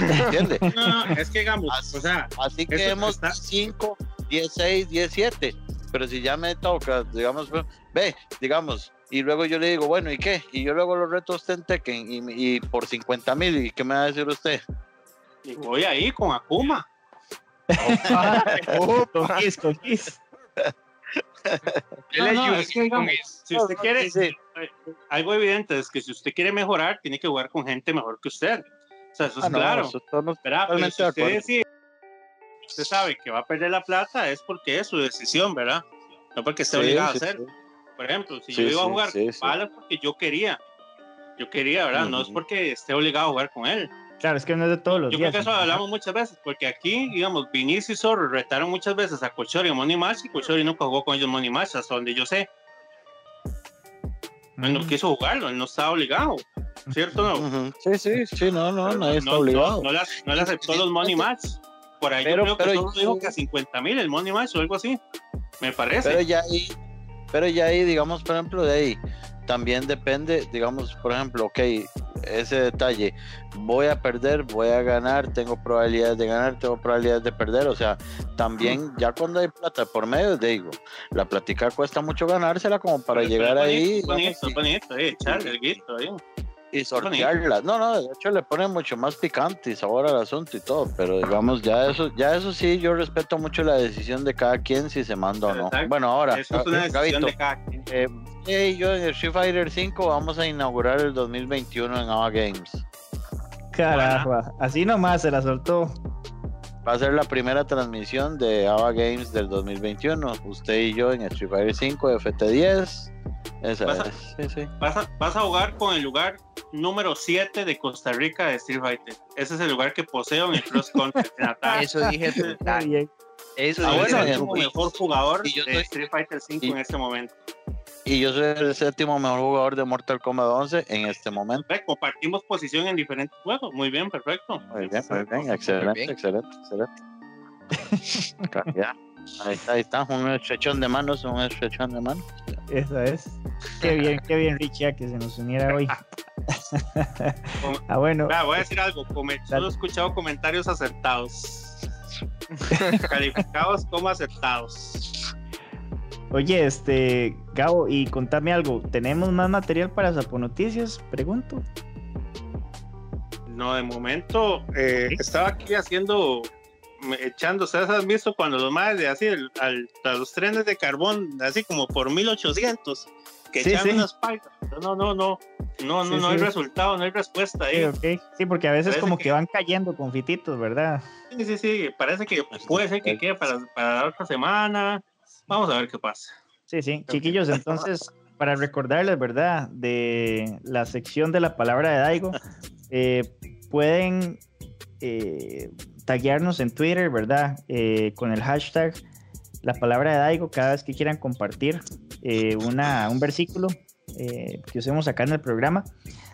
¿Entiende? <laughs> No, es que digamos, Así- o sea, Así que hemos está- 5, 16, 17. Pero si ya me toca, digamos, pues, ve, digamos, y luego yo le digo, bueno, ¿y qué? Y yo luego los reto a usted en Tekken y, y por 50 mil, ¿y qué me va a decir usted? y voy ahí con Akuma. Con Kiss, con Kiss. No, no, es que digamos, si usted quiere, Sí, sí. eh, algo evidente es que si usted quiere mejorar, tiene que jugar con gente mejor que usted. O sea, eso es Ah, no, claro. eso. Pero totalmente si usted acuerdo. decide, usted sabe que va a perder la plata, es porque es su decisión, ¿verdad? No porque esté Sí, obligado sí, a hacer. sí. Por ejemplo, si Sí, yo iba a jugar sí, con sí. Pala es porque yo quería. Yo quería, ¿verdad? No es porque esté obligado a jugar con él. Claro, es que no es de todos los Yo creo días. que eso hablamos muchas veces, porque aquí, digamos, Vinicius y Zorro retaron muchas veces a Cochori en Money Match y Cochori nunca jugó con ellos en Money Match, hasta donde yo sé. Él no Mm. quiso jugarlo, él no estaba obligado, ¿cierto no? Sí, sí, sí, no, no, nadie está no, obligado. No, no, le, no le aceptó los Money Match. Por ahí Pero- yo creo que pero solo yo- dijo que a 50 mil el Money Match o algo así. Me parece. Pero ya ahí, pero ya ahí, digamos, por ejemplo, de ahí, también depende, digamos, por ejemplo, ok, ese detalle, voy a perder, voy a ganar, tengo probabilidades de ganar, tengo probabilidades de perder, o sea, también ya cuando hay plata por medio, digo, la plática cuesta mucho ganársela como para Pero- llegar pero es ahí bonito, digamos, es bonito, eh, echarle el guito ahí. Y, sortearla. No, no, de hecho le pone mucho más picante y sabor al asunto y todo, pero digamos, ya eso, ya eso sí, yo respeto mucho la decisión de cada quien si se manda o no. Exacto. Bueno, ahora, Eso es una decisión Gabito, de cada quien. eh, hey, yo en el Street Fighter 5 vamos a inaugurar el 2021 en AVA Games. Carajo, así nomás se la soltó. Va a ser la primera transmisión de AVA Games del 2021. Usted y yo en Street Fighter 5 FT10. Esa Vas a- es. Sí, sí. Vas a, vas a jugar con el lugar número 7 de Costa Rica de Street Fighter. Ese es el lugar que poseo en el Cross Country. <laughs> Eso dije Muy total. Eso Ah, dije bueno, el mejor jugador y yo de soy- Street Fighter 5 y- en este momento. Y yo soy el séptimo mejor jugador de Mortal Kombat 11 en este momento. Ve, Compartimos posición en diferentes juegos. Muy bien, perfecto. Muy bien, muy bien. Excelente, bien. excelente, excelente. Calidad. <laughs> Ahí está, ahí está. Un estrechón de manos, un estrechón de manos. Esa es. Qué bien, qué bien, Richie, que se nos uniera hoy. <laughs> ah, bueno. Vea, voy a decir algo. solo he escuchado comentarios acertados. <laughs> Calificados como acertados. Oye, este, Gabo, y contame algo. ¿Tenemos más material para Sapo Noticias? Pregunto. No, de momento eh, estaba aquí haciendo, echando, ¿ustedes han visto cuando los más de así, el- al- a los trenes de carbón, así como por 1800, que Sí, echan sí. unas palmas? No, no, no, no, no, Sí, no hay resultado, no hay respuesta Sí, ahí. Sí, porque a veces Parece como que- que van cayendo confititos, ¿verdad? Sí, sí, sí, parece que puede ser que quede para, para la otra semana. Vamos a ver qué pasa. Sí, sí. Chiquillos, entonces, <laughs> para recordarles, ¿verdad? De la sección de la palabra de Daigo, eh, pueden eh, taguearnos en Twitter, ¿verdad? Eh, con el hashtag la palabra de Daigo cada vez que quieran compartir eh, una, un versículo eh, que usemos acá en el programa.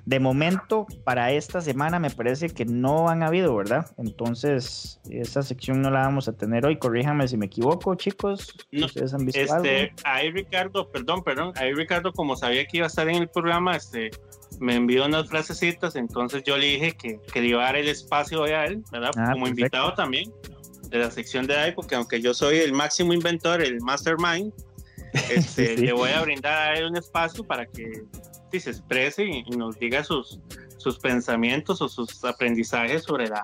De momento, para esta semana me parece que no han habido, ¿verdad? Entonces, esa sección no la vamos a tener hoy. Corríjanme si me equivoco, chicos. No, ¿Ustedes han visto algo? Este, ahí Ricardo, perdón, perdón, ahí Ricardo, como sabía que iba a estar en el programa, este, me envió unas frasecitas, entonces yo le dije que, que le iba a dar el espacio hoy a él, ¿verdad? Ah, como perfecto. invitado también de la sección de ahí, porque aunque yo soy el máximo inventor, el mastermind, <laughs> este, Sí, sí. le voy a brindar a él un espacio para que sí, se exprese y, y nos diga sus, sus pensamientos o sus aprendizajes sobre la,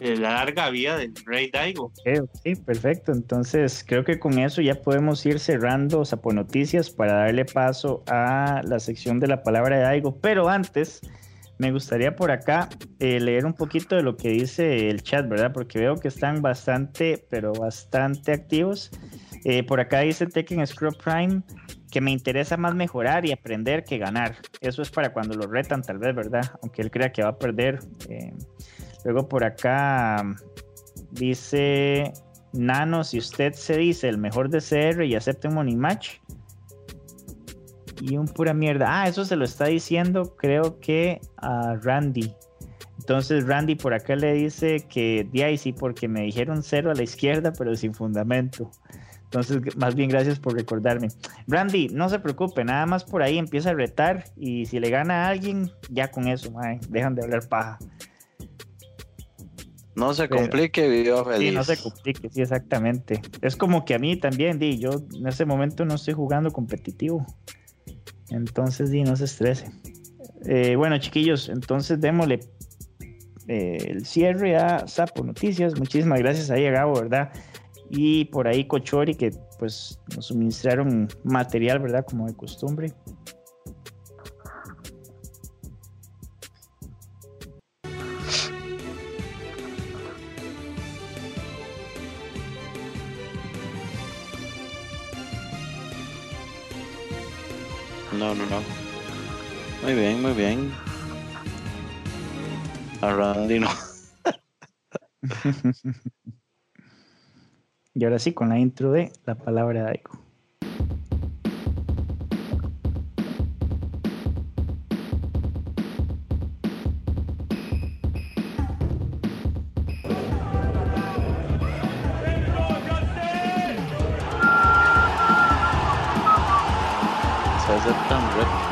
de la larga vida del rey Daigo. Ok, ok, perfecto. Entonces, creo que con eso ya podemos ir cerrando Sapo Noticias para darle paso a la sección de la palabra de Daigo. Pero antes, me gustaría por acá eh, leer un poquito de lo que dice el chat, ¿verdad? Porque veo que están bastante, pero bastante activos. Eh, por acá dice Tekken Scrub Prime que me interesa más mejorar y aprender que ganar. Eso es para cuando lo retan, tal vez, ¿verdad? Aunque él crea que va a perder. Eh, luego por acá dice Nano, si usted se dice el mejor de CR y acepta un money match. Y un pura mierda. Ah, eso se lo está diciendo, creo que a Randy. Entonces Randy por acá le dice que de sí, porque me dijeron cero a la izquierda, pero sin fundamento. Entonces, más bien gracias por recordarme. Randy, no se preocupe, nada más por ahí empieza a retar y si le gana a alguien, ya con eso, mae, dejan de hablar paja. No se Pero- complique, viva feliz. Sí, no se complique, sí, exactamente. Es como que a mí también, di, yo en ese momento no estoy jugando competitivo. Entonces, di, no se estrese. Eh, bueno, chiquillos, entonces démosle eh, el cierre a Sapo Noticias. Muchísimas gracias ahí a Gabo, ¿verdad? Y por ahí Cochori, que pues nos suministraron material, ¿verdad? Como de costumbre. No, no, no. Muy bien, muy bien. A. <laughs> Y ahora sí, con la intro de la palabra de Aiko. Aceptan retos.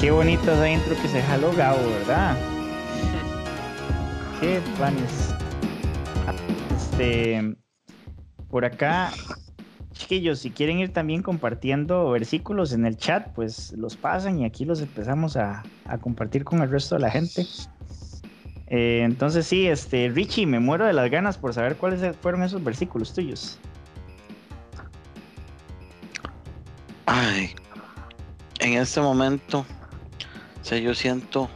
Qué bonita esa intro que se jaló Gabo, ¿verdad? <laughs> Qué planes. Este, por acá, chiquillos, si quieren ir también compartiendo versículos en el chat, pues los pasan y aquí los empezamos a, a compartir con el resto de la gente. Eh, entonces sí, este, Richie, me muero de las ganas por saber cuáles fueron esos versículos tuyos. Ay, en este momento, o sea, yo siento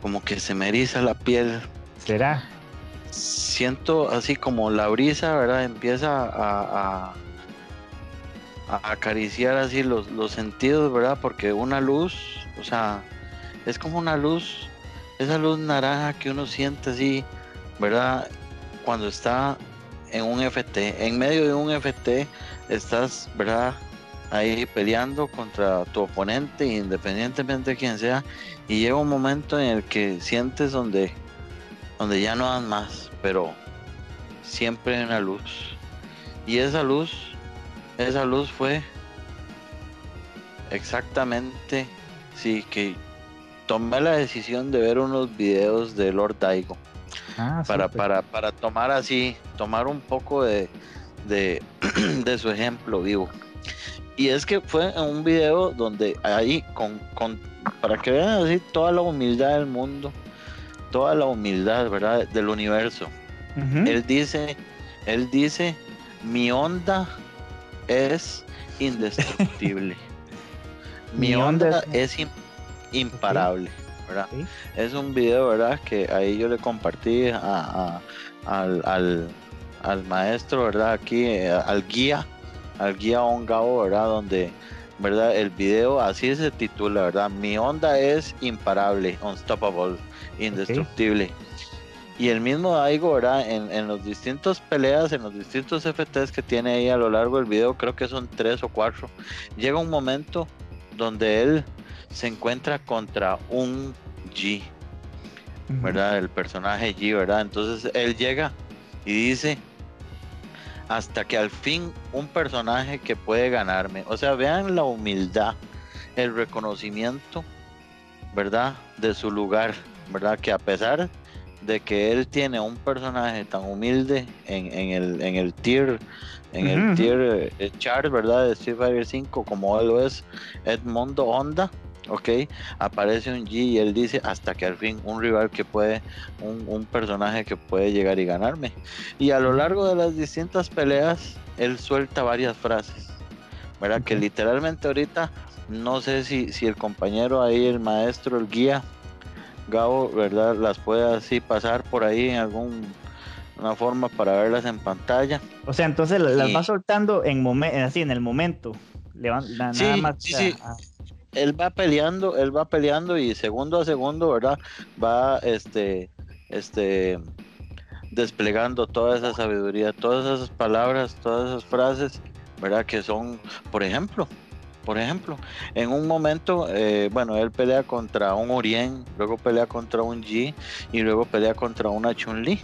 como que se me eriza la piel. ¿Será? Siento así como la brisa, ¿verdad? Empieza a, a, a acariciar así los, los sentidos, ¿verdad? Porque una luz, o sea, es como una luz, esa luz naranja que uno siente así, ¿verdad? Cuando está en un FT, en medio de un FT, estás, ¿verdad? Ahí peleando contra tu oponente, independientemente de quién sea, y llega un momento en el que sientes donde, donde ya no dan más, pero siempre hay una luz. Y esa luz, esa luz fue exactamente, sí, que tomé la decisión de ver unos videos de Lord Daigo. Ah, para, para, para tomar así, tomar un poco de, de, <clears throat> de su ejemplo vivo. Y es que fue un video donde ahí, con, con, para que vean así toda la humildad del mundo, toda la humildad, ¿verdad? Del universo. Él dice, él dice, mi onda es indestructible. <laughs> mi, Mi onda onda es- es im- imparable, ¿verdad? Es un video, ¿verdad? Que ahí yo le compartí a, a- al, al, al maestro, ¿verdad? Aquí, eh, al guía, al guía Ongao, ¿verdad? Donde, ¿verdad? El video así se titula, ¿verdad? Mi onda es imparable, unstoppable, indestructible. Y el mismo Daigo, ¿verdad? En, en los distintos peleas, en los distintos FTs que tiene ahí a lo largo del video, creo que son tres o cuatro, llega un momento donde él se encuentra contra un G. ¿verdad? El personaje G, ¿verdad? Entonces él llega y dice, hasta que al fin un personaje que puede ganarme. O sea, vean la humildad, el reconocimiento, ¿verdad? De su lugar, ¿verdad? Que a pesar de que él tiene un personaje tan humilde en, en el, en el tier, en el tier eh, chart, ¿verdad? De Street Fighter 5, como él lo es Edmondo Honda, ¿ok? Aparece un G y él dice hasta que al fin un rival que puede, un, un personaje que puede llegar y ganarme. Y a lo largo de las distintas peleas, él suelta varias frases, ¿verdad? Que literalmente ahorita no sé si, si el compañero ahí, el maestro, el guía, Gabo, ¿verdad? Las puede así pasar por ahí en algún una forma para verlas en pantalla. O sea, entonces la- las va soltando en momen- así en el momento. Le van- Sí, nada más. sí, a- sí. a- Él va peleando, él va peleando y segundo a segundo, ¿verdad? Va este, este, desplegando toda esa sabiduría, todas esas palabras, todas esas frases, ¿verdad? Que son, por ejemplo, por ejemplo, en un momento, eh, bueno, él pelea contra un Orien, luego pelea contra un G y luego pelea contra una Chun-Li.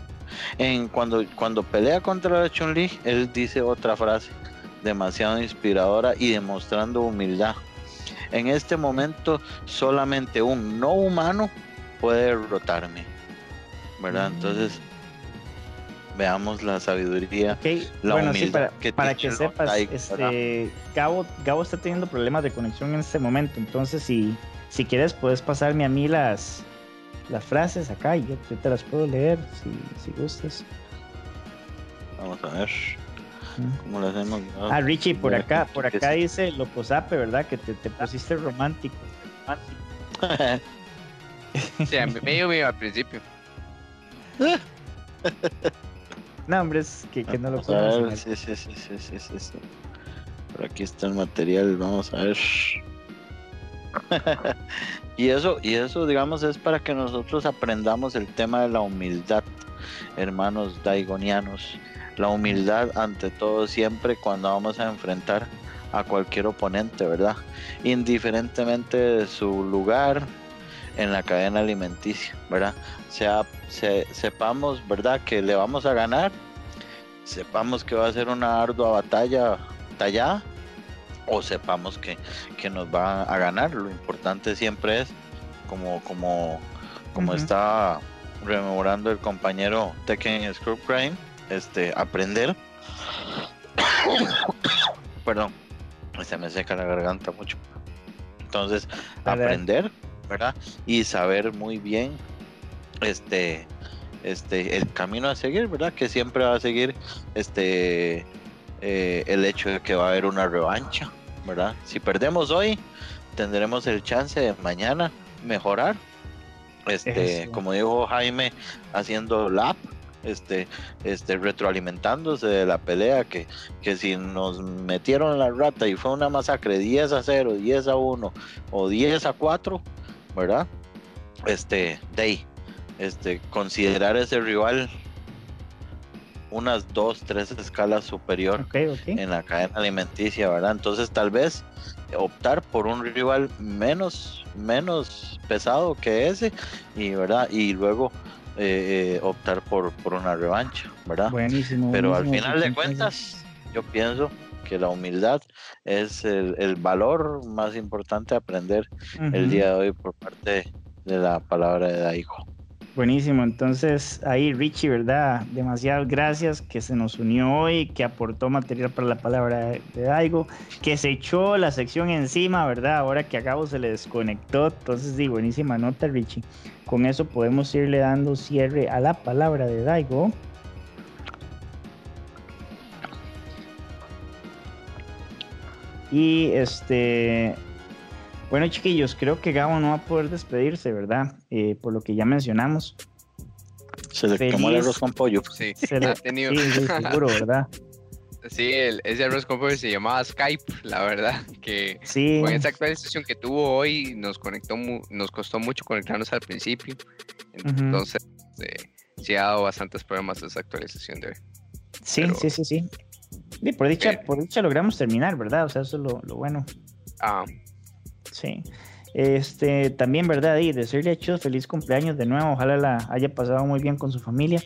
Cuando, cuando pelea contra la Chun-Li, él dice otra frase demasiado inspiradora y demostrando humildad. En este momento, solamente un no humano puede derrotarme, ¿verdad? Mm. Entonces, veamos la sabiduría. Ok, La bueno, sí, para que para sepas, este, Gabo, Gabo está teniendo problemas de conexión en este momento, entonces si, si quieres puedes pasarme a mí las, las frases acá y yo, yo te las puedo leer si, si gustas. Vamos a ver. ¿Cómo lo hacemos? No. Ah, Richie, por acá, por acá dice Loposape, ¿verdad? Que te, te pusiste romántico. Sí, a mí me dio miedo al principio. <laughs> No, hombre, es que, que no lo Vamos a ver, conocen. sí, sí, sí, sí, sí, sí, sí. Por aquí está el material, vamos a ver. <laughs> y eso, y eso, digamos, es para que nosotros aprendamos el tema de la humildad, hermanos daigonianos. La humildad ante todo siempre cuando vamos a enfrentar a cualquier oponente, ¿verdad? Indiferentemente de su lugar en la cadena alimenticia, ¿verdad? Sea, se- sepamos, ¿verdad? Que le vamos a ganar, sepamos que va a ser una ardua batalla tallada, o sepamos que, que nos va a ganar. Lo importante siempre es, como, como, como estaba rememorando el compañero Tekken Scrub Crime, este, aprender. <coughs> Perdón, se me seca la garganta mucho. Entonces, aprender, ¿verdad? Y saber muy bien este este el camino a seguir, ¿verdad? Que siempre va a seguir este eh, el hecho de que va a haber una revancha, ¿verdad? Si perdemos hoy, tendremos el chance de mañana mejorar. Este, Eso. como dijo Jaime, haciendo lap, este, este, retroalimentándose de la pelea, que, que si nos metieron la rata y fue una masacre 10 a 0, 10 a 1 o 10 a 4, ¿verdad? Este, de ahí, este, considerar ese rival unas dos, tres escalas superior Ok, ok. en la cadena alimenticia, ¿verdad? Entonces tal vez optar por un rival menos, menos pesado que ese y, ¿verdad? Y luego eh, eh, optar por, por una revancha, ¿verdad? Buenísimo. Pero al final de cuentas, yo pienso que la humildad es el, el valor más importante a aprender el día de hoy por parte de la palabra de Daigo. Buenísimo, entonces ahí Richie, ¿verdad? Demasiadas gracias que se nos unió hoy, que aportó material para la palabra de Daigo, que se echó la sección encima, ¿verdad? Ahora que a Gabo se le desconectó, entonces sí, buenísima nota Richie. Con eso podemos irle dando cierre a la palabra de Daigo. Y este, bueno, chiquillos, creo que Gabo no va a poder despedirse, ¿verdad? Eh, por lo que ya mencionamos. Se le Feliz. quemó el arroz con pollo. Sí, <laughs> Se le- ha tenido. Sí, sí, seguro, ¿verdad? <laughs> Sí, el, ese arroz con pollo se llamaba Skype, la verdad, que Sí, con esa actualización que tuvo hoy nos conectó, mu- nos costó mucho conectarnos al principio, entonces eh, sí ha dado bastantes problemas esa actualización de hoy. sí, pero- sí, sí, sí. Y por dicha, Bien. por dicha logramos terminar, ¿verdad? O sea, eso es lo, lo bueno. Ah, Sí. Este, también, ¿verdad? Y decirle a Chus feliz cumpleaños de nuevo. Ojalá la haya pasado muy bien con su familia.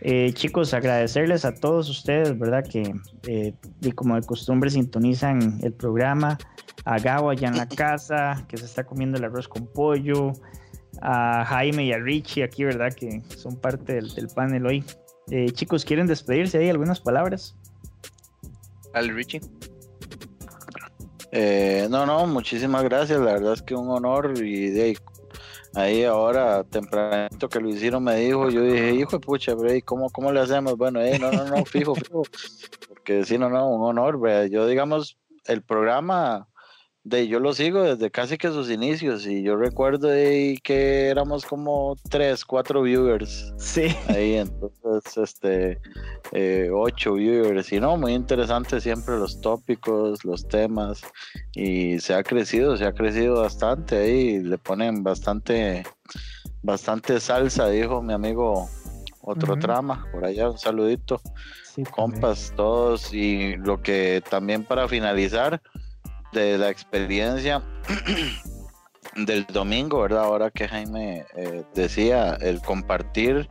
Eh, chicos, agradecerles a todos ustedes, ¿verdad? Que eh, y como de costumbre sintonizan el programa. A Gabo allá en la <laughs> casa, que se está comiendo el arroz con pollo. A Jaime y a Richie aquí, ¿verdad? Que son parte del, del panel hoy. Eh, chicos, ¿quieren despedirse ahí? ¿Algunas palabras? al Richie. Eh, no, no, muchísimas gracias. La verdad es que un honor y ahí, ahora tempranito que lo hicieron me dijo, yo dije, hijo de pucha, pero ¿y cómo, cómo le hacemos? Bueno, eh, no, no, no, fijo, fijo. Porque sí, no, no, un honor. Yo digamos, el programa de yo lo sigo desde casi que sus inicios y yo recuerdo de que éramos como tres, cuatro viewers Sí. ahí entonces este eh, ocho viewers y no muy interesante siempre los tópicos los temas y se ha crecido se ha crecido bastante ahí le ponen bastante bastante salsa dijo mi amigo otro Ujú. trama por allá un saludito sí compas todos y lo que también para finalizar de la experiencia <clears throat> del domingo, ¿verdad? Ahora que Jaime eh, decía el compartir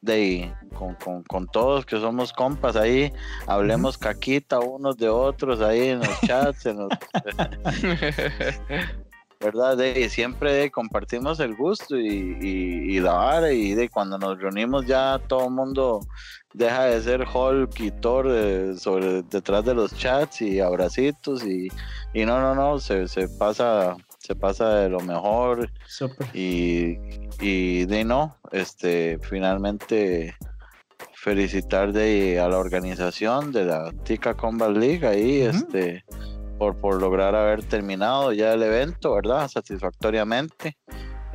de con, con, con todos que somos compas ahí, hablemos caquita unos de otros ahí en los chats, en los, <laughs> ¿verdad? De, siempre de, compartimos el gusto y, y, y la vara y de cuando nos reunimos ya todo el mundo deja de ser Hulk y Thor eh, sobre, detrás de los chats y abracitos y, y no, no, no, se, se pasa se pasa de lo mejor Súper. y, y de no, este, finalmente felicitar de, a la organización de la Tica Combat League ahí, este, por, por lograr haber terminado ya el evento, ¿verdad? Satisfactoriamente.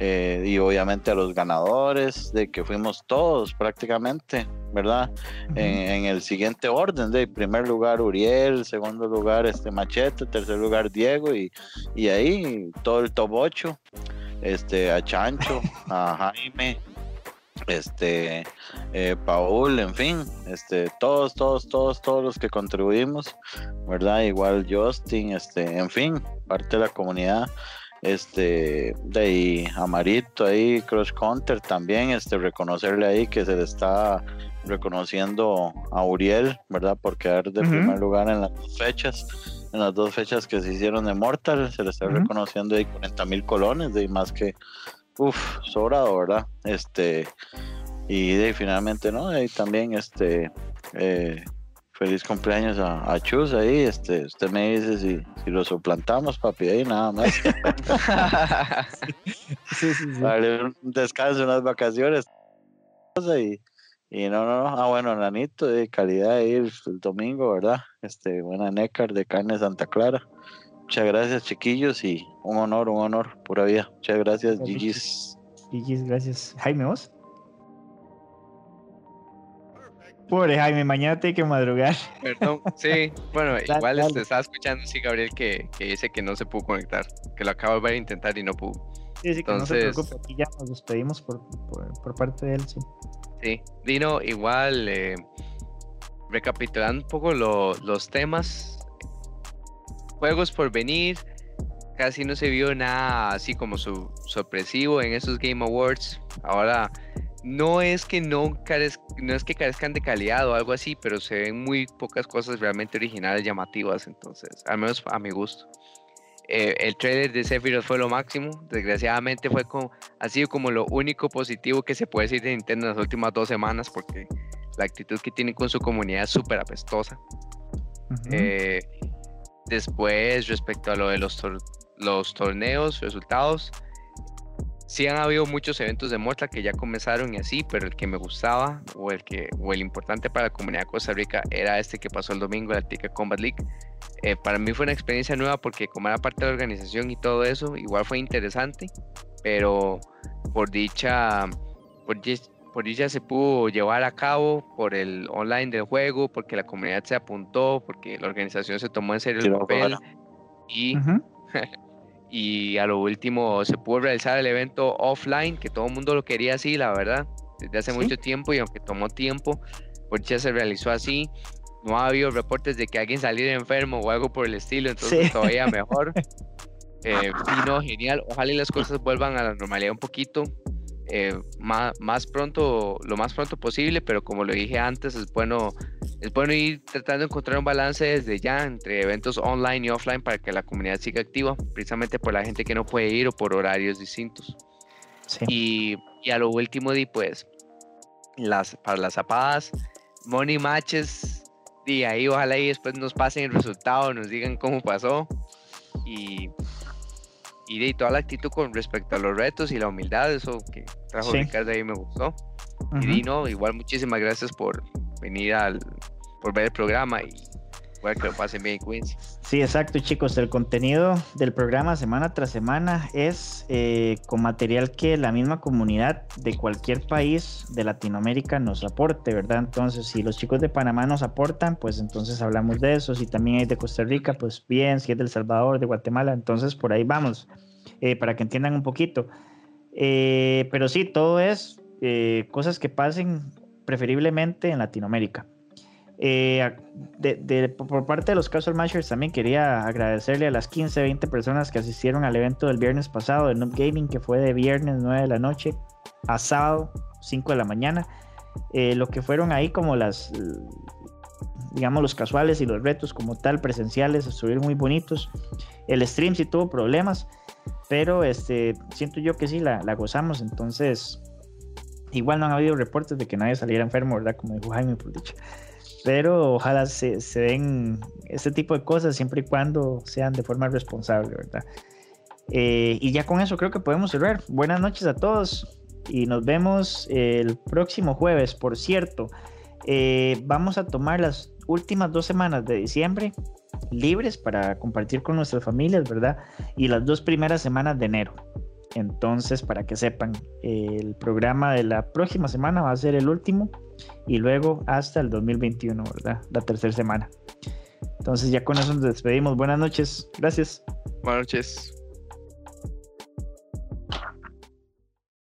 Eh, y obviamente a los ganadores, de que fuimos todos prácticamente, ¿verdad? En el siguiente orden, de primer lugar Uriel, segundo lugar este Machete, tercer lugar Diego y, y ahí todo el top 8, este, a Chancho, <laughs> a Jaime, este, eh, Paul, en fin, este, todos, todos, todos, todos los que contribuimos, ¿verdad? Igual Justin, este, en fin, parte de la comunidad. Este, de ahí, Amarito ahí, Crush Counter también, este, reconocerle ahí que se le está reconociendo a Uriel, ¿verdad? Por quedar de primer lugar en las dos fechas, en las dos fechas que se hicieron de Mortal, se le está reconociendo ahí 40 mil colones, de ahí más que, uff, sobrado, ¿verdad? Este, y de ahí finalmente, ¿no? De ahí también, este, eh, feliz cumpleaños a, a Chus ahí, este, usted me dice si, si lo suplantamos, papi, ahí nada más. <laughs> <laughs> Sí, sí, sí. darle un descanso, unas vacaciones. Y, y no, no, no. Ah, bueno, Nanito, de calidad ahí el, el domingo, ¿verdad? Este, buena nécar de carne Santa Clara. Muchas gracias, chiquillos, y un honor, un honor, pura vida. Muchas gracias. Gigi's. GG's, gracias. Jaime, ¿vos? Pobre Jaime, mañana tiene que madrugar. Perdón, sí, bueno, Dale, igual dale. este, estaba escuchando, sí, Gabriel, que, que dice que no se pudo conectar, que lo acabo de volver a intentar y no pudo. Sí, sí, que no se Entonces- preocupe, aquí ya nos despedimos por, por, por parte de él, sí. Sí, Dino, igual, eh, recapitulando un poco lo- los temas, juegos por venir, casi no se vio nada así como su, sorpresivo en esos Game Awards. Ahora, no es que no, no es que carezcan de calidad o algo así, pero se ven muy pocas cosas realmente originales, llamativas, entonces, al menos a mi gusto. Eh, el trailer de Sephiroth fue lo máximo, desgraciadamente fue como, ha sido como lo único positivo que se puede decir de Nintendo en las últimas dos semanas, porque la actitud que tiene con su comunidad es súper apestosa. Eh, después, respecto a lo de los, tor- los torneos, resultados, sí han habido muchos eventos de Mortal que ya comenzaron y así, pero el que me gustaba o el que o el importante para la comunidad de Costa Rica era este que pasó el domingo, la Tica Combat League. Eh, para mí fue una experiencia nueva porque como era parte de la organización y todo eso, igual fue interesante, pero por dicha, por, dicha se pudo llevar a cabo por el online del juego, porque la comunidad se apuntó, porque la organización se tomó en serio el papel y. <laughs> y a lo último se pudo realizar el evento offline, que todo el mundo lo quería así, la verdad, desde hace Sí. mucho tiempo y aunque tomó tiempo, pues ya se realizó así. No ha habido reportes de que alguien saliera enfermo o algo por el estilo, entonces Sí. todavía <laughs> mejor. Eh, vino genial, ojalá y las cosas vuelvan a la normalidad un poquito. Eh, más, más pronto, lo más pronto posible, pero como lo dije antes, es bueno, es bueno ir tratando de encontrar un balance desde ya entre eventos online y offline para que la comunidad siga activa, precisamente por la gente que no puede ir o por horarios distintos. Sí. Y, y a lo último, di pues, las, para las zapadas, money matches, y ahí ojalá y después nos pasen el resultado, nos digan cómo pasó. Y, y de toda la actitud con respecto a los retos y la humildad, eso que trajo Sí. Ricardo ahí me gustó. Y Ujú. Dino, igual muchísimas gracias por venir al, por ver el programa y que lo pasen bien, cuídense. Sí, exacto, chicos. El contenido del programa semana tras semana es eh, con material que la misma comunidad de cualquier país de Latinoamérica nos aporte, ¿verdad? Entonces, si los chicos de Panamá nos aportan, pues entonces hablamos de eso. Si también hay de Costa Rica, pues bien. Si es del Salvador, de Guatemala, entonces por ahí vamos, eh, para que entiendan un poquito. Eh, pero sí, todo es cosas que pasen preferiblemente en Latinoamérica. Eh, por parte de los Casual Mashers también quería agradecerle a las 15, 20 personas que asistieron al evento del viernes pasado de Noob Gaming, que fue de viernes 9 de la noche a sábado 5 de la mañana. Eh, lo que fueron ahí como las, digamos, los casuales y los retos como tal presenciales estuvieron muy bonitos. El stream sí tuvo problemas, pero este, siento yo que sí la, la gozamos, entonces igual no han habido reportes de que nadie saliera enfermo, ¿verdad? Como dijo Jaime, por dicho pero ojalá se, se den este tipo de cosas siempre y cuando sean de forma responsable, ¿verdad? Eh, y ya con eso creo que podemos cerrar. Buenas noches a todos y nos vemos el próximo jueves. Por cierto, Eh, vamos a tomar las últimas dos semanas de diciembre libres para compartir con nuestras familias, ¿verdad? Y las dos primeras semanas de enero. Entonces, para que sepan, el programa de la próxima semana va a ser el último y luego hasta el 2021, ¿verdad? La tercera semana. Entonces ya con eso nos despedimos. Buenas noches. Gracias. Buenas noches.